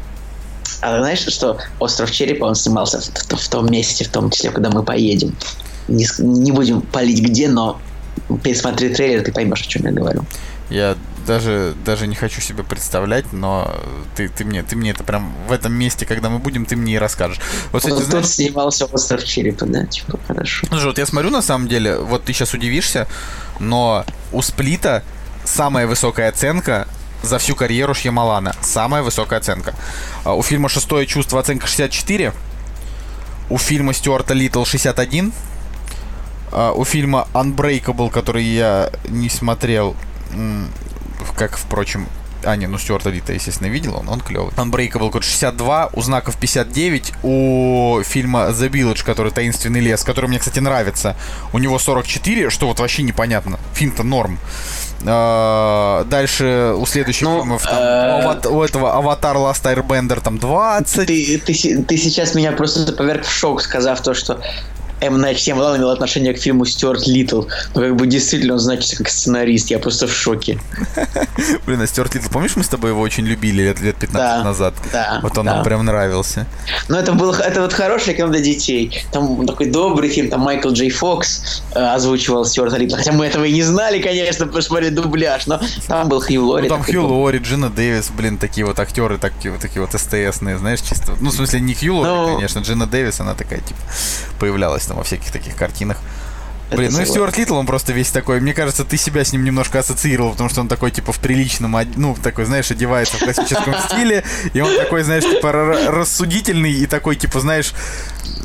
S2: А знаешь, что «Остров Черепа» он снимался в, в, в том месте, в том числе, куда мы поедем. Не, не будем палить где, но пересмотри трейлер, ты поймешь, о чем я говорю.
S1: Я даже, даже не хочу себе представлять, но ты, ты, мне, ты мне это прям в этом месте, когда мы будем, ты мне и расскажешь.
S2: Вот, кстати, знаешь... Снимался остров черепа, да, типа, хорошо.
S1: Слушай, вот я смотрю, на самом деле, вот ты сейчас удивишься, но у Сплита самая высокая оценка за всю карьеру Шьямалана. Самая высокая оценка. А у фильма «Шестое чувство» оценка 64. У фильма Стюарта Литл 61. А у фильма Unbreakable, который я не смотрел, как, впрочем, а, не, ну Стюарта Лита, естественно, видел, он, он клевый. Unbreakable код 62, у знаков 59, у фильма The Village, который «Таинственный лес», который мне, кстати, нравится, у него 44, что вот вообще непонятно. Фильм-то норм. А, дальше у следующих ну, фильмов там, э... у этого Аватар Last Airbender там 20.
S2: Ты, ты, ты сейчас меня просто поверг в шок, сказав то, что М. Найт Шьямалан имел отношение к фильму Стюарт Литл. Ну, как бы действительно он значится как сценарист. Я просто в шоке.
S1: Блин, а Стюарт Литл, помнишь, мы с тобой его очень любили лет, лет 15 да, назад?
S2: Да.
S1: Вот он
S2: да.
S1: нам прям нравился.
S2: Ну, это был это вот хороший кино для детей. Там такой добрый фильм, там Майкл Джей Фокс э, озвучивал Стюарта Литла. Хотя мы этого и не знали, конечно, посмотрели дубляж, но там был Хью Лори.
S1: Ну, там Хью Лори, Джина Дэвис, блин, такие вот актеры, такие, вот такие вот СТСные, знаешь, чисто. Ну, в смысле, не Хью Лори, ну, конечно, Джина Дэвис, она такая, типа, появлялась там во всяких таких картинах. Блин, ну и Стюарт Литл, он просто весь такой. Мне кажется, ты себя с ним немножко ассоциировал, потому что он такой, типа, в приличном, ну, такой, знаешь, одевается в классическом стиле, и он такой, знаешь, типа, рассудительный и такой, типа, знаешь,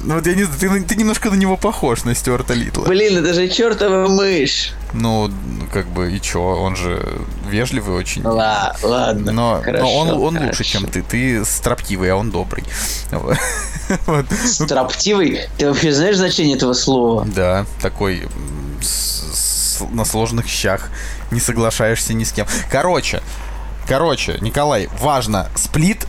S1: ну вот я не знаю, ты, ты немножко на него похож, на Стюарта Литла.
S2: Блин, это же чертова мышь.
S1: Ну, как бы, и чё, он же вежливый очень.
S2: Ла, ладно,
S1: Но, хорошо, но он, он хорошо. лучше, чем ты. Ты строптивый, а он добрый.
S2: Вот. Строптивый? Ты вообще знаешь значение этого слова?
S1: Да, такой на сложных щах. Не соглашаешься ни с кем. Короче, короче, Николай, важно, Сплит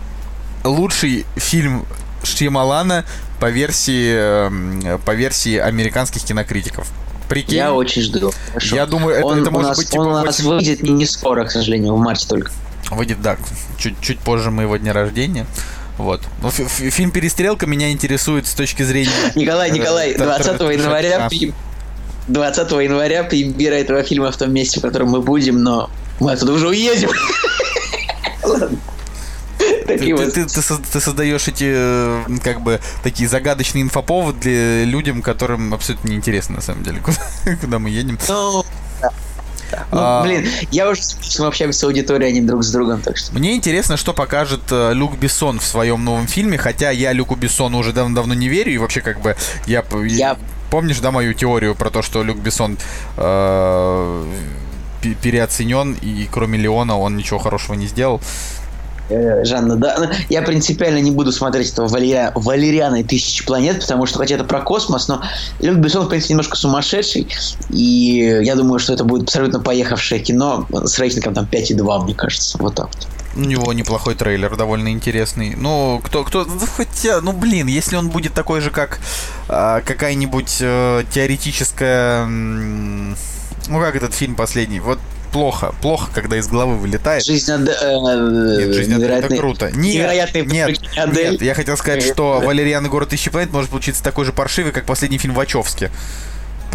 S1: лучший фильм Шьямалана по версии, эм, по версии американских кинокритиков. Прикинь?
S2: Я очень жду.
S1: Хорошо. Я думаю, это,
S2: он,
S1: это может
S2: нас,
S1: быть типа
S2: Он у нас 8... выйдет не, не скоро, к сожалению, в марте только.
S1: Выйдет, да, чуть, чуть позже моего дня рождения. Вот. Ну, фильм «Перестрелка» меня интересует с точки зрения...
S2: Николай, Николай, 20 января... 20 января премьера этого фильма в том месте, в котором мы будем, но мы оттуда уже уедем. Ладно.
S1: Такие ты, вот... ты, ты, ты создаешь эти, э, как бы, такие загадочные инфоповоды для людям, которым абсолютно неинтересно, на самом деле, куда, куда мы едем.
S2: Ну, да. Ну, а... блин, я уже мы общаемся с аудиторией, а не друг с другом, так что.
S1: Мне интересно, что покажет э, Люк Бессон в своем новом фильме, хотя я Люку Бессону уже давно-давно не верю, и вообще, как бы, я... я... Помнишь, да, мою теорию про то, что Люк Бессон э, переоценен, и кроме Леона он ничего хорошего не сделал?
S2: Э, Жанна, да. Ну, я принципиально не буду смотреть этого Валерия, Валериана и Тысячи планет, потому что хотя это про космос, но Люк Бессон, в принципе, немножко сумасшедший, и я думаю, что это будет абсолютно поехавшее кино с рейтингом там 5,2, мне кажется. Вот так.
S1: У него неплохой трейлер, довольно интересный. Ну, кто, кто, ну, хотя, ну, блин, если он будет такой же, как а, какая-нибудь а, теоретическая, ну, как этот фильм последний, вот плохо. Плохо, когда из головы вылетает.
S2: Жизнь Адель.
S1: Э, нет, жизнь Адель это круто. Нет, нет, нет, я хотел сказать, что Валериан и город тысячи планет может получиться такой же паршивый, как последний фильм Вачовски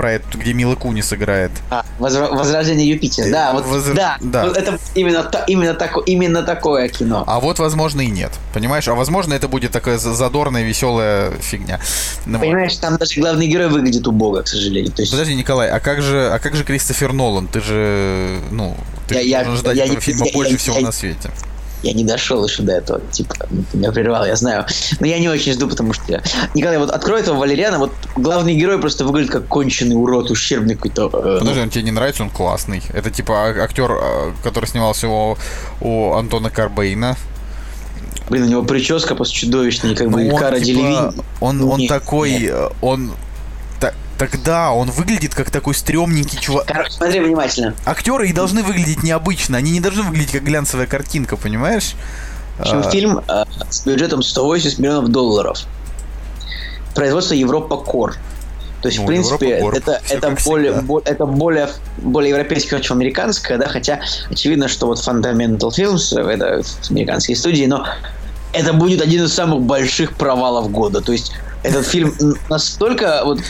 S1: про это, где Мила Кунис играет.
S2: А, Возрождение Юпитера, да, вот, Возр... да, да. Вот это именно, именно, тако, именно такое кино.
S1: А вот, возможно, и нет, понимаешь? А возможно, это будет такая задорная, веселая фигня.
S2: Ну, понимаешь, там даже главный герой выглядит убого, к сожалению. То есть...
S1: Подожди, Николай, а как же, а как же Кристофер Нолан? Ты же, ну, ты
S2: я,
S1: должен ждать
S2: я,
S1: этого
S2: я,
S1: фильма
S2: я,
S1: больше
S2: я,
S1: всего
S2: я,
S1: на свете.
S2: Я не дошел еще до этого, типа, ну, меня прервал, я знаю. Но я не очень жду, потому что... Николай, вот открой этого Валериана, вот главный герой просто выглядит как конченый урод, ущербный какой-то. э,
S1: Подожди, он тебе не нравится, он классный. Это типа а- актер, а, который снимался у, у Антона Карбейна.
S2: Блин, у него прическа просто чудовищная, как бы
S1: Ну, он,
S2: Кара
S1: типа,
S2: Делевинь.
S1: он, он
S2: Нет,
S1: такой,
S2: нет.
S1: э, он... Тогда он выглядит как такой стрёмненький чувак.
S2: Короче, смотри внимательно.
S1: Актеры и должны выглядеть необычно. Они не должны выглядеть как глянцевая картинка, понимаешь?
S2: В общем,
S1: А,
S2: фильм э, с бюджетом 180 миллионов долларов. Производство Европа Кор. То есть,
S1: Ну,
S2: в принципе,
S1: Европа
S2: это, это, более, бо- это более, более европейское, чем американское, да, хотя очевидно, что вот Fundamental Films, э, это американские студии, но это будет один из самых больших провалов года. То есть, этот фильм настолько вот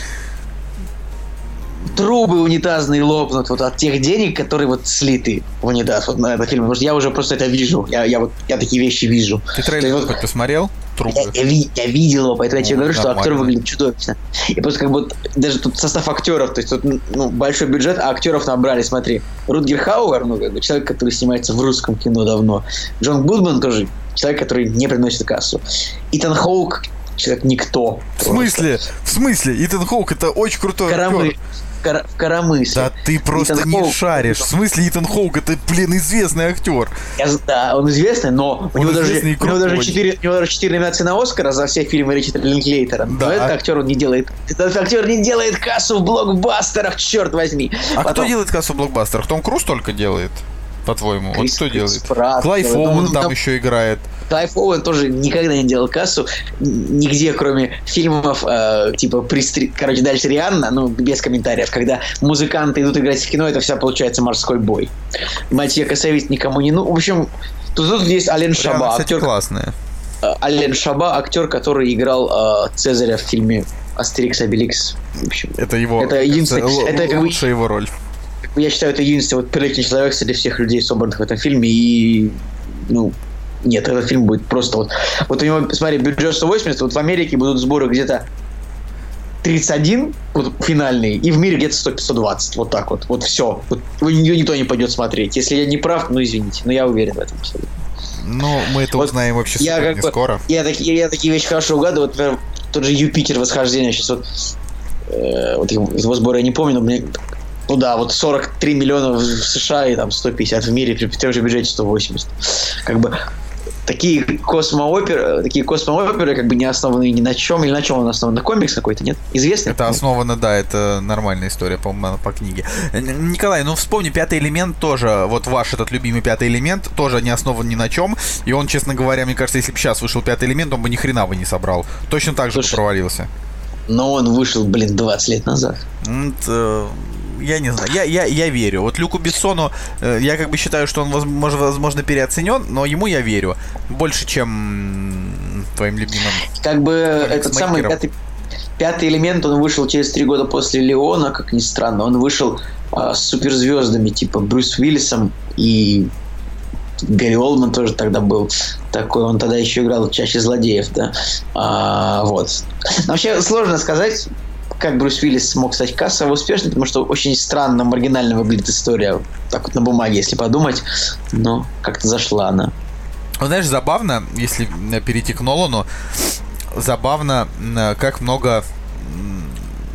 S2: трубы унитазные лопнут вот от тех денег, которые вот слиты в унитаз вот на этот фильм. Потому что я уже просто это вижу. Я, я вот я такие вещи вижу.
S1: Ты трейлер
S2: вот
S1: хоть посмотрел? Трубы.
S2: я, я я видел его, поэтому я тебе
S1: Ну,
S2: говорю, что актер
S1: нормально.
S2: выглядит чудовищно. И просто как бы даже тут состав актеров, то есть тут ну, большой бюджет, а актеров набрали, смотри. Рутгер Хауэр, ну, как бы человек, который снимается в русском кино давно. Джон Гудман тоже человек, который не приносит кассу. Итан Хоук человек никто.
S1: В смысле? В смысле? Итан Хоук это очень крутой
S2: Карамы.
S1: актер.
S2: Кара- в Карамысе.
S1: Да ты просто
S2: Итан
S1: не
S2: Хоук.
S1: шаришь. В смысле Итан Хоук это, блин, известный актер.
S2: Я да, он известный, но у
S1: Он
S2: него, даже, у него даже
S1: крутой.
S2: 4, у него даже 4 номинации на Оскара за все фильмы Ричарда Линклейтера.
S1: Да.
S2: Но этот актер он не делает. Этот актер не делает кассу в блокбастерах, черт возьми.
S1: А кто
S2: Потом
S1: делает кассу в блокбастерах? Том Круз только делает? По-твоему? Вот
S2: Крис-
S1: кто
S2: Крис
S1: делает?
S2: Пратт
S1: Клайв
S2: делает.
S1: Оуэн
S2: Ну,
S1: там
S2: там-
S1: еще играет.
S2: Клайв Оуэн тоже никогда не делал кассу нигде, кроме фильмов э, типа «Пристри-», короче, дальше Рианна, ну, без комментариев. Когда музыканты идут играть в кино, это вся получается морской бой. Матье Косовит никому не... Ну, в общем, тут, тут есть Ален
S1: Шаба,
S2: Шаба,
S1: кстати,
S2: актер,
S1: классная.
S2: э, Ален Шаба, актер, который играл э, Цезаря в фильме Астерикс Обеликс. В общем,
S1: Это его
S2: Это единственный-
S1: л-
S2: это как
S1: лучшая его роль.
S2: я считаю, это единственный вот приличный человек среди всех людей, собранных в этом фильме, и, ну, нет, этот фильм будет просто вот... Вот у него, смотри, бюджет 180, вот в Америке будут сборы где-то 31, вот финальный, и в мире где-то 100 120, вот так вот, вот все. Вот, ее никто не пойдет смотреть. Если я не прав, ну извините, но я уверен в этом абсолютно.
S1: Ну, мы это
S2: Вот
S1: узнаем вообще
S2: я
S1: супер
S2: как бы-
S1: скоро.
S2: Я такие, я такие вещи хорошо угадываю, вот, например, тот же Юпитер восхождение, сейчас вот, э, вот его сбора я не помню, но мне ну да, вот 43 миллиона в США и там 150 в мире при том же бюджете 180. Как бы такие космооперы, такие космооперы как бы не основаны ни на чем, или на чем он основан, на комикс какой-то, нет? Известный?
S1: Это основано, да, это нормальная история, по-моему, по книге. Николай, ну вспомни, пятый элемент тоже, вот ваш этот любимый пятый элемент, тоже не основан ни на чем. И он, честно говоря, мне кажется, если бы сейчас вышел пятый элемент, он бы ни хрена бы не собрал. Точно так же
S2: Слушай,
S1: провалился.
S2: Но он вышел, блин, 20 лет назад.
S1: М, т- э, Я не знаю, я, я, я верю. Вот Люку Бессону, э, я как бы считаю, что он, возможно, возможно, переоценен, но ему я верю. Больше, чем твоим любимым.
S2: Как бы этот самый пятый, пятый элемент, он вышел через три года после Леона, как ни странно. Он вышел а, с суперзвездами, типа Брюс Уиллисом и Гарри Олдман тоже тогда был такой. Он тогда еще играл чаще злодеев, да. А, вот. Но вообще сложно сказать, как Брюс Уиллис смог стать кассово успешным, потому что очень странно, маргинально выглядит история. Так вот на бумаге, если подумать. Но как-то зашла она.
S1: Вот знаешь, забавно, если э, перейти к Нолану, забавно, м, как много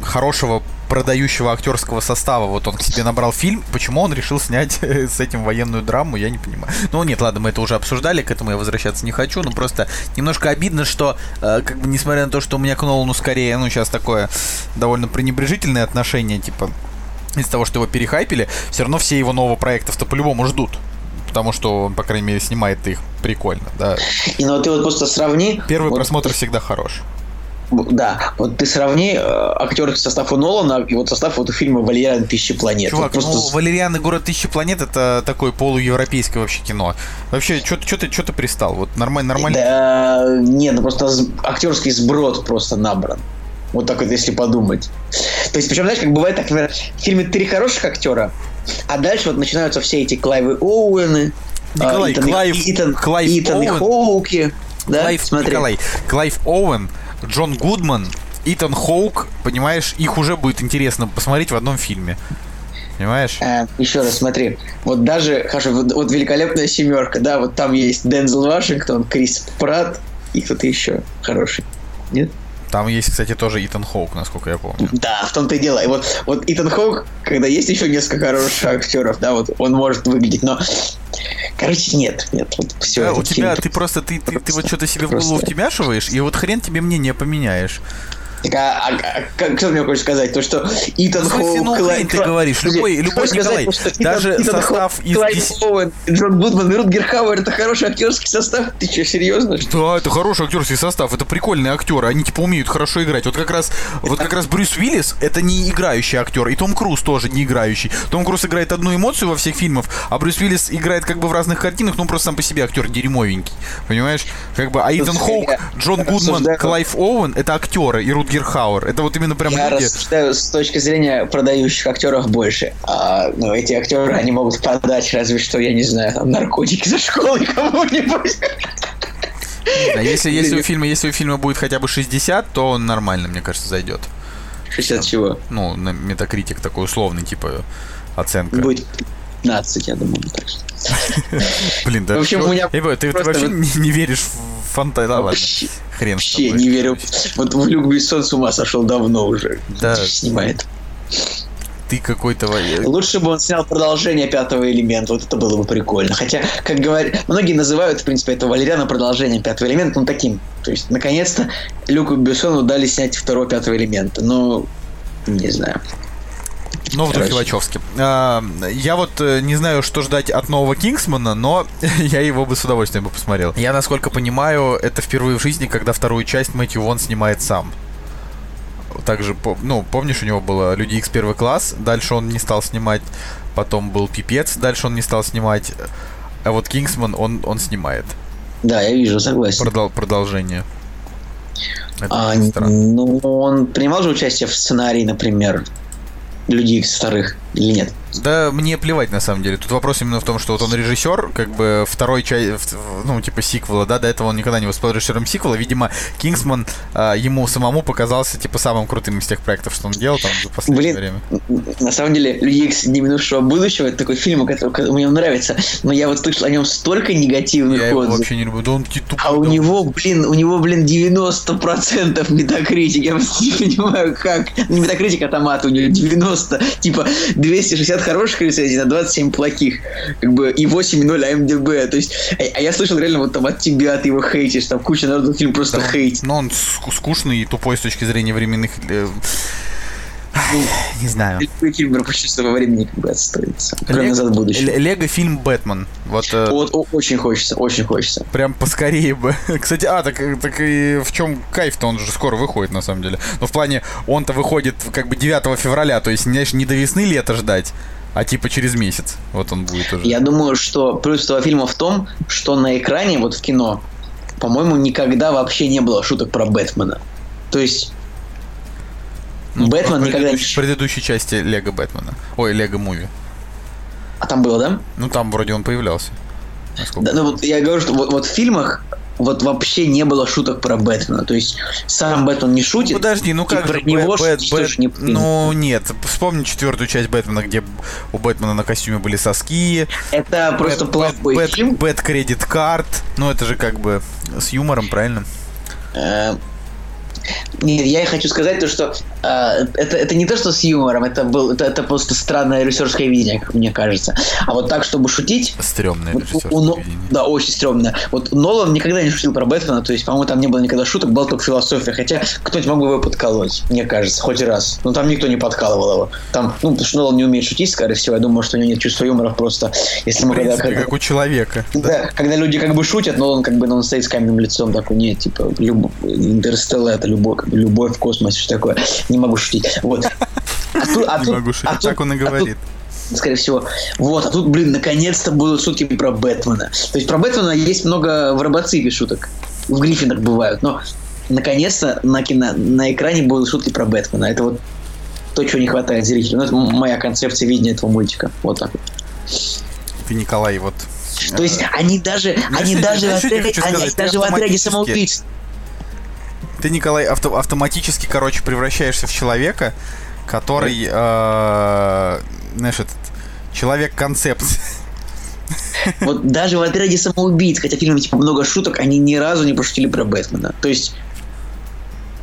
S1: хорошего продающего актерского состава. Вот он к себе набрал фильм. Почему он решил снять с этим военную драму, я не понимаю. Ну нет, ладно, мы это уже обсуждали, к этому я возвращаться не хочу. Но просто немножко обидно, что, э, как бы, несмотря на то, что у меня к Нолану скорее, ну, сейчас такое довольно пренебрежительное отношение, типа, из-за того, что его перехайпили, все равно все его нового проектов-то по-любому ждут. Потому что он, по крайней мере, снимает их прикольно, да.
S2: И ну ты вот просто сравни.
S1: Первый
S2: вот
S1: просмотр всегда хорош.
S2: Да, вот ты сравни э, актерский состав у Нолана и вот состав вот у фильма «Валериан. Тысячи планет».
S1: Чувак,
S2: Вот
S1: ну,
S2: просто...
S1: Валериан и город тысячи планет это такое полуевропейское вообще кино. Вообще, что ты, что ты пристал? Вот нормально, нормально.
S2: Да, нет, ну просто актерский сброд просто набран. Вот так вот, если подумать. То есть, причем, знаешь, как бывает, так, например, в фильме три хороших актера, а дальше вот начинаются все эти Клайвы Оуэны,
S1: Николай,
S2: а, Итан,
S1: Клайв-
S2: Итан,
S1: Клайв
S2: Итан и
S1: Оуэн.
S2: Хоуки. Да,
S1: Клайв,
S2: смотри.
S1: Николай, Клайв Оуэн, Джон Гудман, Итан Хоук, понимаешь, их уже будет интересно посмотреть в одном фильме. Понимаешь?
S2: Э, еще раз смотри, вот даже, хорошо, вот, вот великолепная семерка, да, вот там есть Дензел Вашингтон, Крис Пратт и кто-то еще хороший. Нет?
S1: Там есть, кстати, тоже Итан Хоук, насколько я помню.
S2: Да, в том-то и дело. И вот, вот Итан Хоук, когда есть еще несколько хороших актеров, да, вот он может выглядеть, но... Короче, нет, нет, вот все.
S1: Да, у тебя, ты просто, ты, ты, ты вот что-то себе в голову
S2: просто-
S1: втемяшиваешь, и вот хрен тебе мнение поменяешь.
S2: Так, а, а- а как- что ты мне хочешь сказать? То, что Итан Хоук...
S1: ну,
S2: Клай-
S1: ты говоришь. Любой- любой
S2: сказать,
S1: Николай,
S2: Итан-
S1: даже
S2: Итан
S1: состав
S2: Хоук,
S1: из
S2: Клайв
S1: 10
S2: Оуэн, Джон Гудман и Рутгер Хауэр это хороший актерский состав? Ты что, серьезно?
S1: Да, это хороший актерский состав, это прикольные актеры, они типа умеют хорошо играть. Вот как раз, вот как раз Брюс Уиллис это не играющий актер, и Том Круз тоже не играющий. Том Круз играет одну эмоцию во всех фильмах, а Брюс Уиллис играет как бы в разных картинах, ну он просто сам по себе актер дерьмовенький, понимаешь? Как бы, а Итан
S2: Слушай,
S1: Хоук, Джон Гудман, Клайв Оуэн это актеры, и Рутгер Хауэр, это вот именно прям
S2: Я
S1: люди.
S2: рассуждаю с точки зрения продающих актеров больше. А, ну, эти актеры, они могут подать разве что, я не знаю, там, наркотики за школой кому-нибудь.
S1: А если, если у фильма, если у фильма будет хотя бы 60, то он нормально, мне кажется, зайдет.
S2: 60 чего?
S1: Ну, метакритик такой условный, типа оценка.
S2: Будет 15, я думаю. Так что.
S1: Блин, да.
S2: В общем,
S1: ну,
S2: у меня
S1: ты, вообще не, веришь в фанта... Да, ладно.
S2: Вообще,
S1: Хрен
S2: вообще не верю. Вот в Люк Бессон с ума сошел давно уже.
S1: Да.
S2: Снимает.
S1: Ты какой-то... во-
S2: Лучше бы он снял продолжение пятого элемента, вот это было бы прикольно. Хотя, как говорят, многие называют, в принципе, это Валериана продолжением пятого элемента, ну таким. То есть, наконец-то, Люку Бессону дали снять второго пятого элемента. Но, не знаю.
S1: Ну, в духе. Вачовски. А, я вот э, не знаю, что ждать от нового Кингсмана, но я его бы с удовольствием бы посмотрел. Я, насколько понимаю, это впервые в жизни, когда вторую часть Мэтью Вон снимает сам. Также, ну, помнишь, у него было Люди Икс первый класс, дальше он не стал снимать, потом был Пипец, дальше он не стал снимать, а вот Кингсман он, он снимает.
S2: Да, я вижу, согласен.
S1: Продол- продолжение. Это
S2: А, ну, он принимал же участие в сценарии, например, Людей Икс вторых, или нет?
S1: Да мне плевать на самом деле. Тут вопрос именно в том, что вот он режиссер, как бы второй часть, ну, типа сиквела, да, до этого он никогда не выступал режиссером сиквела. Видимо, Кингсман а, ему самому показался, типа, самым крутым из тех проектов, что он делал там за последнее
S2: Блин,
S1: время.
S2: На самом деле, Люди Икс Дни минувшего будущего это такой фильм, который мне нравится, но я вот слышал о нем столько негативных
S1: Я
S2: отзывов.
S1: вообще не люблю. Да он ти- тупой,
S2: А у
S1: да.
S2: него, блин, у него, блин, 90% метакритик. Я просто не понимаю, как. Не метакритик, а томат у него 90. Типа 260 хороших рецензий на 27 плохих. Как бы и 8.0 АМДБ. То есть, а, а я слышал реально вот там от тебя ты его хейтишь. Там куча народу фильм просто
S1: Да
S2: хейтит.
S1: Ну, он ск- скучный и тупой с точки зрения временных... э, Не знаю.
S2: Фильм про путешествие во времени как бы отстоится.
S1: Лего-
S2: назад будущее.
S1: Лего фильм Бэтмен. Вот э,
S2: Вот о- очень хочется, очень хочется.
S1: Прям поскорее бы. Кстати, а, так, так и в чем кайф-то? Он же скоро выходит, на самом деле. Но в плане, он-то выходит как бы 9 февраля, то есть, знаешь, не до весны лета ждать, а типа через месяц. Вот он будет уже.
S2: Я думаю, что плюс этого фильма в том, что на экране, вот в кино, по-моему, никогда вообще не было шуток про Бэтмена. То есть
S1: Ну,
S2: Бэтмен
S1: в
S2: никогда не...
S1: в предыдущей части Лего Бэтмена. Ой, Lego Movie.
S2: А там было, да?
S1: Ну, там вроде он появлялся.
S2: Да, ну вот я говорю, что вот, вот в фильмах вот вообще не было шуток про Бэтмена. То есть сам Бэтмен не шутит.
S1: Подожди, ну как
S2: про
S1: же
S2: него
S1: Бэт- Бэт-
S2: не.
S1: Ну нет, вспомни четвертую часть Бэтмена, где у Бэтмена на костюме были соски.
S2: Это просто
S1: Бэт-
S2: плохой
S1: Бэт-
S2: фильм.
S1: Bat credit card. Ну это же как бы с юмором, правильно?
S2: Нет, я и хочу сказать то, что э, это, это не то, что с юмором, это, был, это, это просто странное режиссерское видение, как мне кажется. А вот так, чтобы шутить,
S1: Стрёмное
S2: Вот у-
S1: режиссерское
S2: у Но-
S1: видение.
S2: Да, очень стрёмно. Вот Нолан никогда не шутил про Бэтмена, то есть, по-моему, там не было никогда шуток, была только философия. Хотя кто-нибудь мог бы его подколоть, мне кажется, хоть раз. Но там никто не подкалывал его. Там, ну, потому что Нолан не умеет шутить, скорее всего. Я думаю, что у него нет чувства юмора просто. Если мы когда,
S1: принципе,
S2: когда-
S1: как у человека.
S2: да, когда люди как бы шутят, но он как бы ну, он стоит с каменным лицом такой, нет, типа, люб... Интерстелла это любовь, как бы, любовь в космосе, что такое. Не могу шутить. Вот. А тут, а
S1: Не
S2: тут-
S1: могу шутить,
S2: а тут-
S1: так он и
S2: а тут
S1: говорит.
S2: скорее всего. Вот, а тут, блин, наконец-то будут шутки про Бэтмена. То есть про Бэтмена есть много в Робоципе шуток. В Гриффинах бывают, но наконец-то на, кино, на экране будут шутки про Бэтмена. Это вот то, чего не хватает зрителю. Ну, это моя концепция видения этого мультика. Вот так вот.
S1: Ты, Николай, вот...
S2: То есть они даже, они даже, в отряде, они даже в отряде самоубийц.
S1: Ты, Николай, авто- автоматически, короче, превращаешься в человека, который, э, знаешь, этот человек-концепт.
S2: Вот даже в отряде самоубийц, хотя фильм типа много шуток, они ни разу не пошутили про Бэтмена. То есть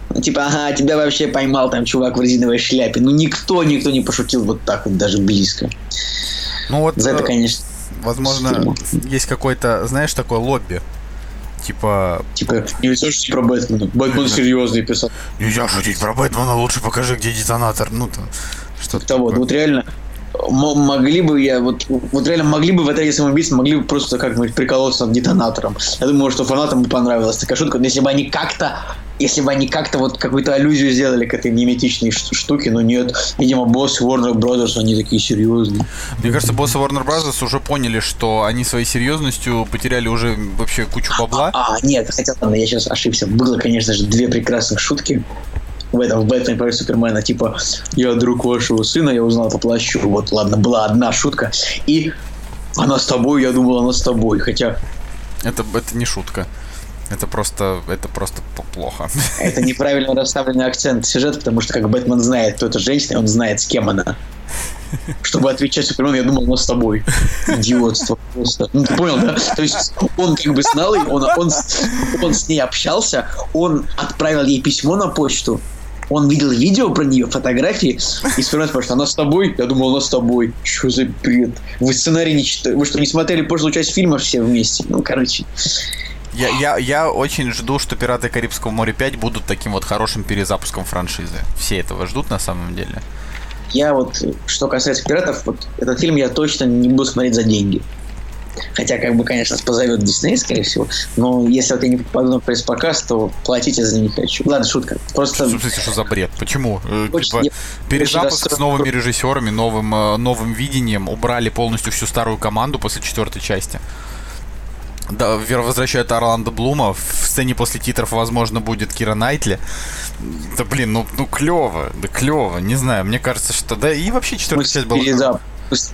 S2: ну, типа, ага, тебя вообще поймал там чувак в резиновой шляпе. Ну, никто, никто не пошутил вот так вот, даже близко.
S1: Ну вот,
S2: За это,
S1: э,
S2: конечно,
S1: возможно, есть какой-то, знаешь, такое лобби. Типа,
S2: Типа, нельзя шутить про Бэтмена. Бэтмен серьезный писал.
S1: нельзя шутить про Бэтмена, лучше покажи, где детонатор. Ну, там, что-то
S2: Того,
S1: такое.
S2: вот реально могли бы я вот вот реально могли бы в отряде самоубийц могли бы просто как-нибудь приколоться над детонатором. Я думаю, что фанатам бы понравилась такая шутка, но если бы они как-то если бы они как-то вот какую-то аллюзию сделали к этой миметичной штуке, но нет, видимо, босс Warner Brothers, они такие серьезные.
S1: Мне кажется, боссы Warner Bros. уже поняли, что они своей серьезностью потеряли уже вообще кучу бабла.
S2: А, нет, хотя ладно, я сейчас ошибся. Было, конечно же, две прекрасных шутки в этом, в Бэтмене против Супермена, типа, я друг вашего сына, я узнал по плащу. Вот, ладно, была одна шутка. И она с тобой, я думал, она с тобой. Хотя
S1: Это, это не шутка. Это просто, это просто плохо.
S2: это неправильно расставленный акцент сюжета, потому что как Бэтмен знает, кто эта женщина, он знает, с кем она. Чтобы отвечать Супермену, я думал, она с тобой. Идиотство просто. Ну, ты понял, да? То есть он как бы знал ее, он, он, он с ней общался, он отправил ей письмо на почту, он видел видео про нее, фотографии, и Супермен спрашивает, она с тобой? Я думал, она с тобой. Что за бред? Вы сценарий не читали? Вы что, не смотрели прошлую часть фильма все вместе? Ну, короче.
S1: Я, я, я очень жду, что «Пираты Карибского моря 5» будут таким вот хорошим перезапуском франшизы. Все этого ждут на самом деле.
S2: Я вот, что касается пиратов, вот этот фильм я точно не буду смотреть за деньги. Хотя, как бы, конечно, позовет Дисней, скорее всего. Но если вот я не попаду на пресс-показ, то платить я за не хочу. Ладно, шутка. Просто
S1: смысле, что за бред? Почему? Э,
S2: Очень-
S1: типа,
S2: я-
S1: перезапуск
S2: очень
S1: с новыми режиссерами, новым, э, новым видением, убрали полностью всю старую команду после четвертой части. Да, возвращают Орландо Блума. В сцене после титров, возможно, будет Кира Найтли. Да блин, ну, ну клево, да клево, не знаю, мне кажется, что да, и вообще четвертая часть была.
S2: перезап-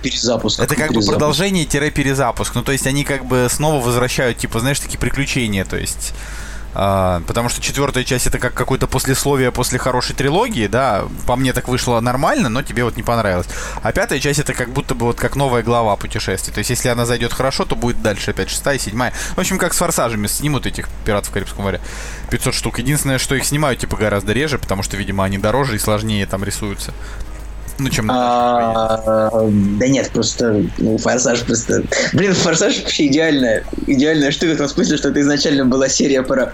S2: перезапуск.
S1: Это как бы
S2: Перезапуск.
S1: продолжение-перезапуск. Ну, то есть они как бы снова возвращают, типа, знаешь, такие приключения. То есть. а, потому что четвертая часть это как какое-то послесловие после хорошей трилогии, да. По мне так вышло нормально, но тебе вот не понравилось. А пятая часть это как будто бы вот как новая глава путешествий. То есть, если она зайдет хорошо, то будет дальше опять шестая, седьмая. В общем, как с форсажами снимут этих пиратов Карибского моря. 500 штук. Единственное, что их снимают, типа, гораздо реже, потому что, видимо, они дороже и сложнее там рисуются. Ну, чем.
S2: А, да нет, просто ну, форсаж просто. Блин, форсаж вообще идеальная, идеальная штука в том смысле, что это изначально была серия про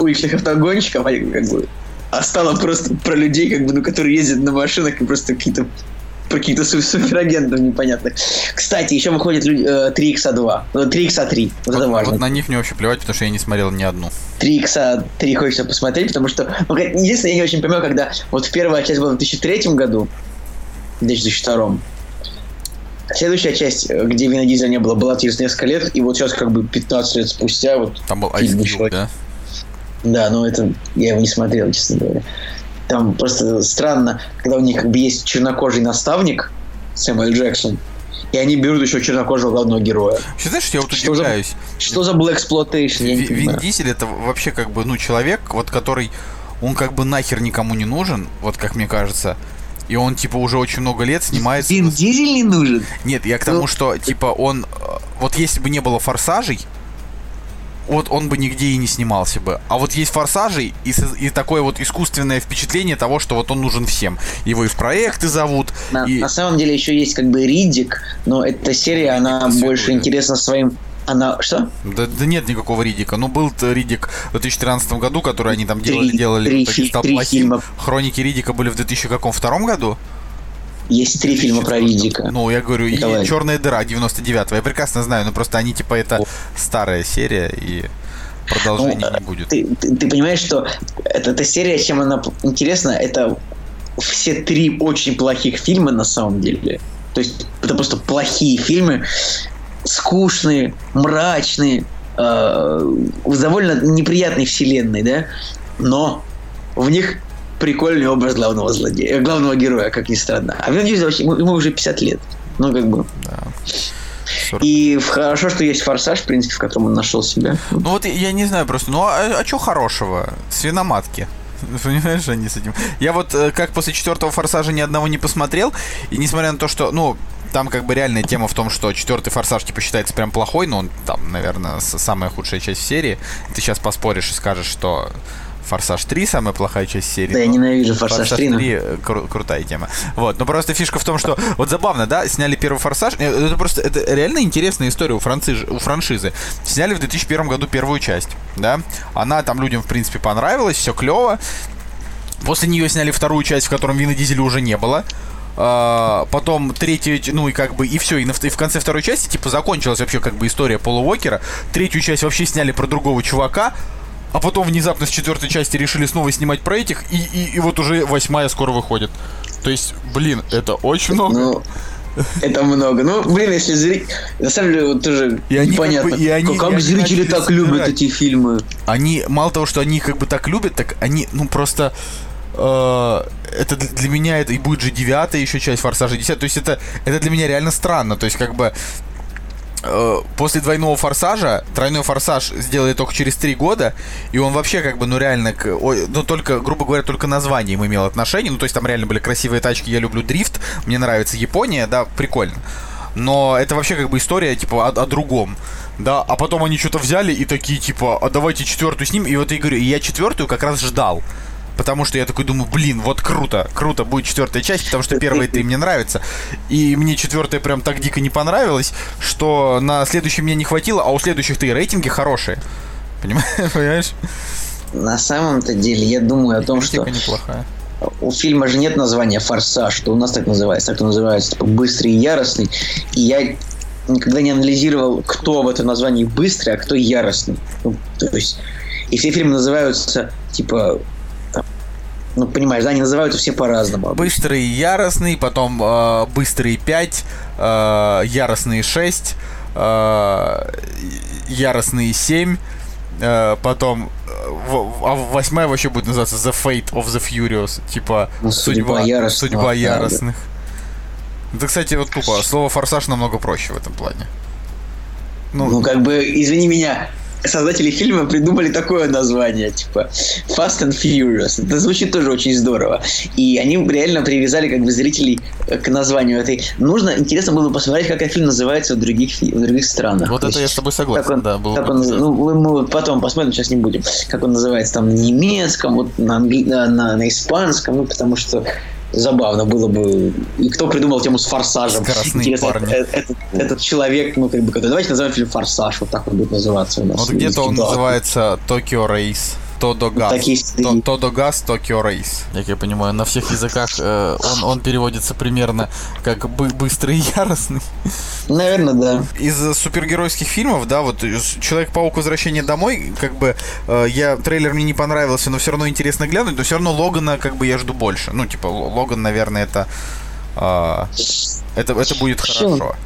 S2: уличных автогонщиков, а как бы, а стало просто про людей, как бы, ну, которые ездят на машинах и просто какие-то про каких-то су- суперагентов непонятных. Кстати, еще выходит люди- э, 3x2. э, 3x3. Вот это
S1: Вот-
S2: важно.
S1: вот на них мне вообще плевать, потому что я не смотрел ни одну.
S2: 3x3 хочется посмотреть, потому что... Ну, единственное, я не очень понимаю, когда вот первая часть была в 2003 году, в 2002 Следующая часть, где Вина Дизеля не было, была через несколько лет, и вот сейчас как бы 15 лет спустя вот...
S1: Там был Ice Cube, да?
S2: Да, но это... Я его не смотрел, честно говоря. Там просто странно, когда у них как бы есть чернокожий наставник, Сэмюэл Джексон, и они берут еще чернокожего главного героя.
S1: Вообще, знаешь, я вот
S2: Что за-
S1: удивляюсь.
S2: Что за Black Exploitation?
S1: Ви- Вин. Дизель это вообще как бы, ну, человек, вот который, он как бы нахер никому не нужен, вот как мне кажется. И он, типа, уже очень много лет снимается...
S2: Вин Дизель не нужен?
S1: Нет, я к тому,
S2: Ну-
S1: что, типа, он... э, Вот если бы не было форсажей, вот он бы нигде и не снимался бы. А вот есть форсажи и, и такое вот искусственное впечатление того, что вот он нужен всем. Его и в проекты зовут.
S2: На,
S1: и...
S2: на самом деле еще есть как бы Ридик, но эта серия, она больше интересна своим... Она... Что?
S1: Да, да нет никакого Ридика. Ну, был Ридик в 2013 году, который они там делали,
S2: Три-
S1: делали,
S2: три
S1: в итоге стал
S2: три
S1: плохим.
S2: фильма.
S1: Хроники Ридика были в 2002 году.
S2: Есть три фильма про
S1: 2004.
S2: Ридика.
S1: Ну, я говорю,
S2: Николай.
S1: и Черная дыра 99-го. Я прекрасно знаю, но просто они, типа, это
S2: О.
S1: старая серия, и продолжения
S2: Ну,
S1: не будет.
S2: Ты, ты- ты понимаешь, что эта, эта серия, чем она интересна, это все три очень плохих фильма на самом деле. То есть это просто плохие фильмы, скучные, мрачные, э, с довольно неприятной вселенной, да? Но в них прикольный образ главного злодея, главного героя, как ни странно. А Вин Дизель вообще, ему, уже 50 лет. Ну, как бы.
S1: Да. 40.
S2: И хорошо, что есть форсаж, в принципе, в котором он нашел себя.
S1: Ну вот я не знаю просто, ну а, а что хорошего? Свиноматки. Понимаешь, они с этим. Я вот э, как после четвертого форсажа ни одного не посмотрел, и несмотря на то, что, ну, там как бы реальная тема в том, что четвертый форсаж типа считается прям плохой, но он там, наверное, самая худшая часть серии. Ты сейчас поспоришь и скажешь, что Форсаж 3 самая плохая часть серии.
S2: Да, я ненавижу Форсаж,
S1: Форсаж
S2: 3.
S1: 3 кру- крутая тема. Вот, но просто фишка в том, что вот забавно, да, сняли первый Форсаж. э, Это просто это реально интересная история у, франциж, у франшизы. Сняли в 2001 году первую часть, да. Она там людям в принципе понравилась, все клево. После нее сняли вторую часть, в котором Вина Дизеля уже не было. А, потом третью, ну и как бы, и все, и, на, и в конце второй части, типа, закончилась вообще как бы история Пола Уокера. Третью часть вообще сняли про другого чувака, а потом внезапно с четвертой части решили снова снимать про этих, и, и, и вот уже восьмая скоро выходит. То есть, блин, это очень много.
S2: Ну, это много. Ну, блин, если зритель... На самом деле, вот тоже
S1: И они как
S2: непонятно.
S1: бы- и они-
S2: как
S1: и они
S2: зрители так любят
S1: собирать.
S2: эти фильмы?
S1: Они, мало того, что они их как бы так любят, так они, ну, просто... э, это для меня это и будет же девятая еще часть Форсажа 10. То есть это, это для меня реально странно. То есть как бы э, после двойного форсажа, тройной форсаж сделали только через три года, и он вообще как бы, ну реально, к- ну только, грубо говоря, только названием имел отношение, ну то есть там реально были красивые тачки, я люблю дрифт, мне нравится Япония, да, прикольно. Но это вообще как бы история, типа, о, о другом. Да, а потом они что-то взяли и такие, типа, а давайте четвертую с ним. И вот я говорю, я четвертую как раз ждал. Потому что я такой думаю, блин, вот круто, круто будет четвертая часть, потому что первые три мне нравятся. И мне четвертая прям так дико не понравилась, что на следующий мне не хватило, а у следующих-то и рейтинги хорошие. Понимаешь?
S2: На самом-то деле, я думаю о том, что
S1: неплохая.
S2: у фильма же нет названия «Форсаж», что у нас так называется, так называется, типа «Быстрый и яростный». И я никогда не анализировал, кто в этом названии быстрый, а кто яростный. Ну, то есть, и все фильмы называются, типа, ну, понимаешь, да, они называются все по-разному.
S1: Быстрый и яростный, потом э, быстрый 5, э, яростный 6, э, яростный 7, э, потом э, а восьмая вообще будет называться The Fate of the Furious, типа
S2: Ну,
S1: судьба,
S2: судьба яростного,
S1: судьба
S2: да,
S1: яростных. Это, кстати, вот тупо. Слово форсаж намного проще в этом плане. Ну,
S2: Ну, как бы, извини меня, создатели фильма придумали такое название, типа Fast and Furious. Это звучит тоже очень здорово. И они реально привязали как бы зрителей э, к названию этой. Нужно, интересно было бы посмотреть, как этот фильм называется в других, в других странах.
S1: вот
S2: То
S1: это я
S2: есть,
S1: с тобой согласен,
S2: как он,
S1: да, было
S2: как он- ну, мы, потом посмотрим, сейчас не будем. Как он называется там на немецком, вот на, англи... на, на, на испанском, ну, потому что забавно было бы. И кто придумал тему с форсажем?
S1: Скоростные
S2: Интересно,
S1: парни.
S2: э- этот, этот человек, ну, как бы, давайте назовем фильм Форсаж, вот так он будет называться у нас.
S1: Вот где-то он называется Tokyo Race. Тодо Газ.
S2: Такие стыдни.
S1: Тодо Газ, Tokyo Race. Как я понимаю, на всех языках э, он, он переводится примерно как бы быстрый и яростный.
S2: Наверное, да.
S1: Из супергеройских фильмов, да, вот из Человек-паук Возвращение домой, как бы э, я трейлер мне не понравился, но все равно интересно глянуть, но все равно Логана как бы я жду больше. Ну, типа, Логан, наверное, это. э, это, это будет
S2: Почему?
S1: хорошо.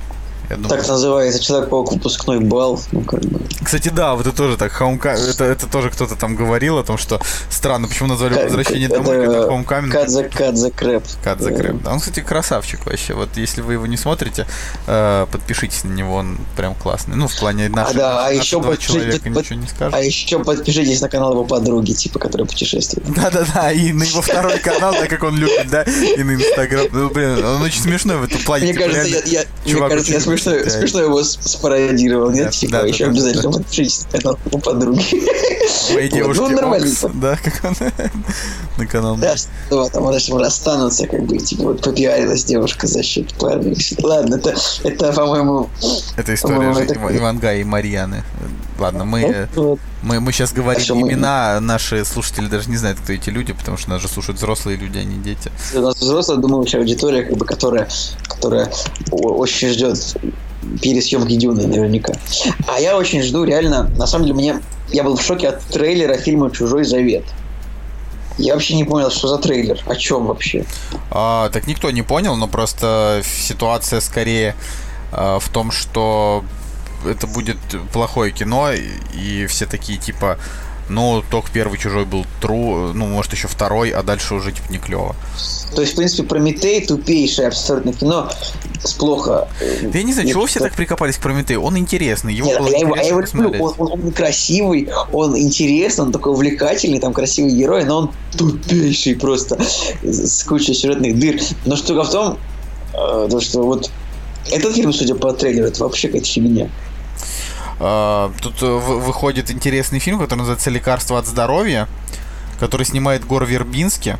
S1: Я думаю.
S2: Так называется Человек-паук выпускной бал. Ну, как бы.
S1: Кстати, да, вот это тоже так, Homecoming, это, это тоже кто-то там говорил о том, что странно, почему назвали Возвращение домой, когда Homecoming.
S2: Кат за крэп.
S1: Кат за крэп. Да, он, кстати, красавчик вообще. Вот если вы его не смотрите, э, подпишитесь на него, он прям классный. Ну, в плане нашего,
S2: да, а еще подпиши-
S1: человека
S2: под-
S1: ничего не скажет.
S2: А еще подпишитесь на канал его подруги, типа, которая путешествует.
S1: Да-да-да, и на его второй канал, так как он любит, да, и на Инстаграм. Ну, блин, он очень смешной в этом плане.
S2: Мне
S1: типа,
S2: кажется, я, мне
S1: чувак
S2: кажется, я смешно, смешно его спародировал. Нет,
S1: Да,
S2: типа, еще обязательно подпишитесь на канал его подруги. Вот,
S1: девушки
S2: ну, нормально.
S1: Да, как он на канал.
S2: Да, что там, же расстанутся, как бы, типа, вот попиарилась девушка за счет парня. Ладно, это, это по-моему...
S1: Это история
S2: По-моему,
S1: же
S2: это-
S1: Ива- Ивангая и Марьяны. Ладно, мы, э,
S2: вот.
S1: мы, мы сейчас говорим
S2: А что мы-
S1: имена, наши слушатели даже не знают, кто эти люди, потому что нас же слушают взрослые люди, а не дети.
S2: У нас взрослая, думающая аудитория, как бы, которая, которая очень ждет пересъемки Дюны наверняка. А я очень жду, реально, на самом деле, мне я был в шоке от трейлера фильма «Чужой завет». Я вообще не понял, что за трейлер, о чем вообще.
S1: А, так никто не понял, но просто ситуация скорее а, в том, что это будет плохое кино, и, все такие типа, ну, только первый чужой был true, ну, может, еще второй, а дальше уже типа не клево.
S2: То есть, в принципе, Прометей тупейшее абсолютно кино. плохо.
S1: Да я не знаю,
S2: Нет,
S1: чего все так прикопались к Прометею? Он интересный, его
S2: Нет,
S1: было
S2: я его, я его люблю. Он, он- он красивый, он интересный, он такой увлекательный, там красивый герой, но он тупейший просто с кучей сюжетных дыр. Но штука в том, э, то, что вот этот фильм, судя по трейлеру, это вообще какая-то фигня.
S1: А, Тут э, вы- выходит интересный фильм, который называется «Лекарство от здоровья», который снимает Гор Вербински.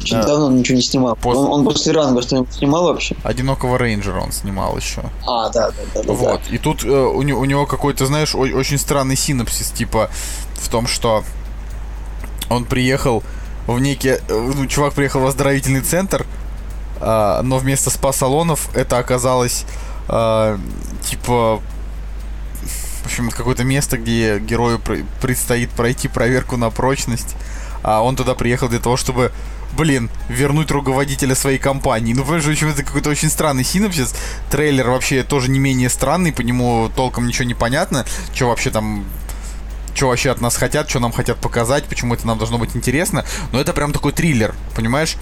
S2: Очень
S1: Да.
S2: давно он ничего не снимал.
S1: После-
S2: Он, он после ранга что-нибудь снимал вообще?
S1: «Одинокого рейнджера» он снимал еще.
S2: А, да, да, да. да,
S1: Вот. И тут э, у, у него какой-то, знаешь, о- очень странный синапсис, типа в том, что он приехал в некий... э, Ну, чувак приехал в оздоровительный центр, а, но вместо спа-салонов это оказалось а, типа в общем, какое-то место, где герою пр- предстоит пройти проверку на прочность, а он туда приехал для того, чтобы, блин, вернуть руководителя своей компании. Ну, понимаешь, общем, это какой-то очень странный синапсис. Трейлер вообще тоже не менее странный, по нему толком ничего не понятно, что вообще там что вообще от нас хотят, что нам хотят показать, почему это нам должно быть интересно. Но это прям такой триллер, понимаешь?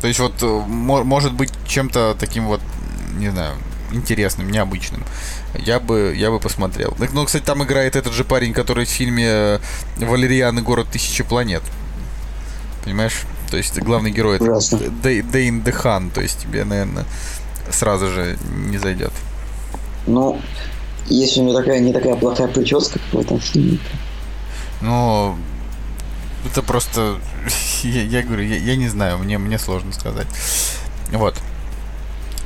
S1: То есть вот э, мо- может быть чем-то таким вот, не знаю, интересным, необычным. Я бы, я бы посмотрел. Так, Ну, кстати, там играет этот же парень, который в фильме э, «Валериан и город тысячи планет». Понимаешь? То есть главный герой это Дэйн Дехан. То есть тебе, наверное, сразу же не зайдет.
S2: Ну, если у него такая не такая плохая прическа, как в этом фильме.
S1: Ну, это просто... Я, я говорю, я, я не знаю, мне, мне сложно сказать. Вот.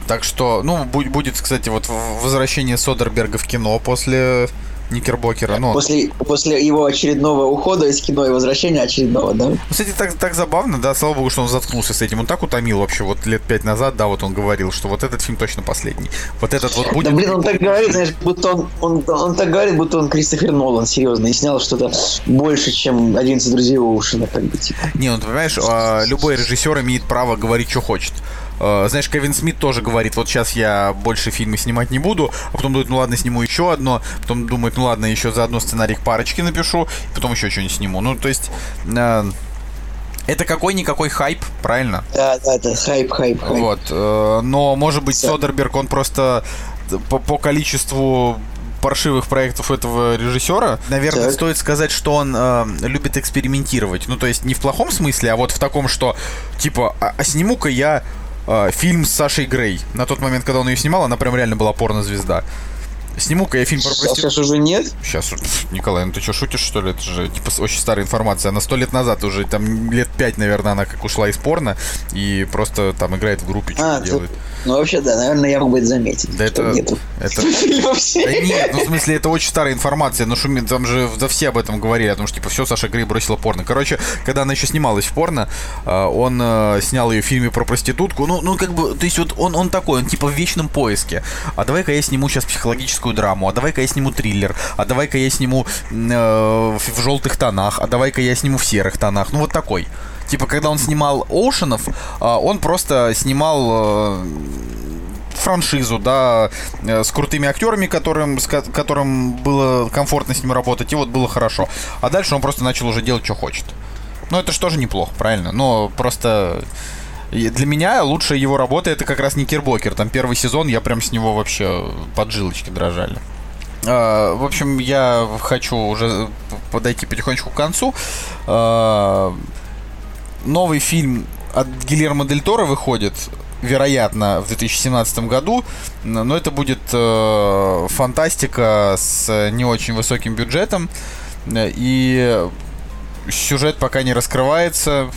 S1: Так что, ну, бу- будет, кстати, вот возвращение Содерберга в кино после Никербокера. Ну,
S2: После, после его очередного ухода из кино и возвращения очередного, да?
S1: Ну, Кстати, так, так забавно, да, слава богу, что он заткнулся с этим. Он так утомил вообще, вот лет пять назад, да, вот он говорил, что вот этот фильм точно последний. Вот этот вот будет...
S2: Да, блин, он так говорит, знаешь, будто он, он, он так говорит, будто он Кристофер Нолан, серьезно, и снял что-то больше, чем 11 друзей Оушена, как бы, типа.
S1: Не, ну, ты понимаешь, а, любой режиссер имеет право говорить, что хочет. А, Знаешь, Кевин Смит тоже говорит, вот сейчас я больше фильмы снимать не буду, а потом думает, ну ладно, сниму еще одно, потом думает, ну ладно, еще заодно сценарий к парочке напишу, потом еще что-нибудь сниму. Ну, то есть, а, это какой-никакой хайп, правильно?
S2: Да, да, да, хайп, хайп, хайп.
S1: Вот. э, Но, может быть. Содерберг, он просто по, по количеству паршивых проектов этого режиссера, наверное,
S2: Так.
S1: стоит сказать, что он э, любит экспериментировать. Ну, то есть не в плохом смысле, а вот в таком, что, типа, а, а сниму-ка я э, фильм с Сашей Грей. На тот момент, когда он ее снимал, она прям реально была порнозвезда. Сниму-ка я фильм про
S2: А
S1: проститутку.
S2: сейчас уже нет?
S1: Сейчас, Николай, ну ты что, шутишь, что ли? Это же, типа, очень старая информация. Она сто лет назад уже, там, лет пять, наверное, она как ушла из порно и просто там играет в группе, что-то
S2: А,
S1: делает.
S2: Ну, вообще, да, наверное, я мог бы это заметить.
S1: Да
S2: что
S1: это-
S2: нету.
S1: это- Да нет, ну в смысле, это очень старая информация, но шумит, там же да все об этом говорили, о том, что типа все, Саша Грей бросила порно. Короче, когда она еще снималась в порно, э, он э, снял ее в фильме про проститутку. Ну, ну как бы, то есть вот он, он такой, он типа в вечном поиске. А давай-ка я сниму сейчас психологическую драму, а давай-ка я сниму триллер, а давай-ка я сниму э, в, желтых тонах, а давай-ка я сниму в серых тонах. Ну вот такой. Типа, когда он снимал Оушенов, э, он просто снимал э, франшизу, да, э, с крутыми актерами, которым, с ко- которым было комфортно с ним работать, и вот было хорошо. А дальше он просто начал уже делать, что хочет. Ну, это же тоже неплохо, правильно? Но просто и для меня лучшая его работа это как раз Никербокер. Там первый сезон, я прям с него вообще поджилочки дрожали. А, В общем, я хочу уже подойти потихонечку к концу. А, Новый фильм от Гильермо Дель Торо выходит, вероятно, в 2017 году, но это будет э, фантастика с не очень высоким бюджетом, и сюжет пока не раскрывается.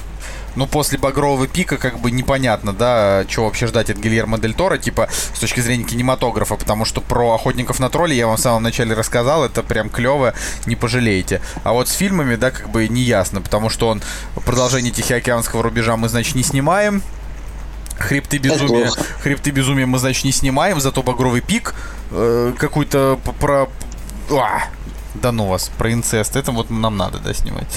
S1: Ну, после Багрового пика, как бы непонятно, да, чего вообще ждать от Гильермо Дель Торо, типа, с точки зрения кинематографа, потому что про охотников на тролли я вам в самом начале рассказал, это прям клево, не пожалеете. А вот с фильмами, да, как бы не ясно, потому что он продолжение Тихоокеанского рубежа мы, значит, не снимаем. Хребты безумия, хребты безумия мы, значит, не снимаем, зато Багровый пик э, какой-то про... А, да ну вас, про инцест, это вот нам надо, да, снимать.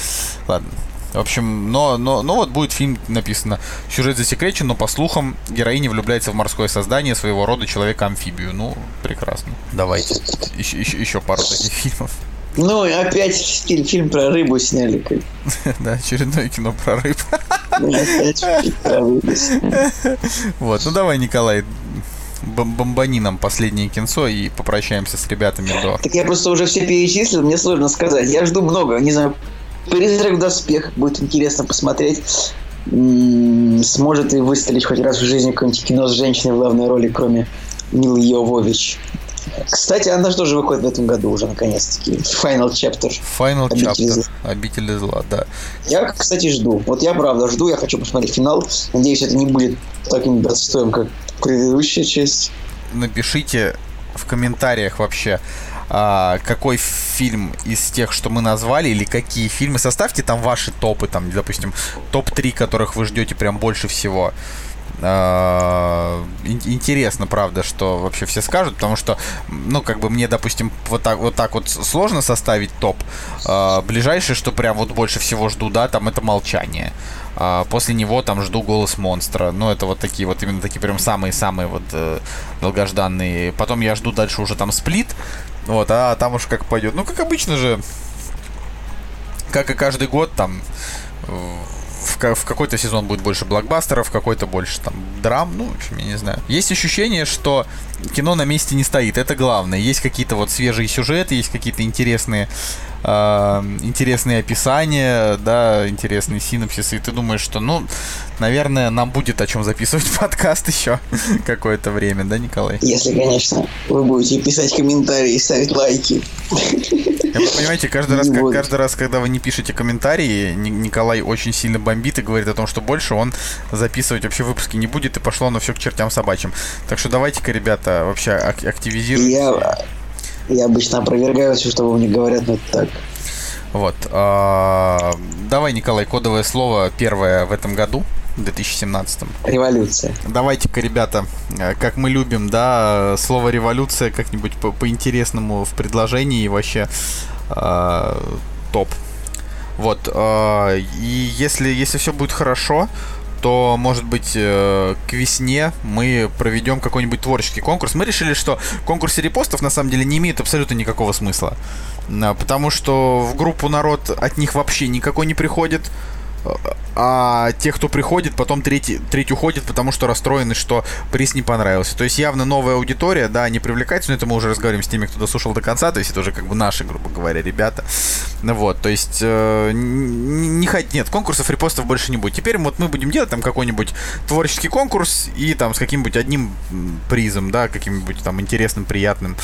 S1: Ладно. В общем, но, но, но вот будет фильм написано. Сюжет засекречен, но по слухам героиня влюбляется в морское создание своего рода человека-амфибию. Ну, прекрасно. Давайте. Еще, еще, еще пару таких фильмов.
S2: Ну, и опять фильм, фильм про рыбу сняли.
S1: Да, очередное кино про рыб. Вот, ну давай, Николай, бомбани нам последнее кинцо и попрощаемся с ребятами до...
S2: Так я просто уже все перечислил, мне сложно сказать. Я жду много, не знаю, «Призрак в доспех» будет интересно посмотреть. Сможет и выстрелить хоть раз в жизни какое-нибудь кино с женщиной в главной роли, кроме Милы Йовович. Кстати, она же тоже выходит в этом году уже, наконец-таки. Final Chapter.
S1: Final Обитель Chapter. Зла. Обитель зла, да.
S2: Я, кстати, жду. Вот я правда жду, я хочу посмотреть финал. Надеюсь, это не будет таким братством, как предыдущая часть.
S1: Напишите в комментариях вообще, какой фильм из тех, что мы назвали, или какие фильмы. Составьте там ваши топы, там, допустим, топ-3, которых вы ждете прям больше всего. А, интересно, правда, что вообще все скажут, потому что, ну, как бы мне, допустим, вот так вот, так вот сложно составить топ. А, ближайшее, что прям вот больше всего жду, да, там это молчание. А после него там жду голос монстра. Ну, это вот такие вот именно такие прям самые-самые вот э, долгожданные. Потом я жду дальше уже там сплит. Вот, а там уж как пойдет. Ну, как обычно же, как и каждый год, там в, в какой-то сезон будет больше блокбастеров, в какой-то больше там драм, ну, в общем, я не знаю. Есть ощущение, что кино на месте не стоит, это главное. Есть какие-то вот свежие сюжеты, есть какие-то интересные э, интересные описания, да, интересные синопсисы, и ты думаешь, что, ну, наверное, нам будет о чем записывать подкаст еще какое-то время, да, Николай?
S2: Если, конечно, вы будете писать комментарии и ставить лайки.
S1: Вы понимаете, каждый раз, как, каждый раз, когда вы не пишете комментарии, Николай очень сильно бомбит и говорит о том, что больше он записывать вообще выпуски не будет, и пошло оно все к чертям собачьим. Так что давайте-ка, ребята, вообще активизируйтесь.
S2: Я, я обычно опровергаю все, что вы мне говорят, но это так.
S1: Вот. А, давай, Николай, кодовое слово первое в этом году. В 2017.
S2: Революция.
S1: Давайте-ка, ребята, э, как мы любим, да, слово революция как-нибудь по- по-интересному в предложении и вообще э, топ. Вот. Э, и если, если все будет хорошо, то, может быть, э, к весне мы проведем какой-нибудь творческий конкурс. Мы решили, что конкурсы репостов на самом деле не имеют абсолютно никакого смысла. Потому что в группу народ от них вообще никакой не приходит а те, кто приходит, потом третий, третий уходит, потому что расстроены, что приз не понравился. То есть явно новая аудитория, да, не привлекается, но это мы уже разговариваем с теми, кто дослушал до конца, то есть это уже как бы наши, грубо говоря, ребята. Ну вот, то есть э, не хоть нет, конкурсов, репостов больше не будет. Теперь вот мы будем делать там какой-нибудь творческий конкурс и там с каким-нибудь одним призом, да, каким-нибудь там интересным, приятным.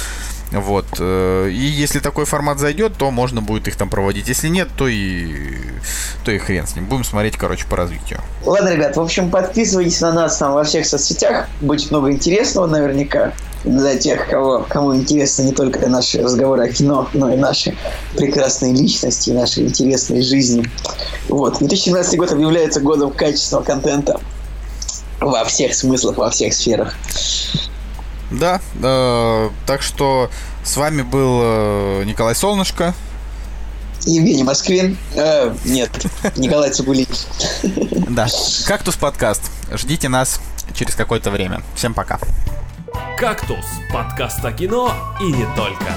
S1: Вот. Э, и если такой формат зайдет, то можно будет их там проводить. Если нет, то и, то и хрен с ним. Будем смотреть, короче, по развитию.
S2: Ладно, ребят, в общем, подписывайтесь на нас там во всех соцсетях. Будет много интересного наверняка для тех, кого, кому интересны не только наши разговоры о кино, но и наши прекрасные личности, наши интересные жизни. Вот. 2017 год объявляется годом качественного контента во всех смыслах, во всех сферах.
S1: Да, э, так что с вами был э, Николай Солнышко.
S2: Евгений Москвин. Э, нет, Николай Цугулин.
S1: Да, «Кактус подкаст». Ждите нас через какое-то время. Всем пока.
S3: «Кактус» – подкаст о кино и не только.